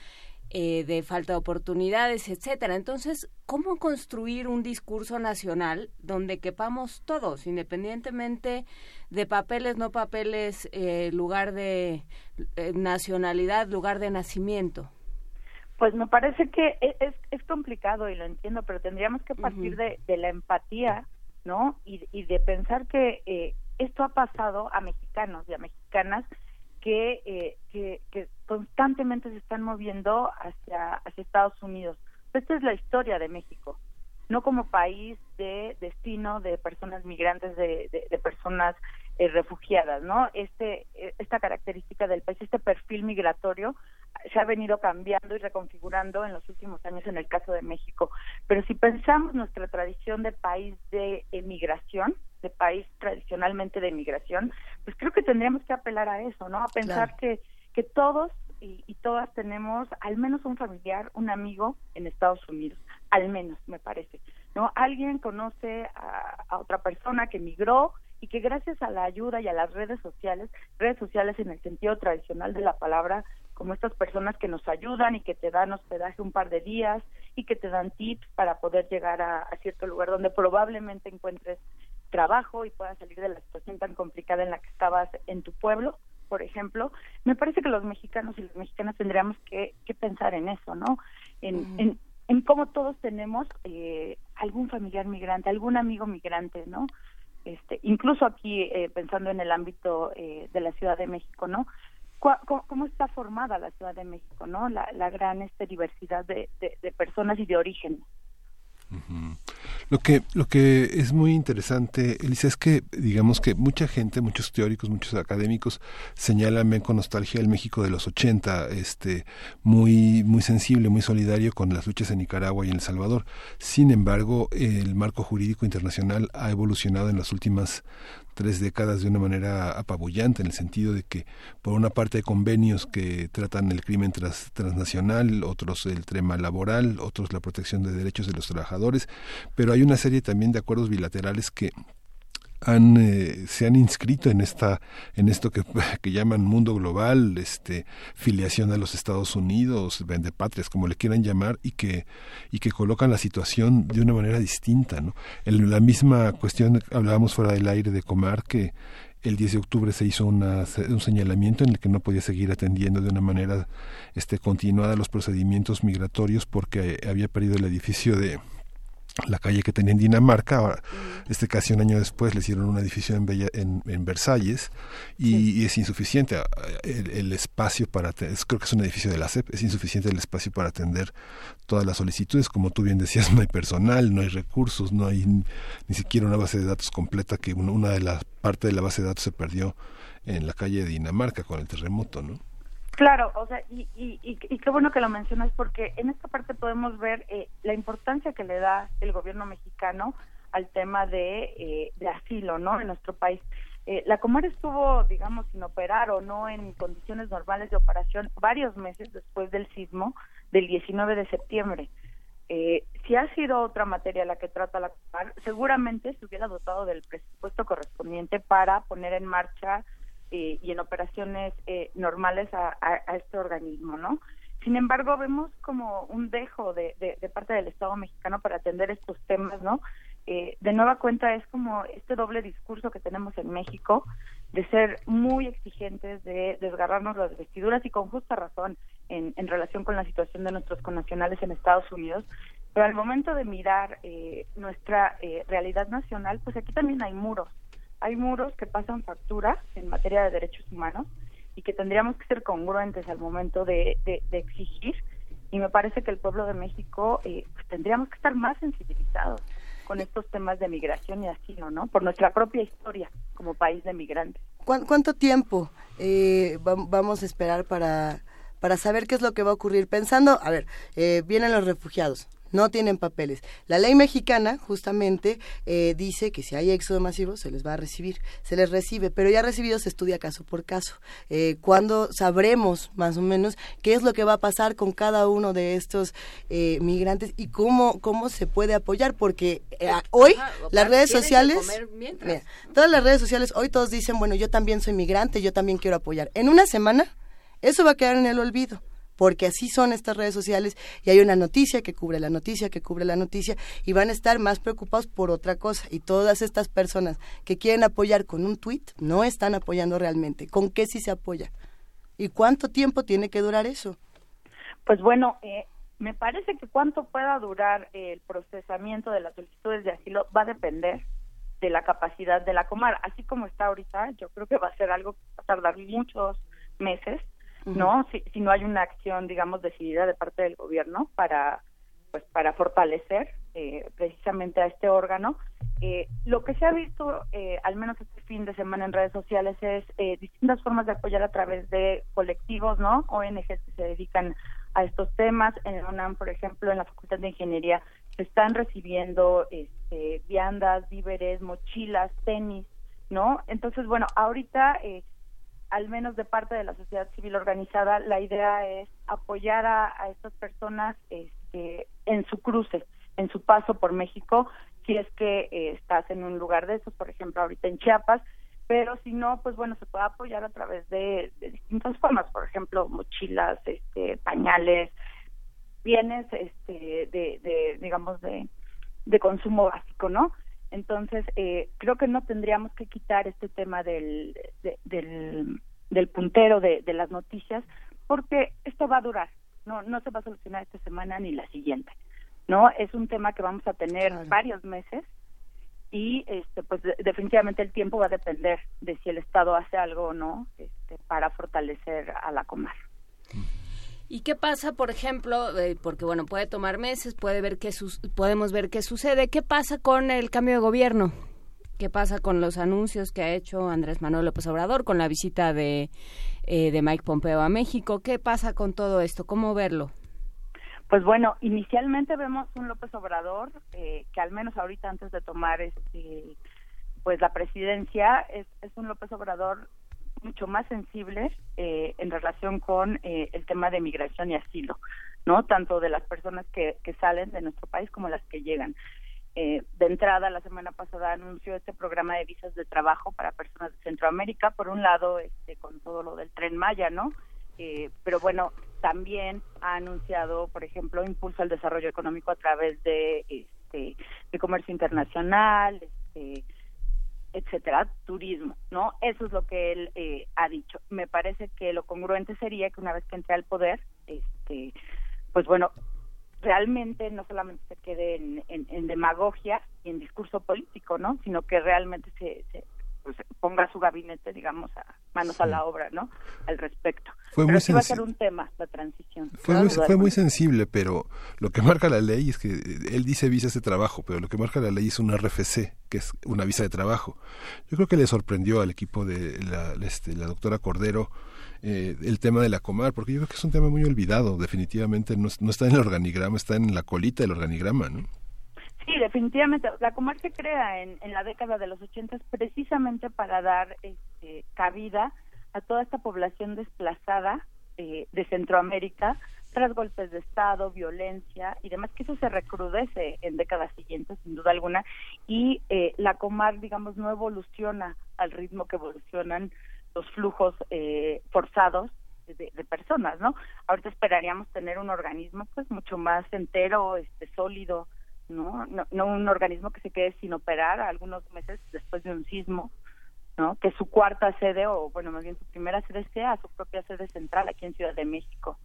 eh, de falta de oportunidades, etcétera. Entonces, ¿cómo construir un discurso nacional donde quepamos todos, independientemente de papeles, no papeles, eh, lugar de eh, nacionalidad, lugar de nacimiento? Pues me parece que e, es, es complicado y lo entiendo, pero tendríamos que partir uh -huh. de, de, la empatía, ¿no? Y, y de pensar que eh, esto ha pasado a mexicanos y a mexicanas que, eh, que, que, constantemente se están moviendo hacia, hacia Estados Unidos. Esta es la historia de México, no como país de destino de personas migrantes, de, de, de personas eh, refugiadas, ¿no? Este, esta característica del país, este perfil migratorio, se ha venido cambiando y reconfigurando en los últimos años en el caso de México. Pero si pensamos nuestra tradición de país de emigración, de país tradicionalmente de emigración, pues creo que tendríamos que apelar a eso, ¿no? A pensar claro. que, que todos y, y, todas tenemos al menos un familiar, un amigo en Estados Unidos, al menos, me parece, ¿no? Alguien conoce a, a otra persona que emigró y que gracias a la ayuda y a las redes sociales, redes sociales en el sentido tradicional de la palabra, como estas personas que nos ayudan y que te dan hospedaje un par de días y que te dan tips para poder llegar a, a cierto lugar donde probablemente encuentres trabajo y puedas salir de la situación tan complicada en la que estabas en tu pueblo, por ejemplo, me parece que los mexicanos y las mexicanas tendríamos que, que pensar en eso, ¿no? En, uh -huh. en en cómo todos tenemos eh, algún familiar migrante, algún amigo migrante, ¿no? Este, incluso aquí eh, pensando en el ámbito eh, de la Ciudad de México, ¿no? ¿Cómo, está formada la Ciudad de México, ¿no? La, gran este, diversidad de, personas y de origen. Lo que, lo que es muy interesante, Elisa, es que digamos que mucha gente, muchos teóricos, muchos académicos señalan, con nostalgia el México de los 80, este, muy, muy sensible, muy solidario con las luchas en Nicaragua y en El Salvador. Sin embargo, el marco jurídico internacional ha evolucionado en las últimas tres décadas de una manera apabullante, en el sentido de que, por una parte, hay convenios que tratan el crimen transnacional, otros el tema laboral, otros la protección de derechos de los trabajadores, pero hay una serie también de acuerdos bilaterales que han eh, se han inscrito en esta en esto que, que llaman mundo global este filiación a los Estados Unidos vendepatrias como le quieran llamar y que y que colocan la situación de una manera distinta no en la misma cuestión hablábamos fuera del aire de Comar que el 10 de octubre se hizo una, un señalamiento en el que no podía seguir atendiendo de una manera este continuada los procedimientos migratorios porque había perdido el edificio de la calle que tenía en Dinamarca. Ahora, este casi un año después le hicieron un edificio en, Bella, en, en Versalles y, y, es insuficiente el, el espacio para, es, creo que es un edificio de la CEP, es insuficiente el espacio para atender todas las solicitudes. Como tú bien decías, no hay personal, no hay recursos, no hay ni siquiera una base de datos completa, que una, una de las partes de la base de datos se perdió en la calle de Dinamarca con el terremoto, ¿no? Claro, o sea, y, y, y, y, qué bueno que lo mencionas porque en esta parte podemos ver eh, la importancia que le da el gobierno mexicano al tema de, eh, de asilo, ¿no? En nuestro país. Eh, la Comar estuvo, digamos, sin operar o no en condiciones normales de operación varios meses después del sismo del 19 de septiembre. Eh, si ha sido otra materia la que trata la Comar, seguramente se hubiera dotado del presupuesto correspondiente para poner en marcha eh, y en operaciones eh, normales a, este organismo, ¿no? Sin embargo, vemos como un dejo de, de, de, parte del Estado mexicano para atender estos temas, ¿no? Eh, de nueva cuenta es como este doble discurso que tenemos en México de ser muy exigentes, de desgarrarnos las vestiduras y con justa razón en, en relación con la situación de nuestros connacionales en Estados Unidos, pero al momento de mirar eh, nuestra eh, realidad nacional, pues aquí también hay muros, hay muros que pasan factura en materia de derechos humanos y que tendríamos que ser congruentes al momento de, de, de exigir y me parece que el pueblo de México eh, pues tendríamos que estar más sensibilizados con estos temas de migración y asilo, ¿no? Por nuestra propia historia como país de migrantes. ¿Cuánto tiempo eh, vamos a esperar para, para saber qué es lo que va a ocurrir? Pensando, a ver, eh, vienen los refugiados, no tienen papeles. La ley mexicana justamente eh, dice que si hay éxodo masivo se les va a recibir, se les recibe, pero ya recibido se estudia caso por caso. Eh, ¿Cuándo sabremos más o menos qué es lo que va a pasar con cada uno de estos eh, migrantes y cómo, cómo se puede apoyar? Porque eh, hoy Ajá, las redes sociales, mira, todas las redes sociales, hoy todos dicen, bueno, yo también soy migrante, yo también quiero apoyar. En una semana, eso va a quedar en el olvido porque así son estas redes sociales y hay una noticia que cubre la noticia, que cubre la noticia y van a estar más preocupados por otra cosa y todas estas personas que quieren apoyar con un tweet no están apoyando realmente. ¿Con qué sí se apoya? ¿Y cuánto tiempo tiene que durar eso? Pues bueno, eh, me parece que cuánto pueda durar el procesamiento de las solicitudes de asilo va a depender de la capacidad de la Comar. Así como está ahorita, yo creo que va a ser algo que va a tardar muchos meses no si, si no hay una acción digamos decidida de parte del gobierno para pues para fortalecer eh, precisamente a este órgano. Eh, lo que se ha visto eh, al menos este fin de semana en redes sociales es distintas formas de apoyar a través de colectivos no ONGs que se dedican a estos temas. En la UNAM por ejemplo en la Facultad de Ingeniería se están recibiendo este, viandas víveres mochilas tenis no entonces bueno ahorita al menos de parte de la sociedad civil organizada, la idea es apoyar a, estas personas este, en su cruce, en su paso por México, si es que eh, estás en un lugar de esos, por ejemplo, ahorita en Chiapas, pero si no, pues bueno, se puede apoyar a través de, de distintas formas, por ejemplo, mochilas, este, pañales, bienes, este, de, de digamos, de, de consumo básico, ¿no? Entonces, eh, creo que no tendríamos que quitar este tema del, de, del, del, puntero de, de, las noticias, porque esto va a durar, no, no se va a solucionar esta semana ni la siguiente. ¿no? Es un tema que vamos a tener varios meses y este pues de- definitivamente el tiempo va a depender de si el Estado hace algo o no este, para fortalecer a la Comar. ¿Y qué pasa, por ejemplo, porque bueno, puede tomar meses, puede ver qué sus- podemos ver qué sucede, qué pasa con el cambio de gobierno? ¿Qué pasa con los anuncios que ha hecho Andrés Manuel López Obrador, con la visita de, eh, de Mike Pompeo a México? ¿Qué pasa con todo esto? ¿Cómo verlo? Pues bueno, inicialmente vemos un López Obrador eh, que al menos ahorita antes de tomar este pues la presidencia es, es un López Obrador mucho más sensible eh, en relación con eh, el tema de migración y asilo, ¿no? Tanto de las personas que, que salen de nuestro país como las que llegan. Eh, de entrada, la semana pasada anunció este programa de visas de trabajo para personas de Centroamérica, por un lado, este, con todo lo del tren Maya, ¿no? Eh, pero bueno, también ha anunciado, por ejemplo, impulso al desarrollo económico a través de, este, de comercio internacional, este, etcétera, turismo, ¿no? Eso es lo que él eh, ha dicho. Me parece que lo congruente sería que una vez que entre al poder, este, pues bueno, realmente no solamente se quede en, en- demagogia y en discurso político, ¿no? Sino que realmente se, se, pues, ponga su gabinete, digamos, a manos a la obra, ¿no? Al respecto. Fue Pero muy sí va a ser un tema la transición. Fue muy, fue muy sensible, pero lo que marca la ley es que eh, él dice visas de trabajo, pero lo que marca la ley es un RFC, que es una visa de trabajo. Yo creo que le sorprendió al equipo de la, este, la doctora Cordero eh, el tema de la Comar, porque yo creo que es un tema muy olvidado, definitivamente no, no está en el organigrama, está en la colita del organigrama, ¿no? Sí, definitivamente. La Comar se crea en, en la década de los 80 precisamente para dar este, cabida a toda esta población desplazada eh, de Centroamérica tras golpes de Estado, violencia y demás, que eso se recrudece en décadas siguientes, sin duda alguna, y eh, la Comar, digamos, no evoluciona al ritmo que evolucionan los flujos eh, forzados de, de personas, ¿no? Ahorita esperaríamos tener un organismo, pues, mucho más entero, este, sólido, ¿no? No, no un organismo que se quede sin operar algunos meses después de un sismo, ¿no? Que su cuarta sede, o bueno, más bien su primera sede sea su propia sede central aquí en Ciudad de México.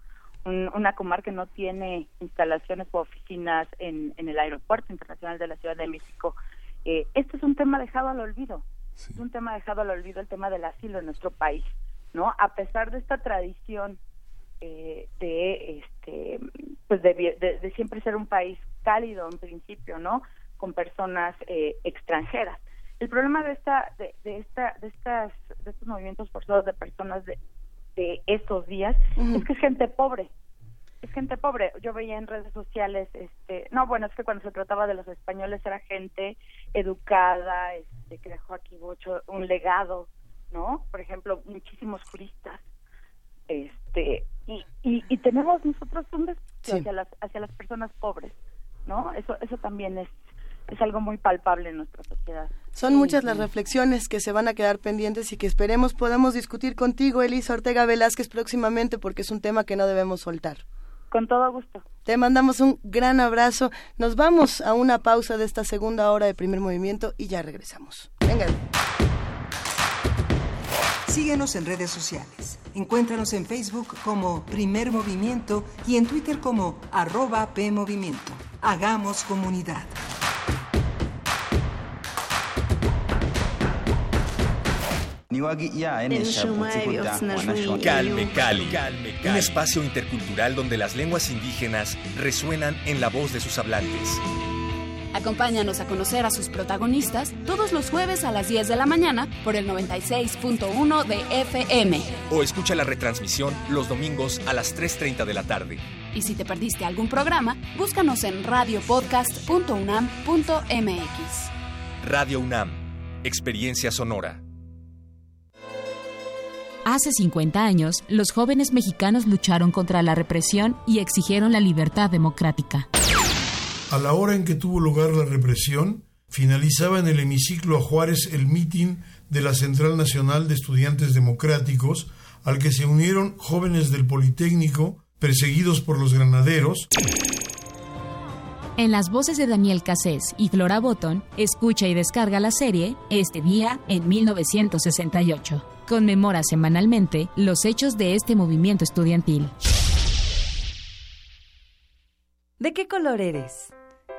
Un- una comarca que no tiene instalaciones o oficinas en, en el Aeropuerto Internacional de la Ciudad de México. Eh, este es un tema dejado al olvido. Es un tema dejado al olvido el tema del asilo en nuestro país, ¿no? A pesar de esta tradición eh, de este pues de, de- de siempre ser un país cálido en principio no con personas eh, extranjeras. El problema de esta de, de esta de estas de estos movimientos forzados de personas de, de estos días es que es gente pobre es gente pobre. Yo veía en redes sociales este no bueno es que cuando se trataba de los españoles era gente educada este que dejó aquí mucho un legado no por ejemplo muchísimos juristas este y, y, y tenemos nosotros un desprecio hacia las hacia las personas pobres no eso eso también es es algo muy palpable en nuestra sociedad Son muchas las reflexiones que se van a quedar pendientes y que esperemos podamos discutir contigo, Elisa Ortega Velázquez, próximamente, porque es un tema que no debemos soltar. Con todo gusto. Te mandamos un gran abrazo. Nos vamos a una pausa de esta segunda hora de primer movimiento y ya regresamos. Venga. Síguenos en redes sociales. Encuéntranos en Facebook como Primer Movimiento y en Twitter como arroba PMovimiento. Hagamos comunidad. Calme Cali, un espacio intercultural donde las lenguas indígenas resuenan en la voz de sus hablantes. Acompáñanos a conocer a sus protagonistas todos los jueves a las 10 de la mañana por el 96.1 de FM. O escucha la retransmisión los domingos a las 3.30 de la tarde. Y si te perdiste algún programa, búscanos en radiopodcast.unam.mx. Radio UNAM, Experiencia Sonora. Hace 50 años, los jóvenes mexicanos lucharon contra la represión y exigieron la libertad democrática. A la hora en que tuvo lugar la represión, finalizaba en el hemiciclo a Juárez el mitin de la Central Nacional de Estudiantes Democráticos, al que se unieron jóvenes del Politécnico, perseguidos por los granaderos. En las voces de Daniel Cassés y Flora Botton, escucha y descarga la serie Este día en 1968. Conmemora semanalmente los hechos de este movimiento estudiantil. ¿De qué color eres?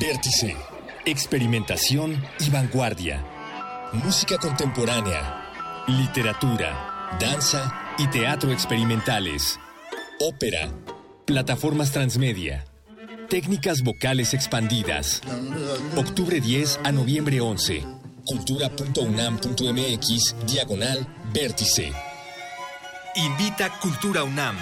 Vértice, experimentación y vanguardia. Música contemporánea, literatura, danza y teatro experimentales. Ópera, plataformas transmedia, técnicas vocales expandidas. Octubre 10 a noviembre 11. Cultura.unam.mx, diagonal, vértice. Invita Cultura UNAM.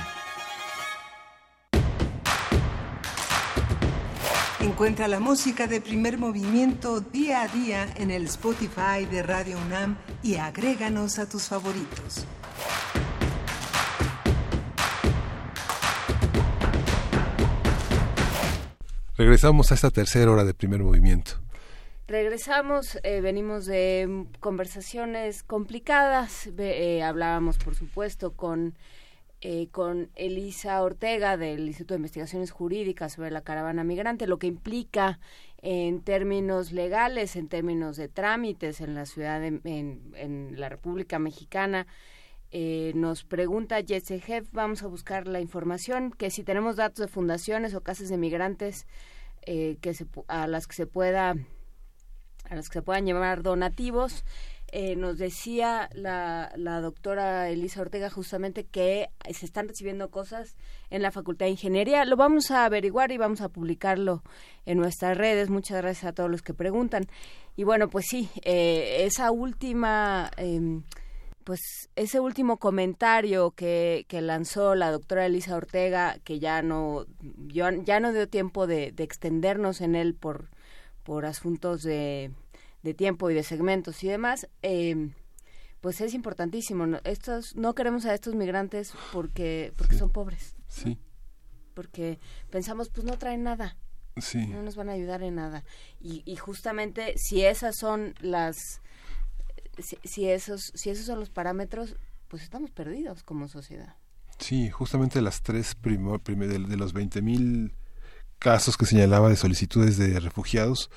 Encuentra la música de primer movimiento día a día en el Spotify de Radio UNAM y agréganos a tus favoritos. Regresamos a esta tercera hora de primer movimiento. Regresamos, eh, venimos de conversaciones complicadas, eh, hablábamos por supuesto con, eh, con Elisa Ortega del Instituto de Investigaciones Jurídicas sobre la caravana migrante, lo que implica en términos legales, en términos de trámites en la ciudad, de- en, la República Mexicana. Eh, nos pregunta Jesse Jeff, vamos a buscar la información, que si tenemos datos de fundaciones o casas de migrantes eh, que se, a las que se pueda a las que se puedan llevar donativos. Eh, nos decía la, la doctora Elisa Ortega justamente que se están recibiendo cosas en la Facultad de Ingeniería. Lo vamos a averiguar y vamos a publicarlo en nuestras redes. Muchas gracias a todos los que preguntan. Y bueno, pues sí, eh, esa última... em, pues ese último comentario que, que lanzó la doctora Elisa Ortega, que ya no, yo- ya no dio tiempo de, de extendernos en él por, por asuntos de, de tiempo y de segmentos y demás, eh, pues es importantísimo. ¿no? Estos, no queremos a estos migrantes porque, porque son pobres, Sí, porque pensamos, pues no traen nada, sí. no nos van a ayudar en nada. Y, y justamente si esas son las, si, si esos, si esos son los parámetros, pues estamos perdidos como sociedad. Sí, justamente las tres primo- prime- de, de los 20.000 casos que señalaba de solicitudes de refugiados,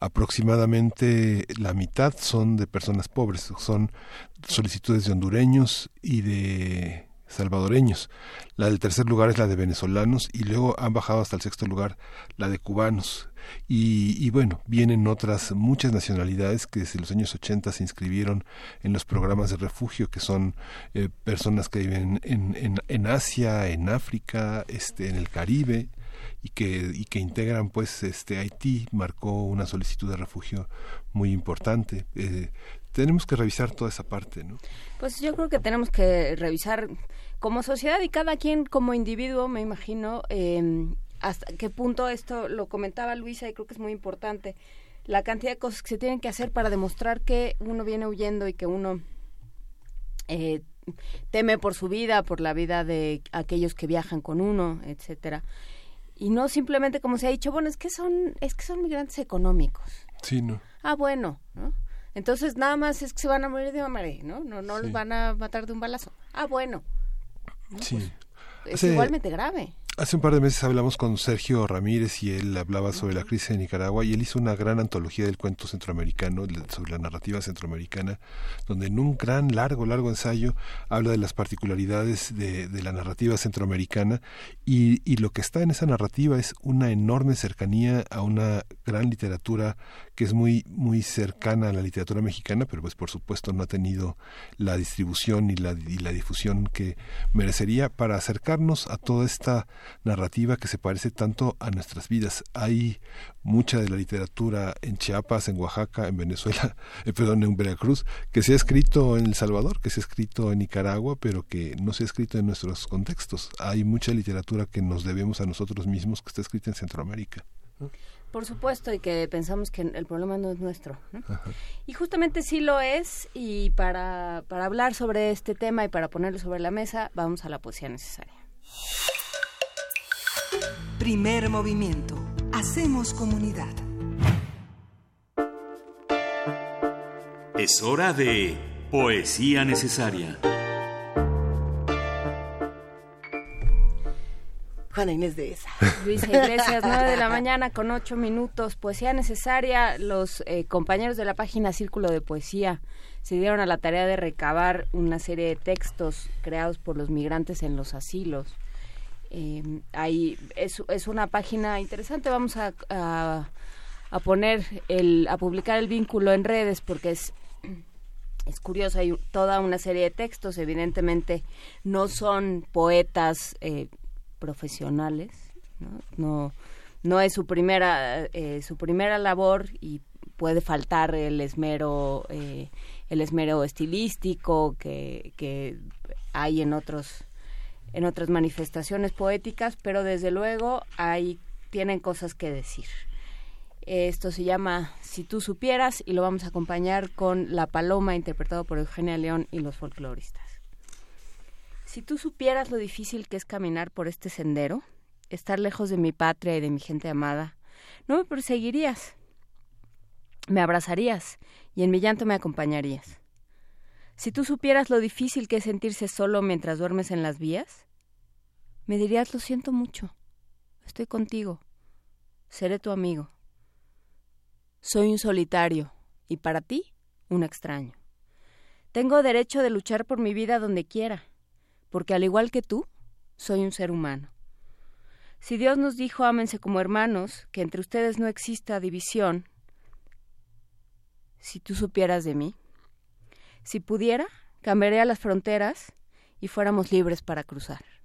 aproximadamente la mitad son de personas pobres, son solicitudes de hondureños y de salvadoreños. La del tercer lugar es la de venezolanos y luego han bajado hasta el sexto lugar la de cubanos. Y, y bueno, vienen otras muchas nacionalidades que desde los años 80 se inscribieron en los programas de refugio, que son eh, personas que viven en, en, en Asia, en África, este, en el Caribe y que, y que integran pues este Haití marcó una solicitud de refugio muy importante. Eh, tenemos que revisar toda esa parte, ¿no? Pues yo creo que tenemos que revisar como sociedad y cada quien como individuo, me imagino, eh, hasta qué punto esto lo comentaba Luisa y creo que es muy importante, la cantidad de cosas que se tienen que hacer para demostrar que uno viene huyendo y que uno eh, teme por su vida, por la vida de aquellos que viajan con uno, etcétera. Y no simplemente como se ha dicho, bueno, es que son, es que son migrantes económicos. Sí, no. Ah, bueno, ¿no? Entonces nada más es que se van a morir de hambre, ¿no? No, no los van a matar de un balazo. Ah, bueno, Sí. es Hace- igualmente grave. Hace un par de meses hablamos con Sergio Ramírez y él hablaba sobre la crisis de Nicaragua y él hizo una gran antología del cuento centroamericano, sobre la narrativa centroamericana, donde en un gran, largo, largo ensayo habla de las particularidades de, de la narrativa centroamericana y, y lo que está en esa narrativa es una enorme cercanía a una gran literatura que es muy, muy cercana a la literatura mexicana, pero pues por supuesto no ha tenido la distribución y la, y la difusión que merecería para acercarnos a toda esta narrativa que se parece tanto a nuestras vidas. Hay mucha de la literatura en Chiapas, en Oaxaca, en Venezuela, eh, perdón, en Veracruz, que se ha escrito en El Salvador, que se ha escrito en Nicaragua, pero que no se ha escrito en nuestros contextos. Hay mucha literatura que nos debemos a nosotros mismos que está escrita en Centroamérica. Por supuesto, y que pensamos que el problema no es nuestro. ¿no? Y justamente sí lo es, y para, para hablar sobre este tema y para ponerlo sobre la mesa, vamos a la poesía necesaria. Primer movimiento. Hacemos comunidad. Es hora de Poesía Necesaria. Juana Inés de esa. Luisa Iglesias, 9 de la mañana con 8 minutos. Poesía necesaria. Los eh, compañeros de la página Círculo de Poesía se dieron a la tarea de recabar una serie de textos creados por los migrantes en los asilos. Eh, ahí es, es una página interesante. Vamos a, a, a poner, el, a publicar el vínculo en redes porque es es curioso, hay toda una serie de textos, evidentemente no son poetas eh, profesionales, ¿no? no es su primera eh, su primera labor y puede faltar el esmero eh, el esmero estilístico que, que hay en otros en otras manifestaciones poéticas, pero desde luego hay tienen cosas que decir. Esto se llama Si tú supieras y lo vamos a acompañar con La Paloma, interpretado por Eugenia León y los folcloristas. Si tú supieras lo difícil que es caminar por este sendero, estar lejos de mi patria y de mi gente amada, no me perseguirías, me abrazarías y en mi llanto me acompañarías. Si tú supieras lo difícil que es sentirse solo mientras duermes en las vías, me dirías lo siento mucho, estoy contigo, seré tu amigo. Soy un solitario y para ti un extraño. Tengo derecho de luchar por mi vida donde quiera, porque al igual que tú, soy un ser humano. Si Dios nos dijo ámense como hermanos, que entre ustedes no exista división, si tú supieras de mí, si pudiera, cambiaría las fronteras y fuéramos libres para cruzar.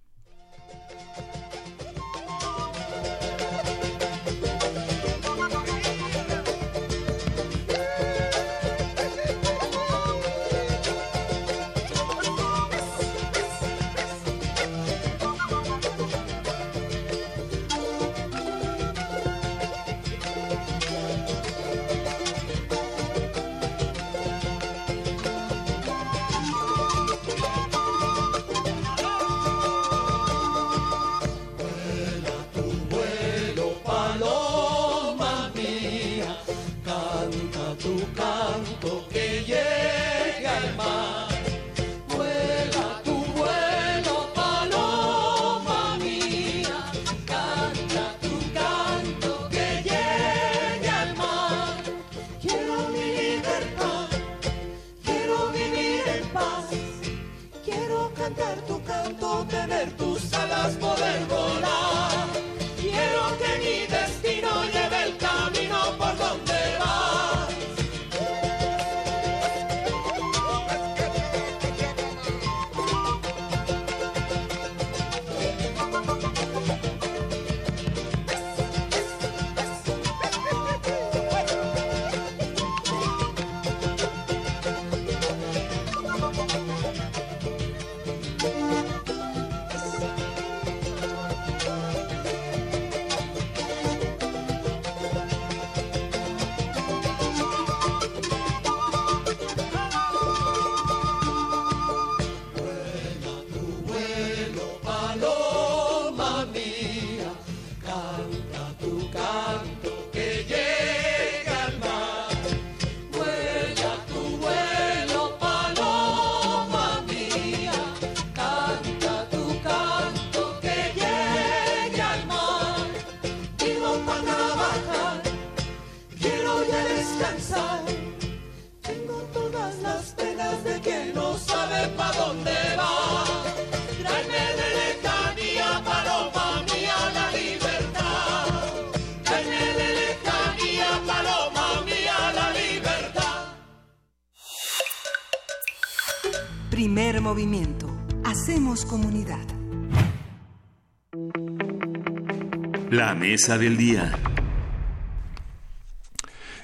Mesa del día.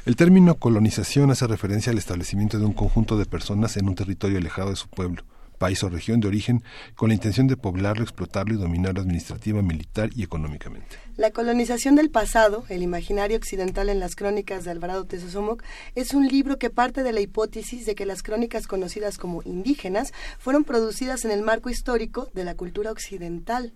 El término colonización hace referencia al establecimiento de un conjunto de personas en un territorio alejado de su pueblo, país o región de origen, con la intención de poblarlo, explotarlo y dominarlo administrativa, militar y económicamente. La colonización del pasado, el imaginario occidental en las crónicas de Alvarado Tesosomoc, es un libro que parte de la hipótesis de que las crónicas conocidas como indígenas fueron producidas en el marco histórico de la cultura occidental.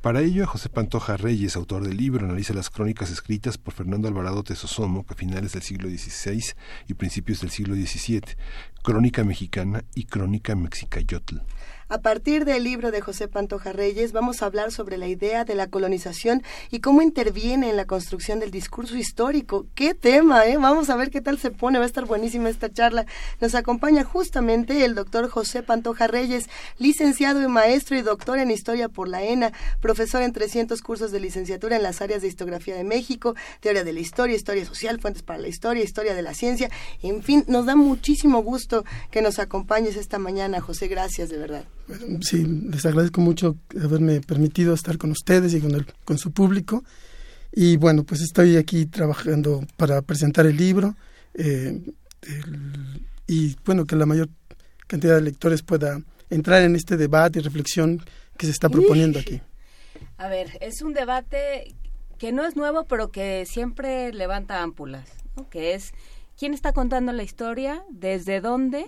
Para ello, José Pantoja Reyes, autor del libro, analiza las crónicas escritas por Fernando Alvarado Tesosomo a finales del siglo XVI y principios del siglo XVII, Crónica Mexicana y Crónica Mexicayotl. A partir del libro de José Pantoja Reyes vamos a hablar sobre la idea de la colonización y cómo interviene en la construcción del discurso histórico. ¡Qué tema! Eh? Vamos a ver qué tal se pone, va a estar buenísima esta charla. Nos acompaña justamente el doctor José Pantoja Reyes, licenciado y maestro y doctor en Historia por la ENA, profesor en 300 cursos de licenciatura en las áreas de Histografía de México, Teoría de la Historia, Historia Social, Fuentes para la Historia, Historia de la Ciencia. En fin, nos da muchísimo gusto que nos acompañes esta mañana, José. Gracias, de verdad. Sí, les agradezco mucho haberme permitido estar con ustedes y con, el, con su público. Y bueno, pues estoy aquí trabajando para presentar el libro eh, el- y bueno, que la mayor cantidad de lectores pueda entrar en este debate y reflexión que se está proponiendo aquí. A ver, es un debate que no es nuevo, pero que siempre levanta ámpulas, ¿no? que es quién está contando la historia, desde dónde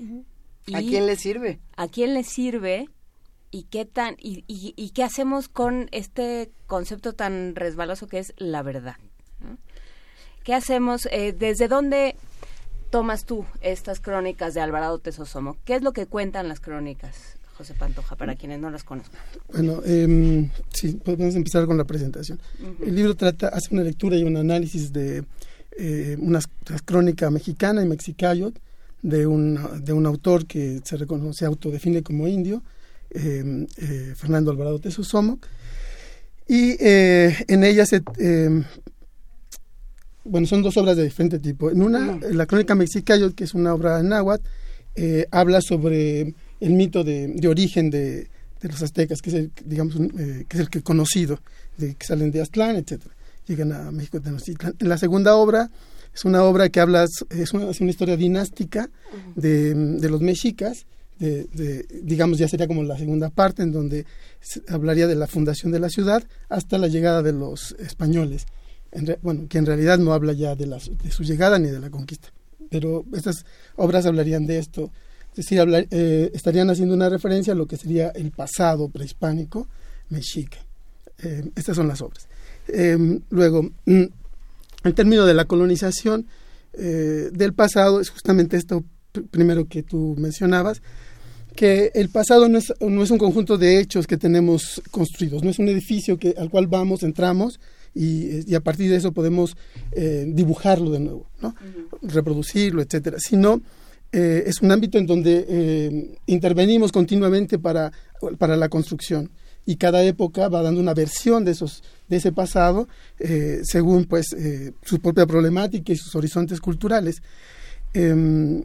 y ¿A quién le sirve? a quién le sirve y qué tan y, y- y qué hacemos con este concepto tan resbaloso que es la verdad. ¿no? ¿Qué hacemos? eh, ¿Desde dónde tomas tú estas crónicas de Alvarado Tesosomo? ¿Qué es lo que cuentan las crónicas, José Pantoja, para quienes no las conozcan? Bueno, em, sí, podemos empezar con la presentación. El libro trata, hace una lectura y un análisis de eh, una crónica mexicana y mexicayot de un, de un autor que se reconoce, autodefine como indio, eh, eh, Fernando Alvarado Tesosomo. Y eh, en ella se... bueno, son dos obras de diferente tipo. En una, la crónica mexicayot, que es una obra en náhuatl, habla sobre el mito de, de origen de, de los aztecas, que es el, digamos, que es el que conocido, de que salen de Aztlán, etcétera, llegan a México Tenochtitlan. En la segunda obra es una obra que habla, es una, es una historia dinástica de, de los mexicas, de, de, digamos, ya sería como la segunda parte, en donde hablaría de la fundación de la ciudad hasta la llegada de los españoles. Re- bueno, que en realidad no habla ya de, las- de su llegada ni de la conquista, pero estas obras hablarían de esto, es decir, hablar- eh, estarían haciendo una referencia a lo que sería el pasado prehispánico mexica. Eh, estas son las obras. Eh, luego, mm, el término de la colonización eh, del pasado es justamente esto pr- primero que tú mencionabas, que el pasado no es, no es un conjunto de hechos que tenemos construidos, no es un edificio que, al cual vamos, entramos y, y a partir de eso podemos eh, dibujarlo de nuevo, ¿no? reproducirlo, etcétera, sino eh, es un ámbito en donde eh, intervenimos continuamente para, para la construcción y cada época va dando una versión de esos de ese pasado eh, según pues eh, su propia problemática y sus horizontes culturales. Em,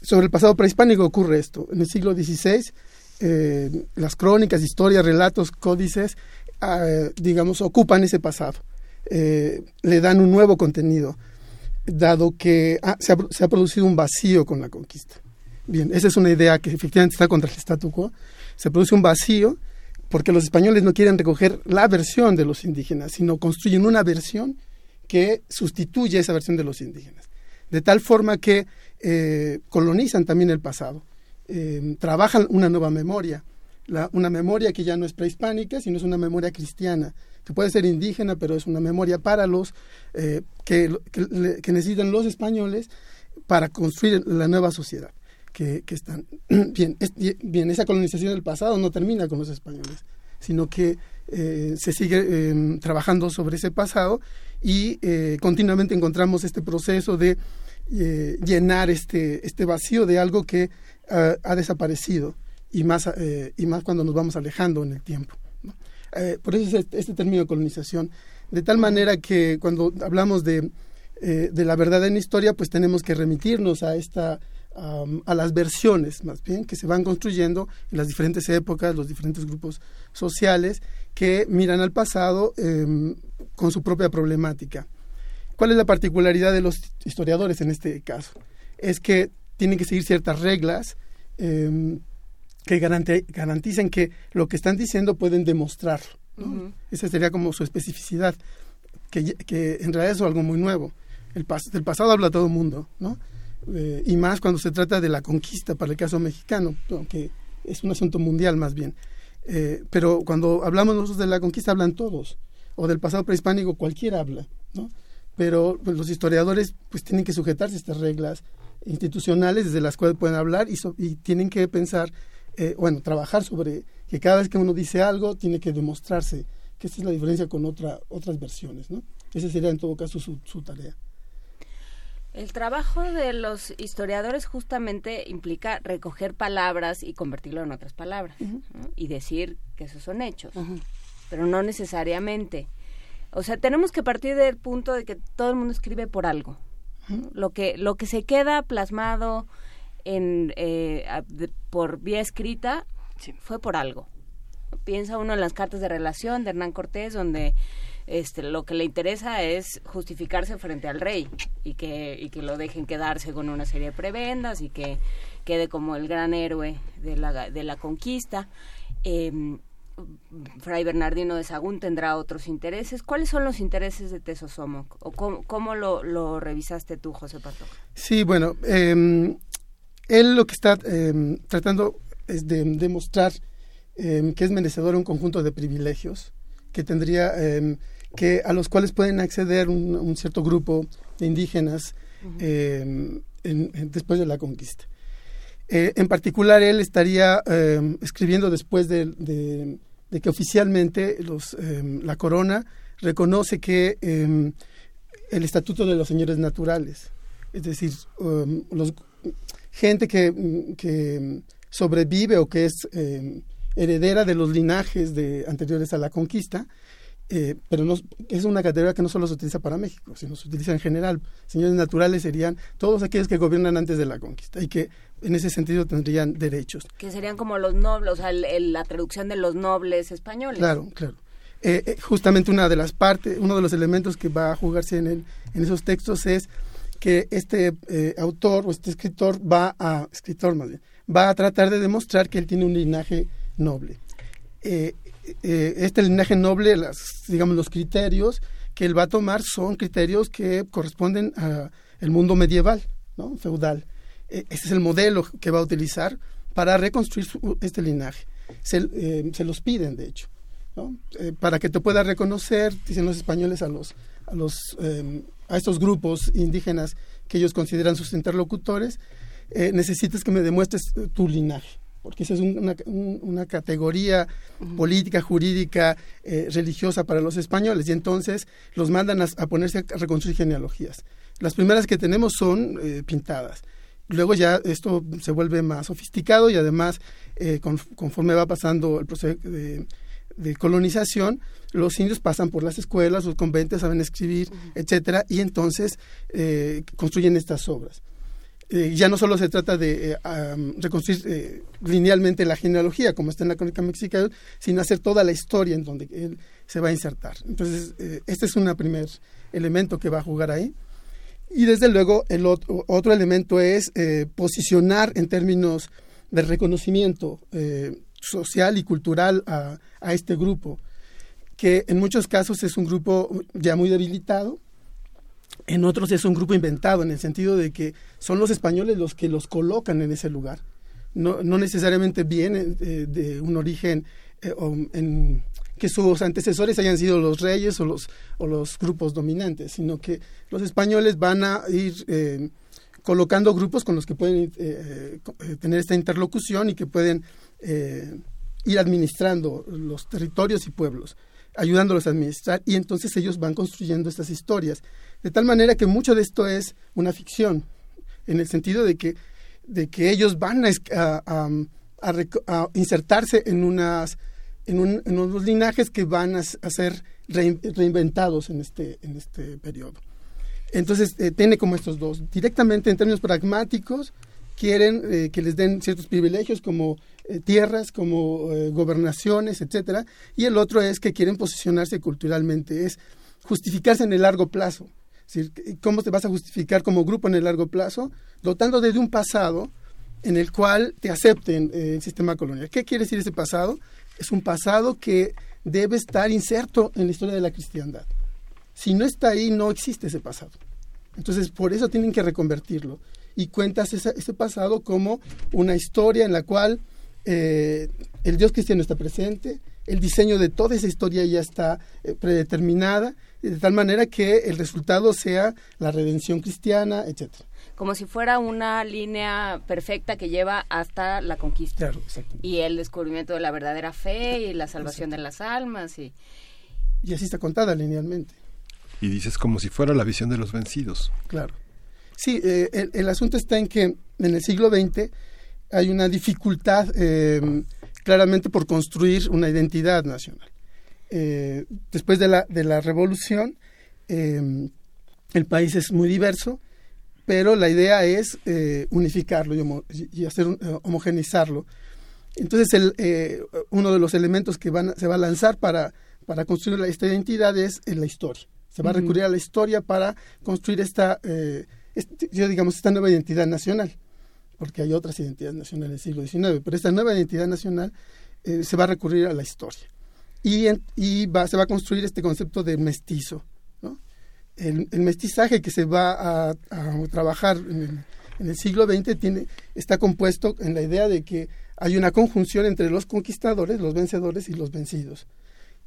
sobre el pasado prehispánico ocurre esto. En el siglo XVI eh, las crónicas historias relatos códices ah, digamos ocupan ese pasado. Eh, le dan un nuevo contenido dado que ah, se, ha, se ha producido un vacío con la conquista. Bien esa es una idea que efectivamente está contra el statu quo. Se produce un vacío porque los españoles no quieren recoger la versión de los indígenas, sino construyen una versión que sustituye esa versión de los indígenas. De tal forma que eh, colonizan también el pasado, eh, trabajan una nueva memoria, una memoria que ya no es prehispánica, sino es una memoria cristiana, que puede ser indígena, pero es una memoria para los eh, que necesitan los españoles para construir la nueva sociedad que, están. Bien, bien, esa colonización del pasado no termina con los españoles, sino que eh, se sigue eh, trabajando sobre ese pasado y eh, continuamente encontramos este proceso de eh, llenar este, este vacío de algo que ah, ha desaparecido y más, y más cuando nos vamos alejando en el tiempo. por eso es este, este término de colonización, de tal manera que cuando hablamos de, de la verdad en historia, pues tenemos que remitirnos a esta a las versiones, más bien, que se van construyendo en las diferentes épocas, los diferentes grupos sociales que miran al pasado em, con su propia problemática. ¿Cuál es la particularidad de los historiadores en este caso? Es que tienen que seguir ciertas reglas em, que garante- garanticen que lo que están diciendo pueden demostrar. ¿no? Esa sería como su especificidad, que, en realidad es algo muy nuevo. El pas- del pasado habla todo el mundo, ¿no? Eh, y más cuando se trata de la conquista, para el caso mexicano, aunque es un asunto mundial más bien. Eh, pero cuando hablamos nosotros de la conquista hablan todos, o del pasado prehispánico cualquiera habla, ¿no? Pero pues, los historiadores pues tienen que sujetarse a estas reglas institucionales desde las cuales pueden hablar y, tienen que pensar, eh, bueno, trabajar sobre que cada vez que uno dice algo tiene que demostrarse que esta es la diferencia con otra, otras versiones, ¿no? Esa sería en todo caso su tarea. El trabajo de los historiadores justamente implica recoger palabras y convertirlo en otras palabras ¿no? y decir que esos son hechos, pero no necesariamente. O sea, tenemos que partir del punto de que todo el mundo escribe por algo. ¿no? Lo que lo que se queda plasmado en eh, a- de- por vía escrita fue por algo. Piensa uno en las cartas de relación de Hernán Cortés, donde este, lo que le interesa es justificarse frente al rey y que, y que lo dejen quedarse con una serie de prebendas y que quede como el gran héroe de la, de la conquista. Em, Fray Bernardino de Sagún tendrá otros intereses. ¿Cuáles son los intereses de Tesosomoc? ¿O cómo, cómo lo, revisaste tú, José Pato? Sí, bueno, eh, él lo que está eh, tratando es de demostrar eh, que es merecedor un conjunto de privilegios que tendría eh, que a los cuales pueden acceder un, un cierto grupo de indígenas eh, en- en- después de la conquista. Eh, en particular, él estaría eh, escribiendo después de, de- de que oficialmente los, la corona reconoce que el estatuto de los señores naturales, es decir, um, los, gente que, que sobrevive o que es heredera de los linajes de, anteriores a la conquista, eh, pero no, es una categoría que no solo se utiliza para México, sino se utiliza en general. Señores naturales serían todos aquellos que gobiernan antes de la conquista y que en ese sentido tendrían derechos. Que serían como los nobles, o sea, el- el- la traducción de los nobles españoles. Claro, claro. Eh, eh, justamente una de las partes, uno de los elementos que va a jugarse en, el- en esos textos es que este eh, autor o este escritor va a, escritor más bien, va a tratar de demostrar que él tiene un linaje noble. Eh, eh, este linaje noble, las, digamos, los criterios que él va a tomar son criterios que corresponden al mundo medieval, feudal. Ese es el modelo que va a utilizar para reconstruir su- este linaje. Se, eh, los piden, de hecho. Eh, para que te pueda reconocer, dicen los españoles a los a los eh, a estos grupos indígenas que ellos consideran sus interlocutores, eh, necesitas que me demuestres tu linaje, porque esa es un- una, un- una categoría política, jurídica, eh, religiosa para los españoles, y entonces los mandan a, a ponerse a reconstruir genealogías. Las primeras que tenemos son eh, pintadas. Luego ya esto se vuelve más sofisticado y además eh, con- conforme va pasando el proceso de, de colonización, los indios pasan por las escuelas, los conventos, saben escribir, etcétera, y entonces eh, construyen estas obras. Eh, ya no solo se trata de am, reconstruir eh, linealmente la genealogía, como está en la crónica mexicana, sino hacer toda la historia en donde se va a insertar. Entonces, este es un primer elemento que va a jugar ahí. Y desde luego, el otro, otro elemento es posicionar en términos de reconocimiento social y cultural a, a este grupo, que en muchos casos es un grupo ya muy debilitado, en otros es un grupo inventado, en el sentido de que son los españoles los que los colocan en ese lugar. No, no necesariamente vienen eh, de un origen eh, o en, que sus antecesores hayan sido los reyes o los, o los grupos dominantes, sino que los españoles van a ir eh, colocando grupos con los que pueden tener esta interlocución y que pueden ir administrando los territorios y pueblos, ayudándolos a administrar, y entonces ellos van construyendo estas historias. De tal manera que mucho de esto es una ficción, en el sentido de que, de que ellos van a, a- insertarse en, unas, en, un- en unos linajes que van a, ser rein- reinventados en este, en este periodo. Entonces, eh, tiene como estos dos, directamente en términos pragmáticos, quieren eh, que les den ciertos privilegios como eh, tierras, como eh, gobernaciones, etcétera, y el otro es que quieren posicionarse culturalmente, es justificarse en el largo plazo. ¿cómo te vas a justificar como grupo en el largo plazo? Dotándote de un pasado en el cual te acepten eh, el sistema colonial. ¿Qué quiere decir ese pasado? Es un pasado que debe estar inserto en la historia de la cristiandad. Si no está ahí, no existe ese pasado. Entonces, por eso tienen que reconvertirlo. Y cuentas ese pasado como una historia en la cual eh, el Dios cristiano está presente, el diseño de toda esa historia ya está eh, predeterminada, de tal manera que el resultado sea la redención cristiana, etcétera. Como si fuera una línea perfecta que lleva hasta la conquista. Claro, exacto. Y el descubrimiento de la verdadera fe y la salvación de las almas. y Y así está contada linealmente. Y dices como si fuera la visión de los vencidos. Claro. Sí, eh, el, el asunto está en que en el siglo XX hay una dificultad eh, claramente por construir una identidad nacional. Eh, después de la, de la revolución, eh, el país es muy diverso, pero la idea es eh, unificarlo y, homo- y hacer un- homogeneizarlo. Entonces, el, uno de los elementos que van se va a lanzar para, para construir la- esta identidad es en la historia. Se va a recurrir a la historia para construir esta, este- digamos, esta nueva identidad nacional, porque hay otras identidades nacionales del siglo XIX, pero esta nueva identidad nacional eh, se va a recurrir a la historia. Y, en- y va, se va a construir este concepto de mestizo. ¿no? El, el mestizaje que se va a, a trabajar en el, en el siglo XX tiene, está compuesto en la idea de que hay una conjunción entre los conquistadores, los vencedores y los vencidos.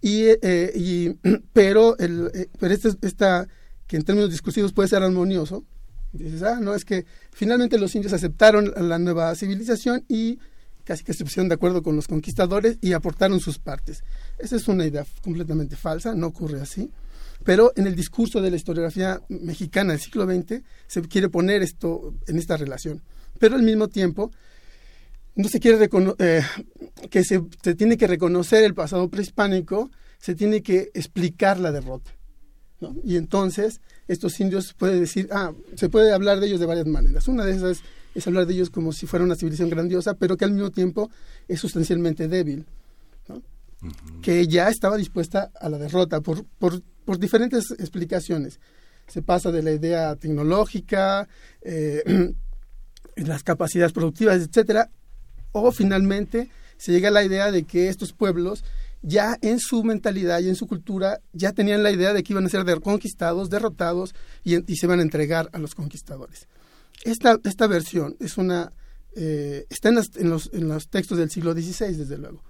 Y, eh, y- pero el, eh, pero este, esta, que en términos discursivos puede ser armonioso, dices, ah, no, es que finalmente los indios aceptaron la nueva civilización y casi que se pusieron de acuerdo con los conquistadores y aportaron sus partes. Esa es una idea completamente falsa, no ocurre así. Pero en el discurso de la historiografía mexicana del siglo XX se quiere poner esto en esta relación. Pero al mismo tiempo, no se quiere eh, que se, se tiene que reconocer el pasado prehispánico, se tiene que explicar la derrota. Y entonces estos indios puede decir, ah, se puede hablar de ellos de varias maneras. Una de esas es hablar de ellos como si fuera una civilización grandiosa, pero que al mismo tiempo es sustancialmente débil, ¿no? que ya estaba dispuesta a la derrota por, por, por diferentes explicaciones. Se pasa de la idea tecnológica, eh, las capacidades productivas, etcétera, o finalmente se llega a la idea de que estos pueblos ya en su mentalidad y en su cultura ya tenían la idea de que iban a ser conquistados, derrotados y, se van a entregar a los conquistadores. Esta, esta versión es una eh, está en, los, en los textos del siglo XVI, desde luego.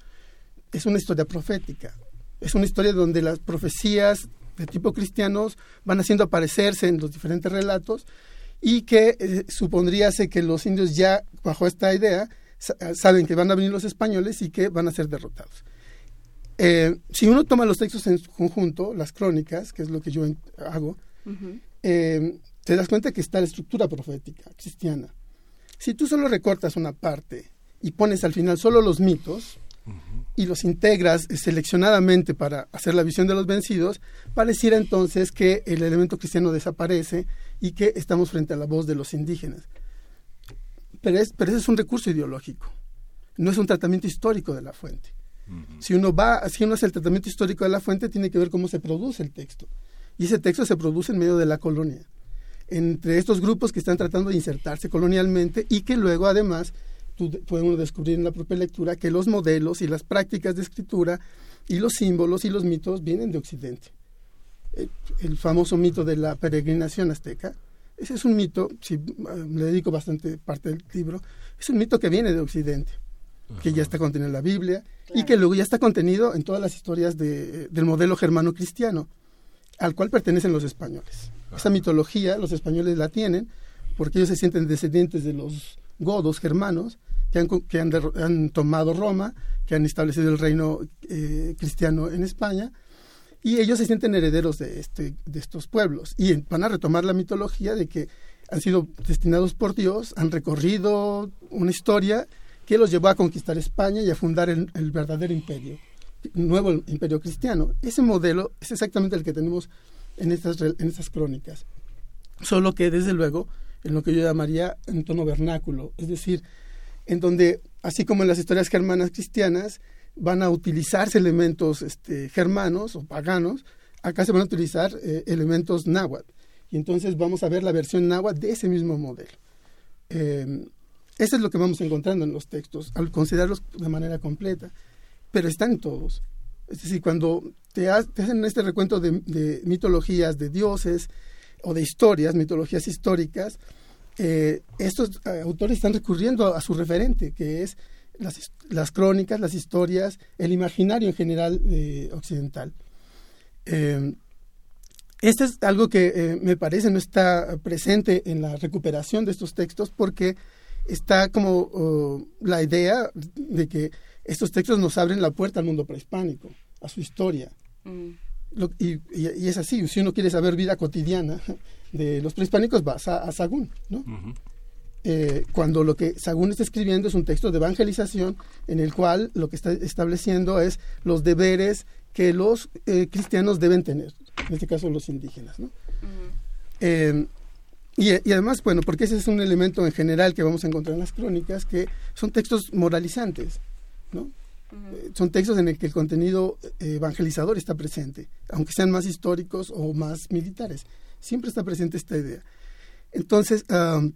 Es una historia profética. Es una historia donde las profecías de tipo cristianos van haciendo aparecerse en los diferentes relatos y que eh, supondríase que los indios ya, bajo esta idea, sa- saben que van a venir los españoles y que van a ser derrotados. Eh, si uno toma los textos en su conjunto, las crónicas, que es lo que yo hago, eh, te das cuenta que está la estructura profética cristiana. Si tú solo recortas una parte y pones al final solo los mitos y los integras seleccionadamente para hacer la visión de los vencidos, pareciera entonces que el elemento cristiano desaparece y que estamos frente a la voz de los indígenas. Pero, es, pero ese es un recurso ideológico, no es un tratamiento histórico de la fuente. Si uno va, si hace el tratamiento histórico de la fuente, tiene que ver cómo se produce el texto. Y ese texto se produce en medio de la colonia, entre estos grupos que están tratando de insertarse colonialmente y que luego, además, puede uno descubrir en la propia lectura que los modelos y las prácticas de escritura y los símbolos y los mitos vienen de Occidente. El, el famoso mito de la peregrinación azteca, ese es un mito, si eh, le dedico bastante parte del libro, es un mito que viene de Occidente, que ya está contenido en la Biblia y que luego ya está contenido en todas las historias de- del modelo germano cristiano, al cual pertenecen los españoles. Esa mitología los españoles la tienen porque ellos se sienten descendientes de los godos germanos que han, que han, tomado Roma, que han establecido el reino eh, cristiano en España, y ellos se sienten herederos de, este, de estos pueblos. Y van a retomar la mitología de que han sido destinados por Dios, han recorrido una historia que los llevó a conquistar España y a fundar el, el verdadero imperio, un nuevo imperio cristiano. Ese modelo es exactamente el que tenemos en estas, en estas crónicas. Solo que, desde luego, en lo que yo llamaría en tono vernáculo, es decir, en donde, así como en las historias germanas cristianas, van a utilizarse elementos este, germanos o paganos, acá se van a utilizar eh, elementos náhuatl. Y entonces vamos a ver la versión náhuatl de ese mismo modelo. Eh, eso es lo que vamos encontrando en los textos, al considerarlos de manera completa, pero están todos. Es decir, cuando te, ha- te hacen este recuento de, mitologías, de dioses o de historias, mitologías históricas, eh, estos eh, autores están recurriendo a, su referente, que es las, crónicas, las historias, el imaginario en general eh, occidental. Eh, esto es algo que me parece no está presente en la recuperación de estos textos porque está como oh, la idea de que estos textos nos abren la puerta al mundo prehispánico, a su historia. Mm. Lo- y, y- y es así, si uno quiere saber vida cotidiana de los prehispánicos, vas a, a Sagún, ¿no? Eh, cuando lo que Sagún está escribiendo es un texto de evangelización en el cual lo que está estableciendo es los deberes que los eh, cristianos deben tener, en este caso los indígenas, ¿no? Eh, y, y además, bueno, porque ese es un elemento en general que vamos a encontrar en las crónicas, que son textos moralizantes, ¿no? Eh, son textos en el que el contenido eh, evangelizador está presente, aunque sean más históricos o más militares. Siempre está presente esta idea. Entonces, am,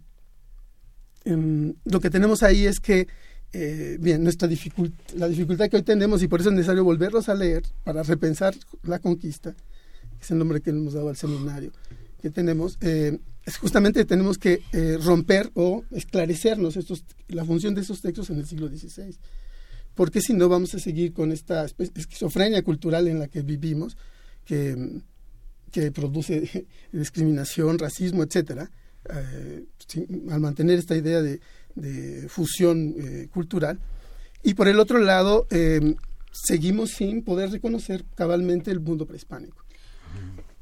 em, lo que tenemos ahí es que, eh, bien, nuestra dificult la dificultad que hoy tenemos, y por eso es necesario volverlos a leer para repensar la conquista, que es el nombre que hemos dado al seminario que tenemos, eh, justamente tenemos que eh, romper o esclarecernos estos, la función de estos textos en el siglo XVI. Porque si no vamos a seguir con esta esquizofrenia cultural en la que vivimos, que, que produce discriminación, racismo, etcétera, eh, al mantener esta idea de, fusión eh, cultural. Y por el otro lado, seguimos sin poder reconocer cabalmente el mundo prehispánico.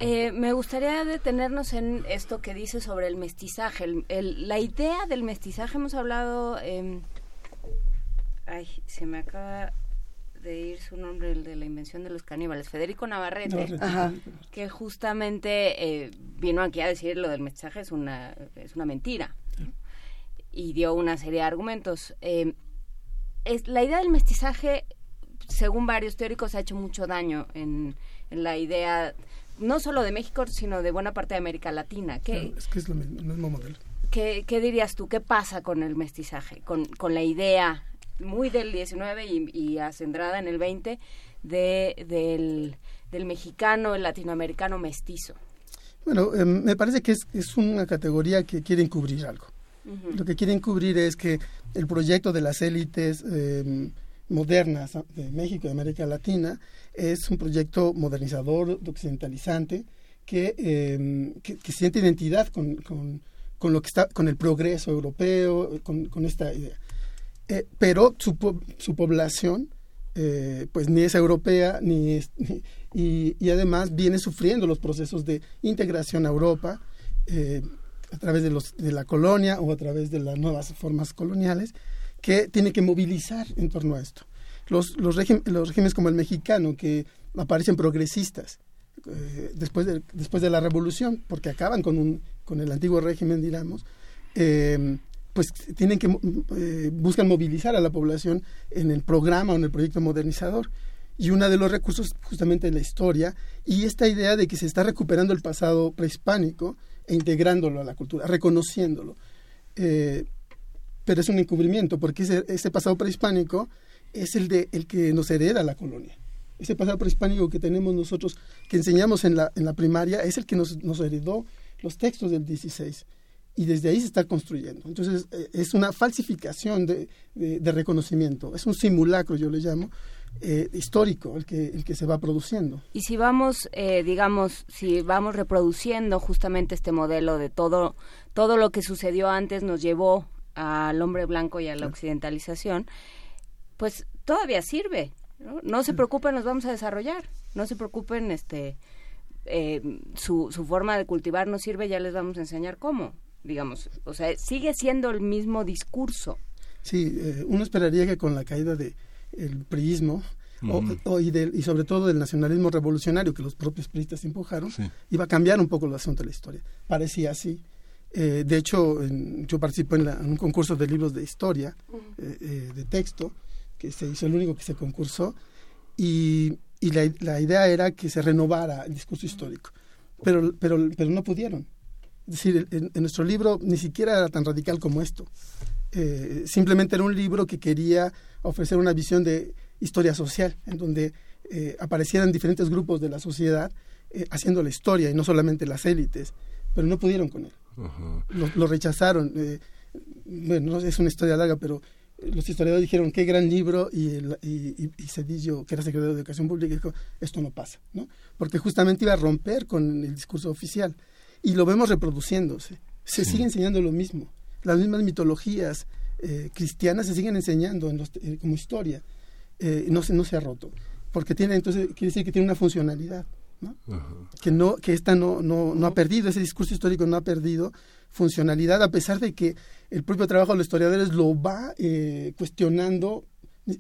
Eh, me gustaría detenernos en esto que dice sobre el mestizaje. El- el- la idea del mestizaje hemos hablado... em, ay, se me acaba de ir su nombre, el de la invención de los caníbales, Federico Navarrete, Navarrete. Ajá. que justamente eh, vino aquí a decir lo del mestizaje es una, es una mentira. Y dio una serie de argumentos. Es, la idea del mestizaje, según varios teóricos, ha hecho mucho daño en, en la idea no solo de México, sino de buena parte de América Latina. ¿Qué, Es que es lo mismo, el mismo modelo. qué, qué dirías tú? ¿Qué pasa con el mestizaje? Con, con la idea muy del 19 y, y acendrada en el 20 de, del, del mexicano, el latinoamericano mestizo. Bueno, eh, me parece que es, es una categoría que quiere encubrir algo. Lo que quiere encubrir es que el proyecto de las élites eh, modernas de México y de América Latina es un proyecto modernizador, occidentalizante, que, eh, que, que siente identidad con, con, con lo que está, con el progreso europeo, con, esta idea. Eh, pero su, su población eh, pues ni es europea ni es, y, y además viene sufriendo los procesos de integración a Europa eh, a través de, los, de la colonia o a través de las nuevas formas coloniales que tiene que movilizar en torno a esto. Los, los, los regímenes como el mexicano que aparecen progresistas eh, después, de, después de la revolución, porque acaban con, un, con el antiguo régimen, digamos, eh, pues tienen que eh, buscan movilizar a la población en el programa o en el proyecto modernizador. Y uno de los recursos justamente es la historia y esta idea de que se está recuperando el pasado prehispánico e integrándolo a la cultura reconociéndolo. Eh, pero es un encubrimiento porque ese, ese pasado prehispánico es el de el que nos hereda la colonia ese pasado prehispánico que tenemos nosotros que enseñamos en la en la primaria es el que nos, nos heredó los textos del 16 y desde ahí se está construyendo. Entonces, eh, es una falsificación de, de- de reconocimiento, es un simulacro, yo le llamo, eh, histórico, el que, el que se va produciendo. Y si vamos, eh, digamos, si vamos reproduciendo justamente este modelo de todo, todo lo que sucedió antes nos llevó al hombre blanco y a la occidentalización, pues todavía sirve. ¿no? No se preocupen, nos vamos a desarrollar. No se preocupen, este, eh, su, su forma de cultivar no sirve, ya les vamos a enseñar cómo. Digamos, o sea, sigue siendo el mismo discurso. Sí, eh, uno esperaría que con la caída de el priismo o- y, del- y sobre todo del nacionalismo revolucionario que los propios priistas empujaron, Sí. iba a cambiar un poco el asunto de la historia. Parecía así. Eh, de hecho, en- yo participé en, la- en un concurso de libros de historia, eh, eh, de texto, que se hizo el único que se concursó, y, y la, la idea era que se renovara el discurso histórico, pero, pero, pero no pudieron. Es decir, en, en nuestro libro ni siquiera era tan radical como esto. Eh, simplemente era un libro que quería ofrecer una visión de historia social, en donde eh, aparecieran diferentes grupos de la sociedad eh, haciendo la historia y no solamente las élites, pero no pudieron con él. Lo, lo rechazaron. eh, bueno, no es una historia larga, pero los historiadores dijeron qué gran libro y, el- y, y- y Cedillo, que era secretario de Educación Pública, dijo esto no pasa, ¿no? Porque justamente iba a romper con el discurso oficial y lo vemos reproduciéndose. Se sigue enseñando lo mismo. Las mismas mitologías eh, cristianas se siguen enseñando en los- eh, como historia. Eh, no, se, no se ha roto. Porque tiene, entonces, quiere decir que tiene una funcionalidad. ¿no? que no que esta no, no, no ha perdido, ese discurso histórico no ha perdido funcionalidad, a pesar de que el propio trabajo de los historiadores lo va eh, cuestionando,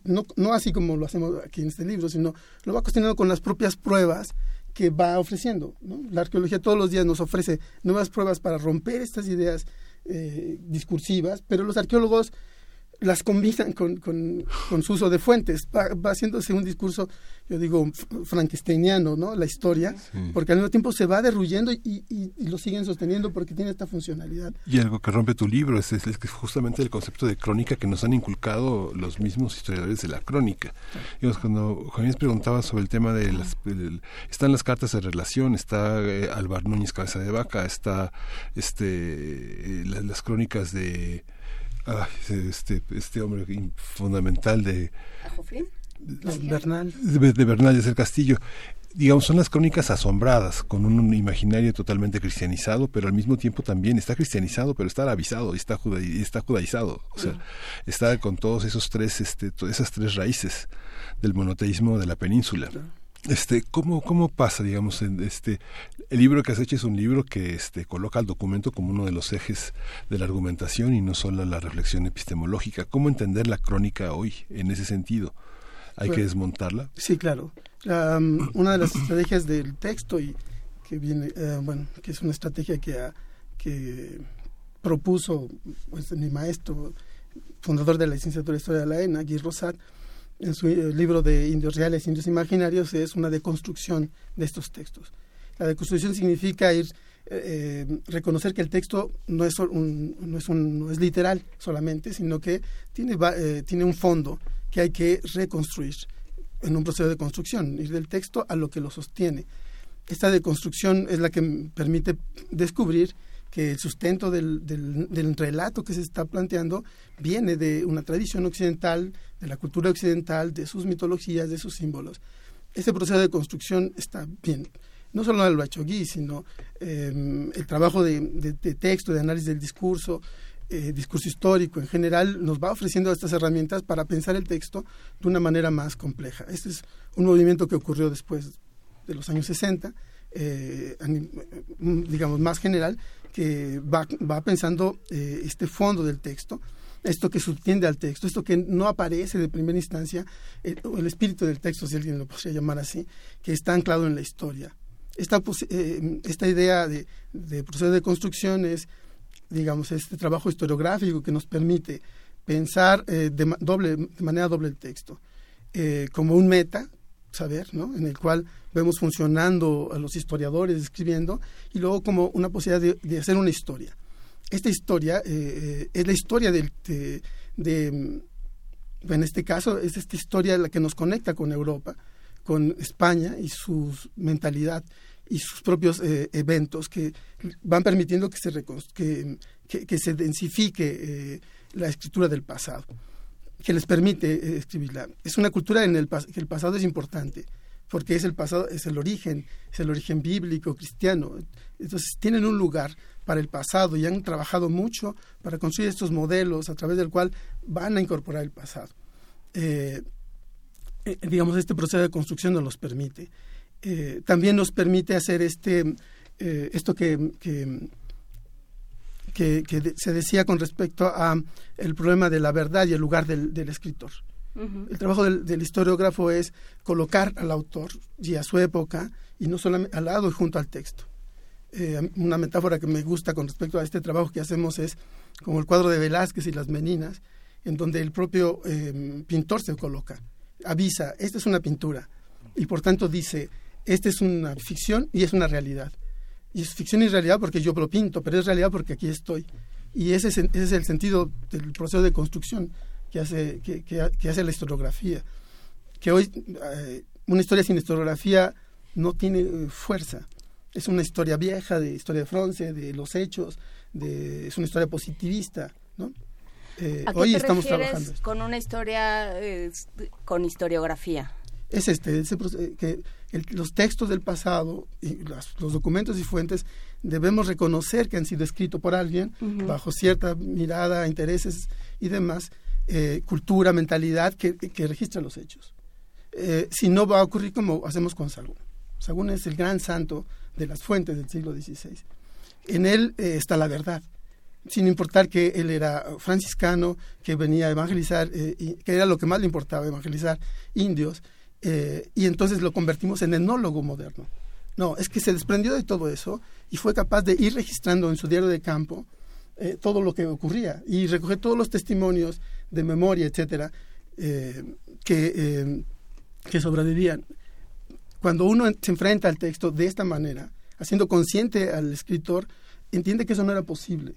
no, no así como lo hacemos aquí en este libro, sino lo va cuestionando con las propias pruebas que va ofreciendo. La arqueología todos los días nos ofrece nuevas pruebas para romper estas ideas eh, discursivas, pero los arqueólogos las combinan con, con, con su uso de fuentes. Va, va haciéndose un discurso, yo digo, frankensteiniano, ¿no? La historia, porque al mismo tiempo se va derruyendo y, y- y lo siguen sosteniendo porque tiene esta funcionalidad. Y algo que rompe tu libro es, es, justamente el concepto de crónica que nos han inculcado los mismos historiadores de la crónica. Digamos, cuando Inés preguntaba sobre el tema de las... el- están las cartas de relación, está eh, Álvar Núñez Cabeza de Vaca, está este eh, la- las crónicas de... ay, este, este hombre fundamental de, Bernal. de, de Bernal de Castillo. Digamos, son las crónicas asombradas, con un imaginario totalmente cristianizado, pero al mismo tiempo también está cristianizado, pero está arabizado y está, juda- y está judaizado. O sea, está con todos esos tres, este, to- esas tres raíces del monoteísmo de la península. Este, ¿cómo, cómo pasa, digamos, en este, el libro que has hecho es un libro que este, coloca al documento como uno de los ejes de la argumentación y no solo la reflexión epistemológica. ¿Cómo entender la crónica hoy en ese sentido? ¿Hay que Bueno, desmontarla? Sí, claro. La, um, una de las estrategias del texto y que viene, eh, bueno, que es una estrategia que, ha- que propuso pues, mi maestro, fundador de la licenciatura de Historia de la ENA, Guy Rosat, en su libro de Indios Reales, Indios Imaginarios, es una deconstrucción de estos textos. La deconstrucción significa ir eh, reconocer que el texto no es, no, es no es literal solamente, sino que tiene, eh, tiene un fondo que hay que reconstruir en un proceso de construcción, ir del texto a lo que lo sostiene. Esta deconstrucción es la que permite descubrir que el sustento del, del, relato que se está planteando viene de una tradición occidental, de la cultura occidental, de sus mitologías, de sus símbolos. Este proceso de construcción está bien. No solo hecho Guy, sino eh, el trabajo de, de- de texto, de análisis del discurso, eh, discurso histórico en general, nos va ofreciendo estas herramientas para pensar el texto de una manera más compleja. Este es un movimiento que ocurrió después de los años 60, eh, mm, digamos más general, que va, va pensando eh, este fondo del texto, esto que subtiende al texto, esto que no aparece de primera instancia, eh, o el espíritu del texto, si alguien lo podría llamar así, que está anclado en la historia. Esta, eh, esta idea de, proceso de construcción es, digamos, este trabajo historiográfico que nos permite pensar eh, de, doble, de manera doble el texto, eh, como un meta, saber, ¿no? en el cual vemos funcionando a los historiadores escribiendo, y luego como una posibilidad de, hacer una historia. Esta historia eh, eh, es la historia del, de, de, mm, en este caso, es esta historia la que nos conecta con Europa, con España y su mentalidad y sus propios eh, eventos que van permitiendo que se, que, que, se densifique la escritura del pasado, que les permite eh, escribirla. Es una cultura en el que el pasado es importante, porque es el pasado, es el origen, es el origen bíblico, cristiano. Entonces tienen un lugar para el pasado y han trabajado mucho para construir estos modelos a través del cual van a incorporar el pasado. Eh, eh, digamos, este proceso de construcción nos los permite. También nos permite hacer este, esto que, que- que de- se decía con respecto a el problema de la verdad y el lugar del, del escritor. El trabajo del, del historiógrafo es colocar al autor y a su época, y no solamente al lado y junto al texto. Eh, una metáfora que me gusta con respecto a este trabajo que hacemos es como el cuadro de Velázquez y las meninas, en donde el propio eh, pintor se coloca, avisa, esta es una pintura, y por tanto dice, esta es una ficción y es una realidad. Y es ficción y realidad porque yo lo pinto, pero es realidad porque aquí estoy. Y ese es, ese es el sentido del proceso de construcción que hace, que, que, que hace la historiografía. Que hoy eh, una historia sin historiografía no tiene eh, fuerza. Es una historia vieja, de historia de Fronce, de los hechos, de, es una historia positivista, ¿no? Eh, ¿A qué hoy te estamos trabajando. con una historia eh, con historiografía? Es este, ese eh, que el- los textos del pasado y las- los documentos y fuentes debemos reconocer que han sido escritos por alguien bajo cierta mirada, intereses y demás, eh, cultura, mentalidad que, que registra los hechos. Eh, si no va a ocurrir como hacemos con Sagún. Sagún es el gran santo de las fuentes del siglo XVI. En él eh, está la verdad, sin importar que él era franciscano, que venía a evangelizar, eh, y que era lo que más le importaba, evangelizar indios, eh, y entonces lo convertimos en etnólogo moderno. No, es que se desprendió de todo eso y fue capaz de ir registrando en su diario de campo eh, todo lo que ocurría y recoger todos los testimonios de memoria, etcétera, eh, que, eh, que sobrevivían. Cuando uno se enfrenta al texto de esta manera, haciendo consciente al escritor, entiende que eso no era posible.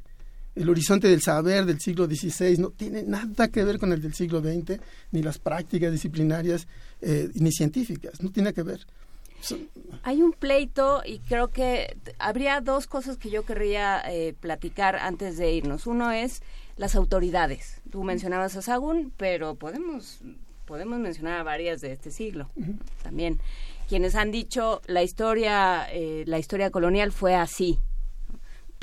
El horizonte del saber del siglo XVI no tiene nada que ver con el del siglo XX, ni las prácticas disciplinarias, eh, ni científicas, no tiene que ver. Hay un pleito y creo que habría dos cosas que yo querría eh, platicar antes de irnos. Uno es las autoridades. Tú mencionabas a Sagún, pero podemos podemos mencionar a varias de este siglo también. Quienes han dicho la historia eh, la historia colonial fue así.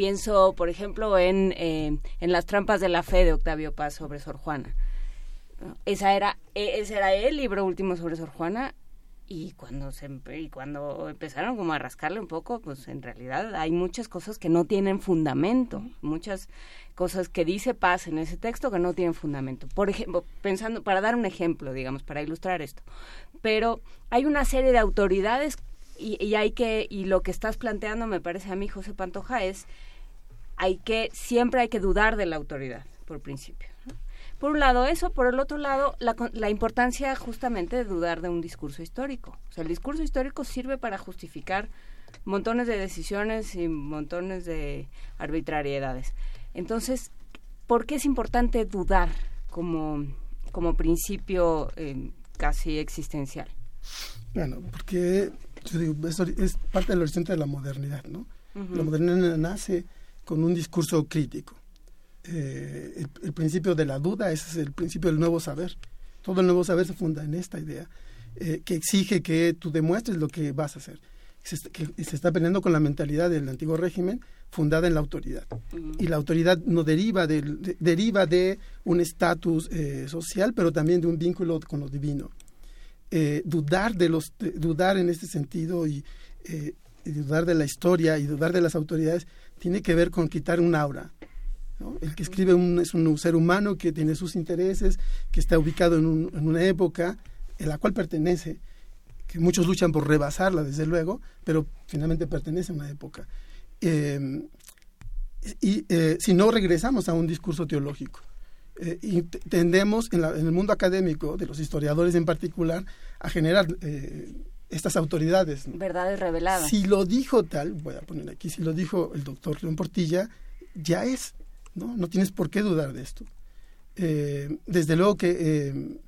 Pienso, por ejemplo, en, eh, en las trampas de la fe de Octavio Paz sobre Sor Juana. Esa era, e- ese era el libro último sobre Sor Juana y cuando se y cuando empezaron como a rascarle un poco pues en realidad hay muchas cosas que no tienen fundamento muchas cosas que dice Paz en ese texto que no tienen fundamento por ejemplo pensando para dar un ejemplo digamos para ilustrar esto pero hay una serie de autoridades y, y hay que y lo que estás planteando me parece a mí José Pantoja es hay que siempre hay que dudar de la autoridad por principio ¿no? por un lado eso, por el otro lado la, la importancia justamente de dudar de un discurso histórico. O sea, el discurso histórico sirve para justificar montones de decisiones y montones de arbitrariedades. Entonces, ¿por qué es importante dudar como, como principio eh, casi existencial? Bueno, porque yo digo, es, parte del horizonte de la modernidad, ¿no? La modernidad nace con un discurso crítico. Eh, el, el principio de la duda ese es el principio del nuevo saber. Todo el nuevo saber se funda en esta idea, eh, que exige que tú demuestres lo que vas a hacer. Se, que se está peleando con la mentalidad del antiguo régimen fundada en la autoridad. Y la autoridad no deriva, del, de- deriva de un estatus eh, social, pero también de un vínculo con lo divino eh, dudar de los de- dudar en este sentido y, eh, y dudar de la historia y dudar de las autoridades tiene que ver con quitar un aura el que escribe es un ser humano que tiene sus intereses que está ubicado en, un- en una época en la cual pertenece que muchos luchan por rebasarla desde luego pero finalmente pertenece a una época. Eh, y eh, si no regresamos a un discurso teológico. Eh, y tendemos en el mundo académico, de los historiadores en particular, a generar eh, estas autoridades. ¿no? Verdades reveladas. Si lo dijo tal, voy a poner aquí, si lo dijo el doctor León Portilla, ya es, ¿no? No tienes por qué dudar de esto. Eh, desde luego que, eh,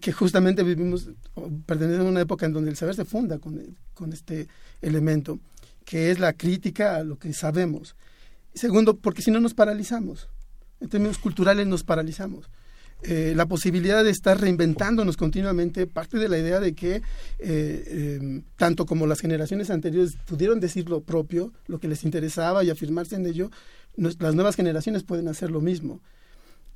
que justamente vivimos, o pertenecemos a una época en donde el saber se funda con, con este elemento, que es la crítica a lo que sabemos. Segundo, porque si no nos paralizamos. En términos culturales nos paralizamos. Eh, la posibilidad de estar reinventándonos continuamente parte de la idea de que eh, eh, tanto como las generaciones anteriores pudieron decir lo propio, lo que les interesaba y afirmarse en ello, las nuevas generaciones pueden hacer lo mismo.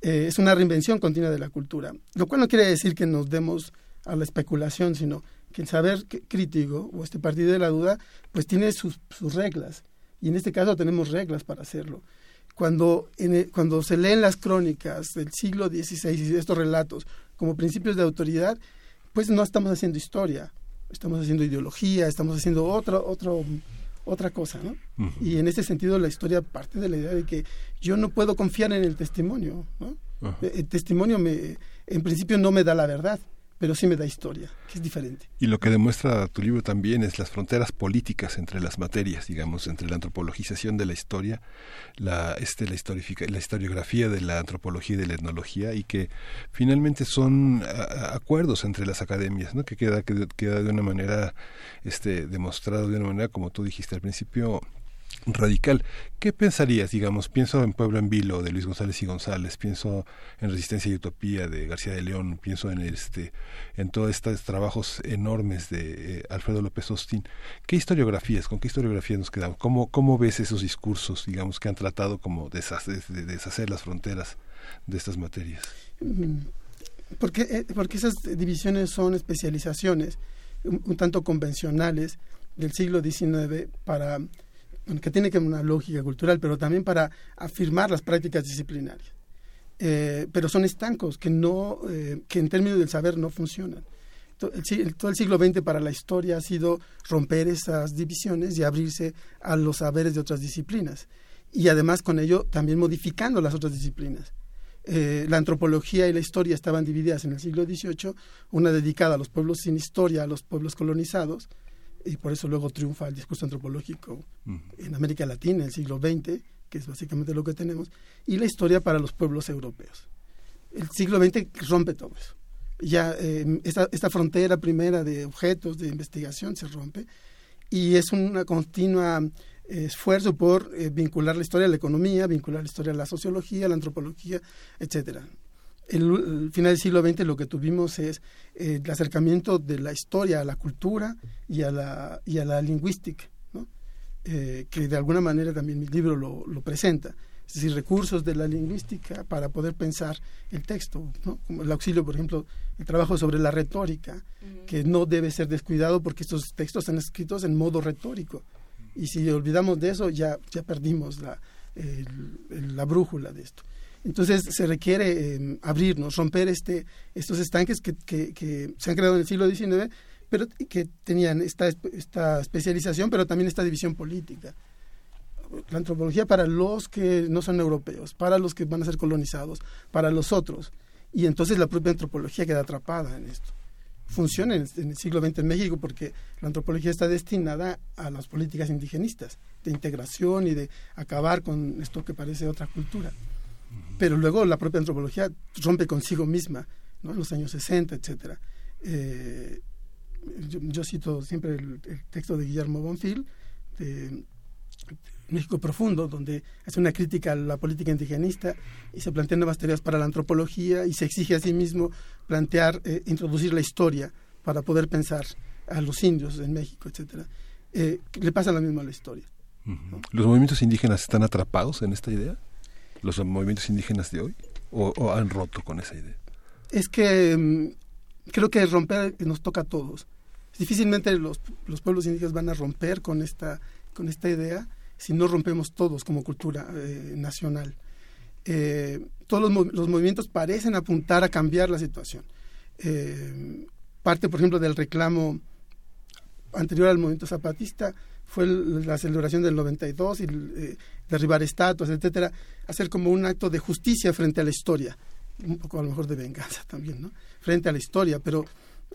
Es una reinvención continua de la cultura, lo cual no quiere decir que nos demos a la especulación, sino que el saber crítico o este partido de la duda, pues tiene sus reglas. Y en este caso tenemos reglas para hacerlo. Cuando, en el- cuando se leen las crónicas del siglo XVI y estos relatos como principios de autoridad, pues no estamos haciendo historia, estamos haciendo ideología, estamos haciendo otro, otro, otra cosa, ¿no? Ujú. Y en ese sentido la historia parte de la idea de que yo no puedo confiar en el testimonio, ¿no? El testimonio me, en principio no me da la verdad, pero sí me da historia, que es diferente. Y lo que demuestra tu libro también es las fronteras políticas entre las materias, digamos, entre la antropologización de la historia, la, este, la, la historiografía de la antropología y de la etnología, y que finalmente son acuerdos entre las academias, ¿no? que queda, que queda de una manera este, demostrado, de una manera, como tú dijiste al principio, radical. ¿Qué pensarías, digamos? Pienso en Pueblo en Vilo de Luis González y González, pienso en Resistencia y Utopía de García de León, pienso en este en todos estos trabajos enormes de eh, Alfredo López Austin. ¿Qué historiografías, con qué historiografías nos quedamos? ¿Cómo, cómo ves esos discursos, digamos, que han tratado como deshacer, de deshacer las fronteras de estas materias? Mm, Porque, eh, porque esas divisiones son especializaciones un, un tanto convencionales del siglo XIX para bueno, que tiene que una lógica cultural, pero también para afirmar las prácticas disciplinarias. Eh, pero son estancos que no eh, que en términos del saber no funcionan. Todo el siglo XX para la historia ha sido romper esas divisiones y abrirse a los saberes de otras disciplinas. Y además con ello también modificando las otras disciplinas. Eh, la antropología y la historia estaban divididas en el siglo XVIII, una dedicada a los pueblos sin historia, a los pueblos colonizados, y por eso luego triunfa el discurso antropológico en América Latina, en el siglo XX, que es básicamente lo que tenemos, y la historia para los pueblos europeos. El siglo XX rompe todo eso. Ya eh, esta, esta frontera primera de objetos de investigación se rompe y es una continua eh, esfuerzo por eh, vincular la historia a la economía, vincular la historia a la sociología, a la antropología, etcétera. El, el final del siglo XX lo que tuvimos es eh, el acercamiento de la historia a la cultura y a la, y a la lingüística, ¿no? Eh, que de alguna manera también mi libro lo, lo presenta. Es decir, recursos de la lingüística para poder pensar el texto, ¿no? como el auxilio, por ejemplo, el trabajo sobre la retórica, que no debe ser descuidado porque estos textos están escritos en modo retórico. Y si olvidamos de eso, ya, ya perdimos la, el- la brújula de esto. Entonces se requiere eh, abrirnos, romper este, estos estanques que, se han creado en el siglo XIX, pero que tenían esta, esta especialización, pero también esta división política. La antropología para los que no son europeos, para los que van a ser colonizados, para los otros. Y entonces la propia antropología queda atrapada en esto. Funciona en, en el siglo XX en México porque la antropología está destinada a las políticas indigenistas, de integración y de acabar con esto que parece otra cultura pero luego la propia antropología rompe consigo misma, ¿no? En los años 60, etcétera. Eh, yo, yo cito siempre el, el texto de Guillermo Bonfil, de México Profundo, donde hace una crítica a la política indigenista y se plantean nuevas tareas para la antropología y se exige a sí mismo plantear, eh, introducir la historia para poder pensar a los indios en México, etcétera. Eh, le pasa lo mismo a la historia. ¿Los movimientos indígenas están atrapados en esta idea? ¿Los movimientos indígenas de hoy? ¿O, o han roto con esa idea? es que mm, creo que romper nos toca a todos. Difícilmente los, los pueblos indígenas van a romper con esta, con esta idea si no rompemos todos como cultura eh, nacional. Eh, todos los, los movimientos parecen apuntar a cambiar la situación. Eh, parte, por ejemplo, del reclamo anterior al movimiento zapatista fue la celebración del 92 y eh, derribar estatuas, etcétera, hacer como un acto de justicia frente a la historia, un poco a lo mejor de venganza también, ¿no? Frente a la historia, pero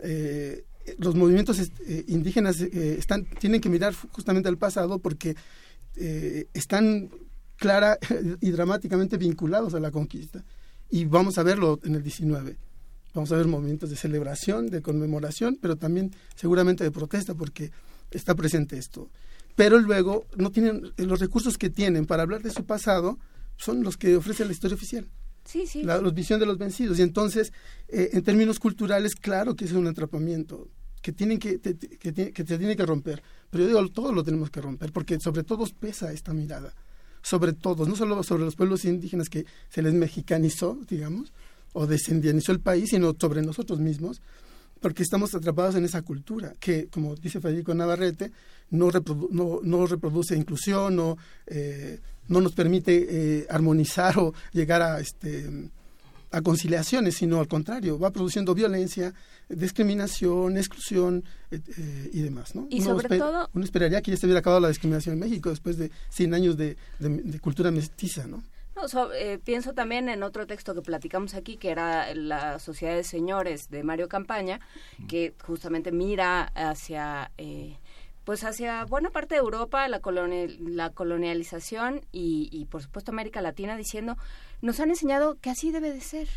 eh, los movimientos eh, indígenas eh, están tienen que mirar justamente al pasado porque eh, están clara y dramáticamente vinculados a la conquista. Y vamos a verlo en el 19 vamos a ver movimientos de celebración, de conmemoración, pero también seguramente de protesta porque está presente esto. Pero luego no tienen los recursos que tienen para hablar de su pasado son los que ofrece la historia oficial. Sí, sí. La, la visión de los vencidos. Y entonces, eh, en términos culturales, claro que es un atrapamiento que tienen que, te- que, tiene- que se tiene que romper. Pero yo digo, todo lo tenemos que romper, porque sobre todos pesa esta mirada. Sobre todos, no solo sobre los pueblos indígenas que se les mexicanizó, digamos, o desendianizó el país, sino sobre nosotros mismos, porque estamos atrapados en esa cultura que, como dice Federico Navarrete, no, reprodu- no, no reproduce inclusión, no, eh, no nos permite eh, armonizar o llegar a, este, a conciliaciones, sino al contrario, va produciendo violencia, discriminación, exclusión eh, y demás. ¿no? Y Uno sobre todo- Uno esperaría que ya se hubiera acabado la discriminación en México después de 100 años de, de- de cultura mestiza. ¿no? No, so- eh, pienso también en otro texto que platicamos aquí, que era La Sociedad de Señores de Mario Campaña, que justamente mira hacia, eh, pues hacia buena parte de Europa, la, colonial- la colonialización y, y, por supuesto América Latina, diciendo, nos han enseñado que así debe de ser.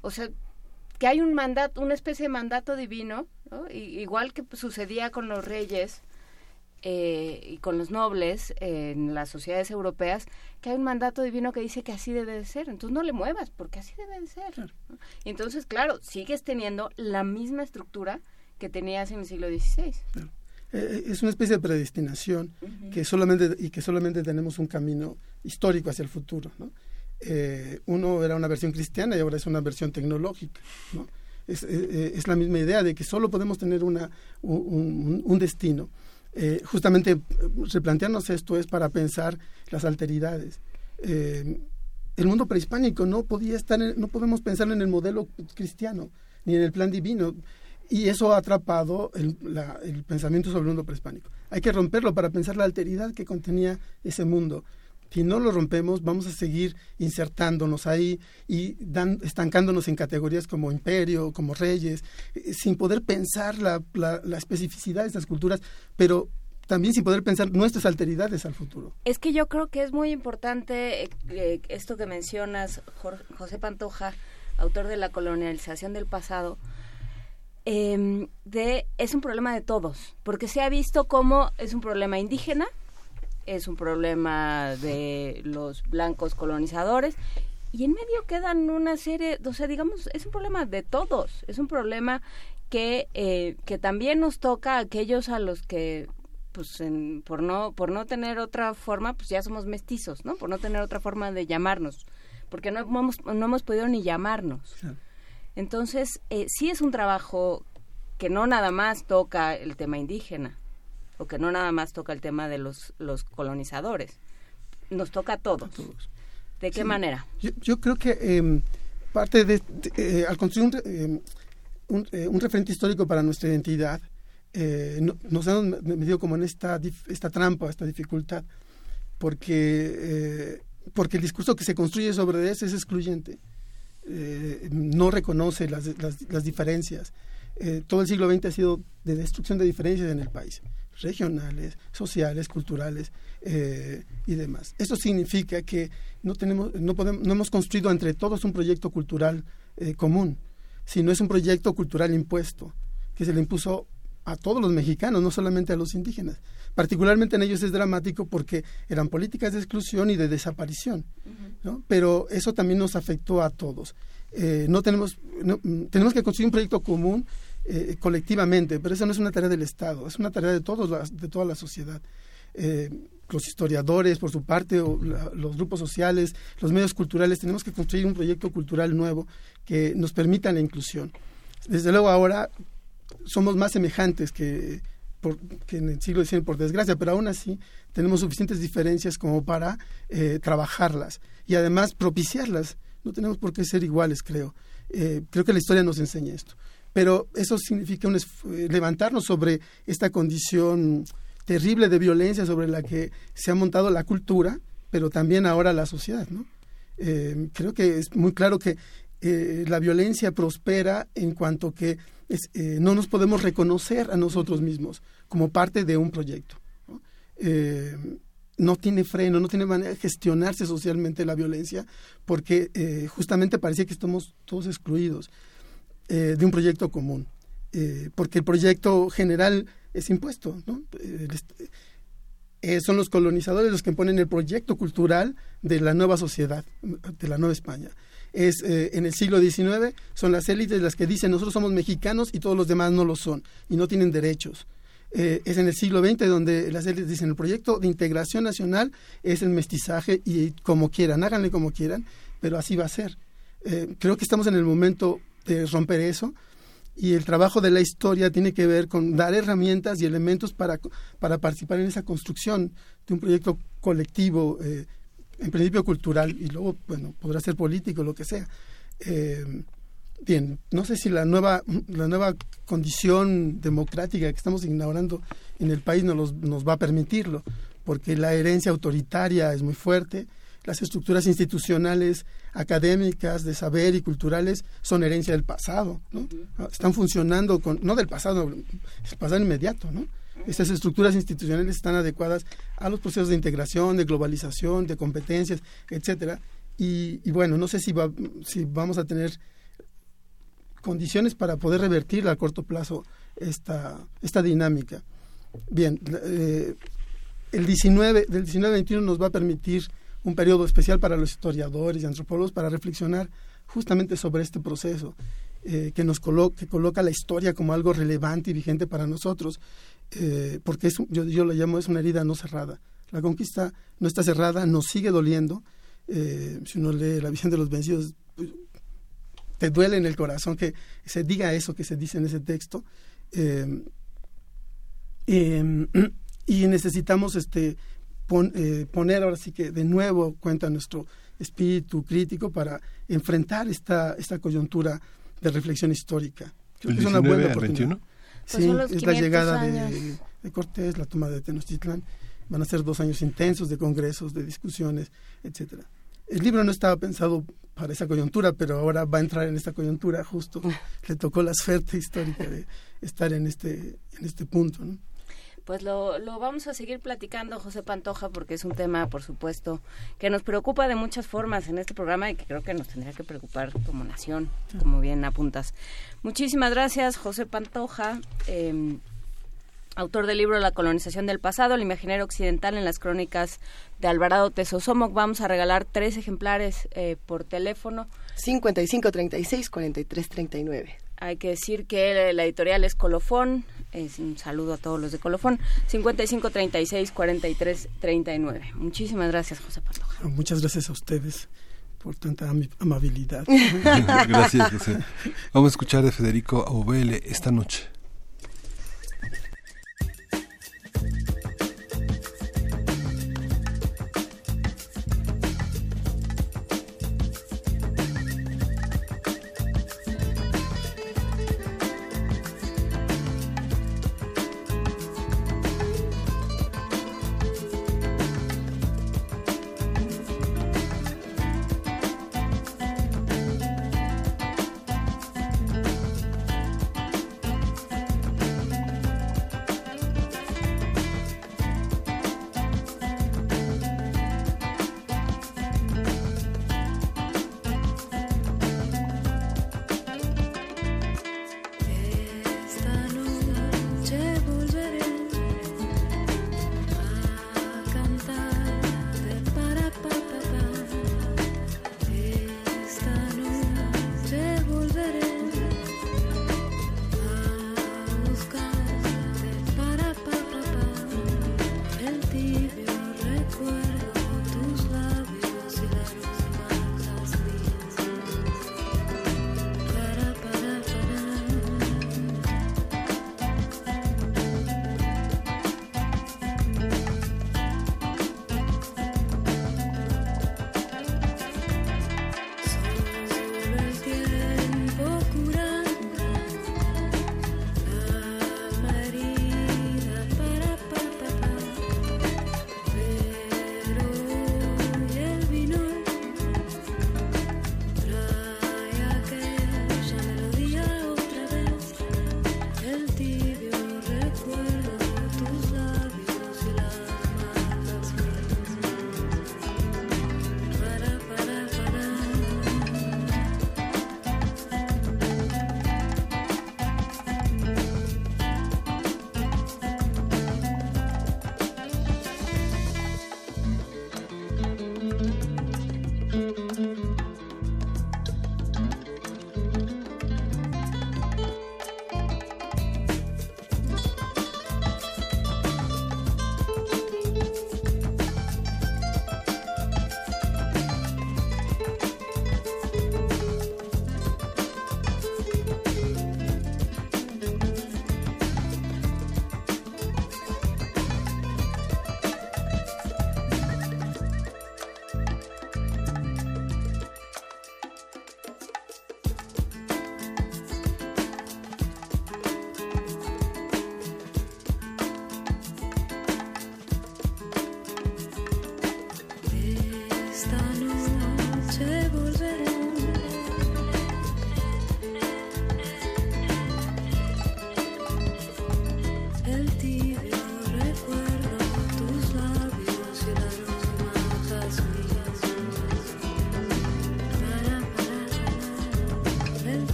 O sea, que hay un mandato, una especie de mandato divino, ¿no? I- igual que sucedía con los reyes, eh, y con los nobles eh, en las sociedades europeas que hay un mandato divino que dice que así debe de ser. Entonces no le muevas porque así debe de ser. ¿no? Y entonces, claro, sigues teniendo la misma estructura que tenías en el siglo XVI. Eh, es una especie de predestinación que solamente y que solamente tenemos un camino histórico hacia el futuro ¿no? Eh, uno era una versión cristiana y ahora es una versión tecnológica ¿no? es, eh, eh, es la misma idea de que solo podemos tener una un, un- un destino Eh, justamente eh, replantearnos esto es para pensar las alteridades Eh, el mundo prehispánico no podía estar en- no podemos pensar en el modelo cristiano ni en el plan divino y eso ha atrapado el, la- el pensamiento sobre el mundo prehispánico. Hay que romperlo para pensar la alteridad que contenía ese mundo. Si no lo rompemos, vamos a seguir insertándonos ahí y dan- estancándonos en categorías como imperio, como reyes, eh, sin poder pensar la, la- especificidad de estas culturas, pero también sin poder pensar nuestras alteridades al futuro. Es que yo creo que es muy importante eh, eh, esto que mencionas, Jor- José Pantoja, autor de La colonialización del pasado, em, de es un problema de todos, porque se ha visto como es un problema indígena, es un problema de los blancos colonizadores. Y en medio quedan una serie, o sea, digamos, es un problema de todos, es un problema que eh, que también nos toca a aquellos a los que pues en- por no por no tener otra forma pues ya somos mestizos no por no tener otra forma de llamarnos. Porque no hemos no hemos podido ni llamarnos. Entonces eh, sí es un trabajo que no nada más toca el tema indígena o que no nada más toca el tema de los los colonizadores. Nos toca a todos, de qué Sí. manera Yo, yo creo que eh, parte de, de- eh, al construir un, re- eh, un, un referente histórico para nuestra identidad, eh, no- nos hemos metido como en esta, esta trampa, esta dificultad, porque, porque el discurso que se construye sobre eso es excluyente, eh, no reconoce las, las, las diferencias. Eh, todo el siglo XX ha sido de destrucción de diferencias en el país, regionales, sociales, culturales eh, y demás. Esto significa que no, tenemos, no, podemos, no hemos construido entre todos un proyecto cultural eh, común, sino es un proyecto cultural impuesto, que se le impuso a todos los mexicanos, no solamente a los indígenas. Particularmente en ellos es dramático porque eran políticas de exclusión y de desaparición, ¿no? pero eso también nos afectó a todos. Eh, no tenemos, no, mm, tenemos que construir un proyecto común eh, colectivamente, pero eso no es una tarea del Estado, es una tarea de todos las- de toda la sociedad. Eh, los historiadores, por su parte, la- los grupos sociales, los medios culturales, tenemos que construir un proyecto cultural nuevo que nos permita la inclusión. Desde luego ahora somos más semejantes que en el siglo XIX, por desgracia, pero aún así tenemos suficientes diferencias como para eh, trabajarlas y además propiciarlas. No tenemos por qué ser iguales, creo. Eh, creo que la historia nos enseña esto. Pero eso significa un eh, levantarnos sobre esta condición terrible de violencia sobre la que se ha montado la cultura, pero también ahora la sociedad. ¿no? Eh, creo que es muy claro que eh, la violencia prospera en cuanto que no nos podemos reconocer a nosotros mismos como parte de un proyecto. ¿no? Tiene freno, no tiene manera de gestionarse socialmente la violencia, porque justamente parecía que estamos todos excluidos eh, de un proyecto común, eh, porque el proyecto general es impuesto. Eh, son los colonizadores los que ponen el proyecto cultural de la nueva sociedad, de la nueva España. Es en el siglo XIX son las élites las que dicen nosotros somos mexicanos y todos los demás no lo son y no tienen derechos. Es en el siglo XX donde las élites dicen el proyecto de integración nacional es el mestizaje y como quieran, háganle como quieran, pero así va a ser. Creo que estamos en el momento de romper eso y el trabajo de la historia tiene que ver con dar herramientas y elementos para, para participar en esa construcción de un proyecto colectivo, eh, en principio cultural y luego, bueno, podrá ser político, lo que sea. Eh, bien, no sé si la nueva, la nueva condición democrática que estamos inaugurando en el país nos, los- nos va a permitirlo, porque la herencia autoritaria es muy fuerte, las estructuras institucionales, académicas, de saber y culturales son herencia del pasado, ¿no? Están funcionando con, no del pasado, el pasado inmediato, ¿no? Estas estructuras institucionales están adecuadas a los procesos de integración, de globalización, de competencias, etcétera. Y, y bueno, no sé si, va, si vamos a tener condiciones para poder revertir a corto plazo esta, esta dinámica. Bien, eh, el 19, del 19 al 21 nos va a permitir un periodo especial para los historiadores y antropólogos para reflexionar justamente sobre este proceso eh, que nos colo- que coloca la historia como algo relevante y vigente para nosotros, eh, porque es, yo, yo lo llamo es una herida no cerrada. La conquista no está cerrada, nos sigue doliendo. Eh, si uno lee la visión de los vencidos, pues, te duele en el corazón que se diga eso que se dice en ese texto. Eh, y necesitamos este pon- eh, poner ahora sí que de nuevo cuenta nuestro espíritu crítico para enfrentar esta, esta coyuntura de reflexión histórica. Creo ¿El que es una 19 buena oportunidad. 21? Sí, Pues los es la 500 llegada de, Cortés, la toma de Tenochtitlán. Van a ser dos años intensos de congresos, de discusiones, etcétera. El libro no estaba pensado para esa coyuntura, pero ahora va a entrar en esta coyuntura justo. Le tocó la suerte histórica de estar en este, en este punto. ¿no? Pues lo, lo vamos a seguir platicando, José Pantoja, porque es un tema, por supuesto, que nos preocupa de muchas formas en este programa y que creo que nos tendría que preocupar como nación, como bien apuntas. Muchísimas gracias, José Pantoja. eh, autor del libro La colonización del pasado, el imaginario occidental en las crónicas de Alvarado Tesosomoc. Vamos a regalar tres ejemplares eh, por teléfono. 55 36 43 39. Hay que decir que la editorial es Colofón. Es un saludo a todos los de Colofón. 55 36 43 39. Muchísimas gracias, José Pantoja. Muchas gracias a ustedes por tanta amabilidad. Gracias, José. Vamos a escuchar de Federico Aubele esta noche.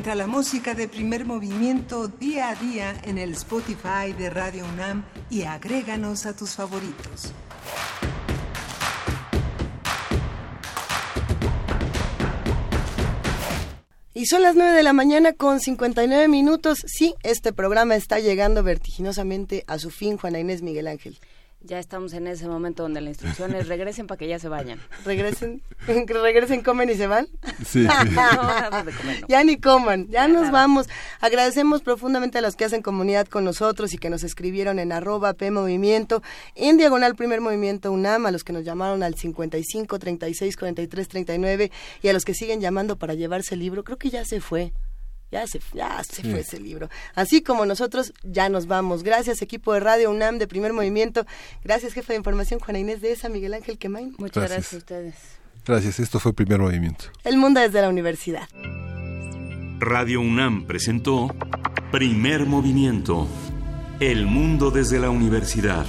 Encuentra la música de primer movimiento día a día en el Spotify de Radio UNAM y agréganos a tus favoritos. Y son las 9 de la mañana con 59 minutos. Sí, este programa está llegando vertiginosamente a su fin, Juana Inés Miguel Ángel. Ya estamos en ese momento donde la instrucción es regresen para que ya se vayan. Regresen, regresen, comen y se van. Sí. No, nada de comer, no. Ya ni coman, ya nos nada. vamos. Agradecemos profundamente a los que hacen comunidad con nosotros y que nos escribieron en arroba P Movimiento, en diagonal Primer Movimiento UNAM, a los que nos llamaron al 55 36 43 39 y a los que siguen llamando para llevarse el libro. Creo que ya se fue. Ya se, ya se Sí. fue ese libro. Así como nosotros ya nos vamos. Gracias, equipo de Radio UNAM de Primer Movimiento. Gracias, jefe de información, Juana Inés de esa, Miguel Ángel Quemain. Muchas Gracias. gracias a ustedes. Gracias, esto fue primer movimiento. El mundo desde la universidad. Radio UNAM presentó Primer Movimiento. El mundo desde la universidad.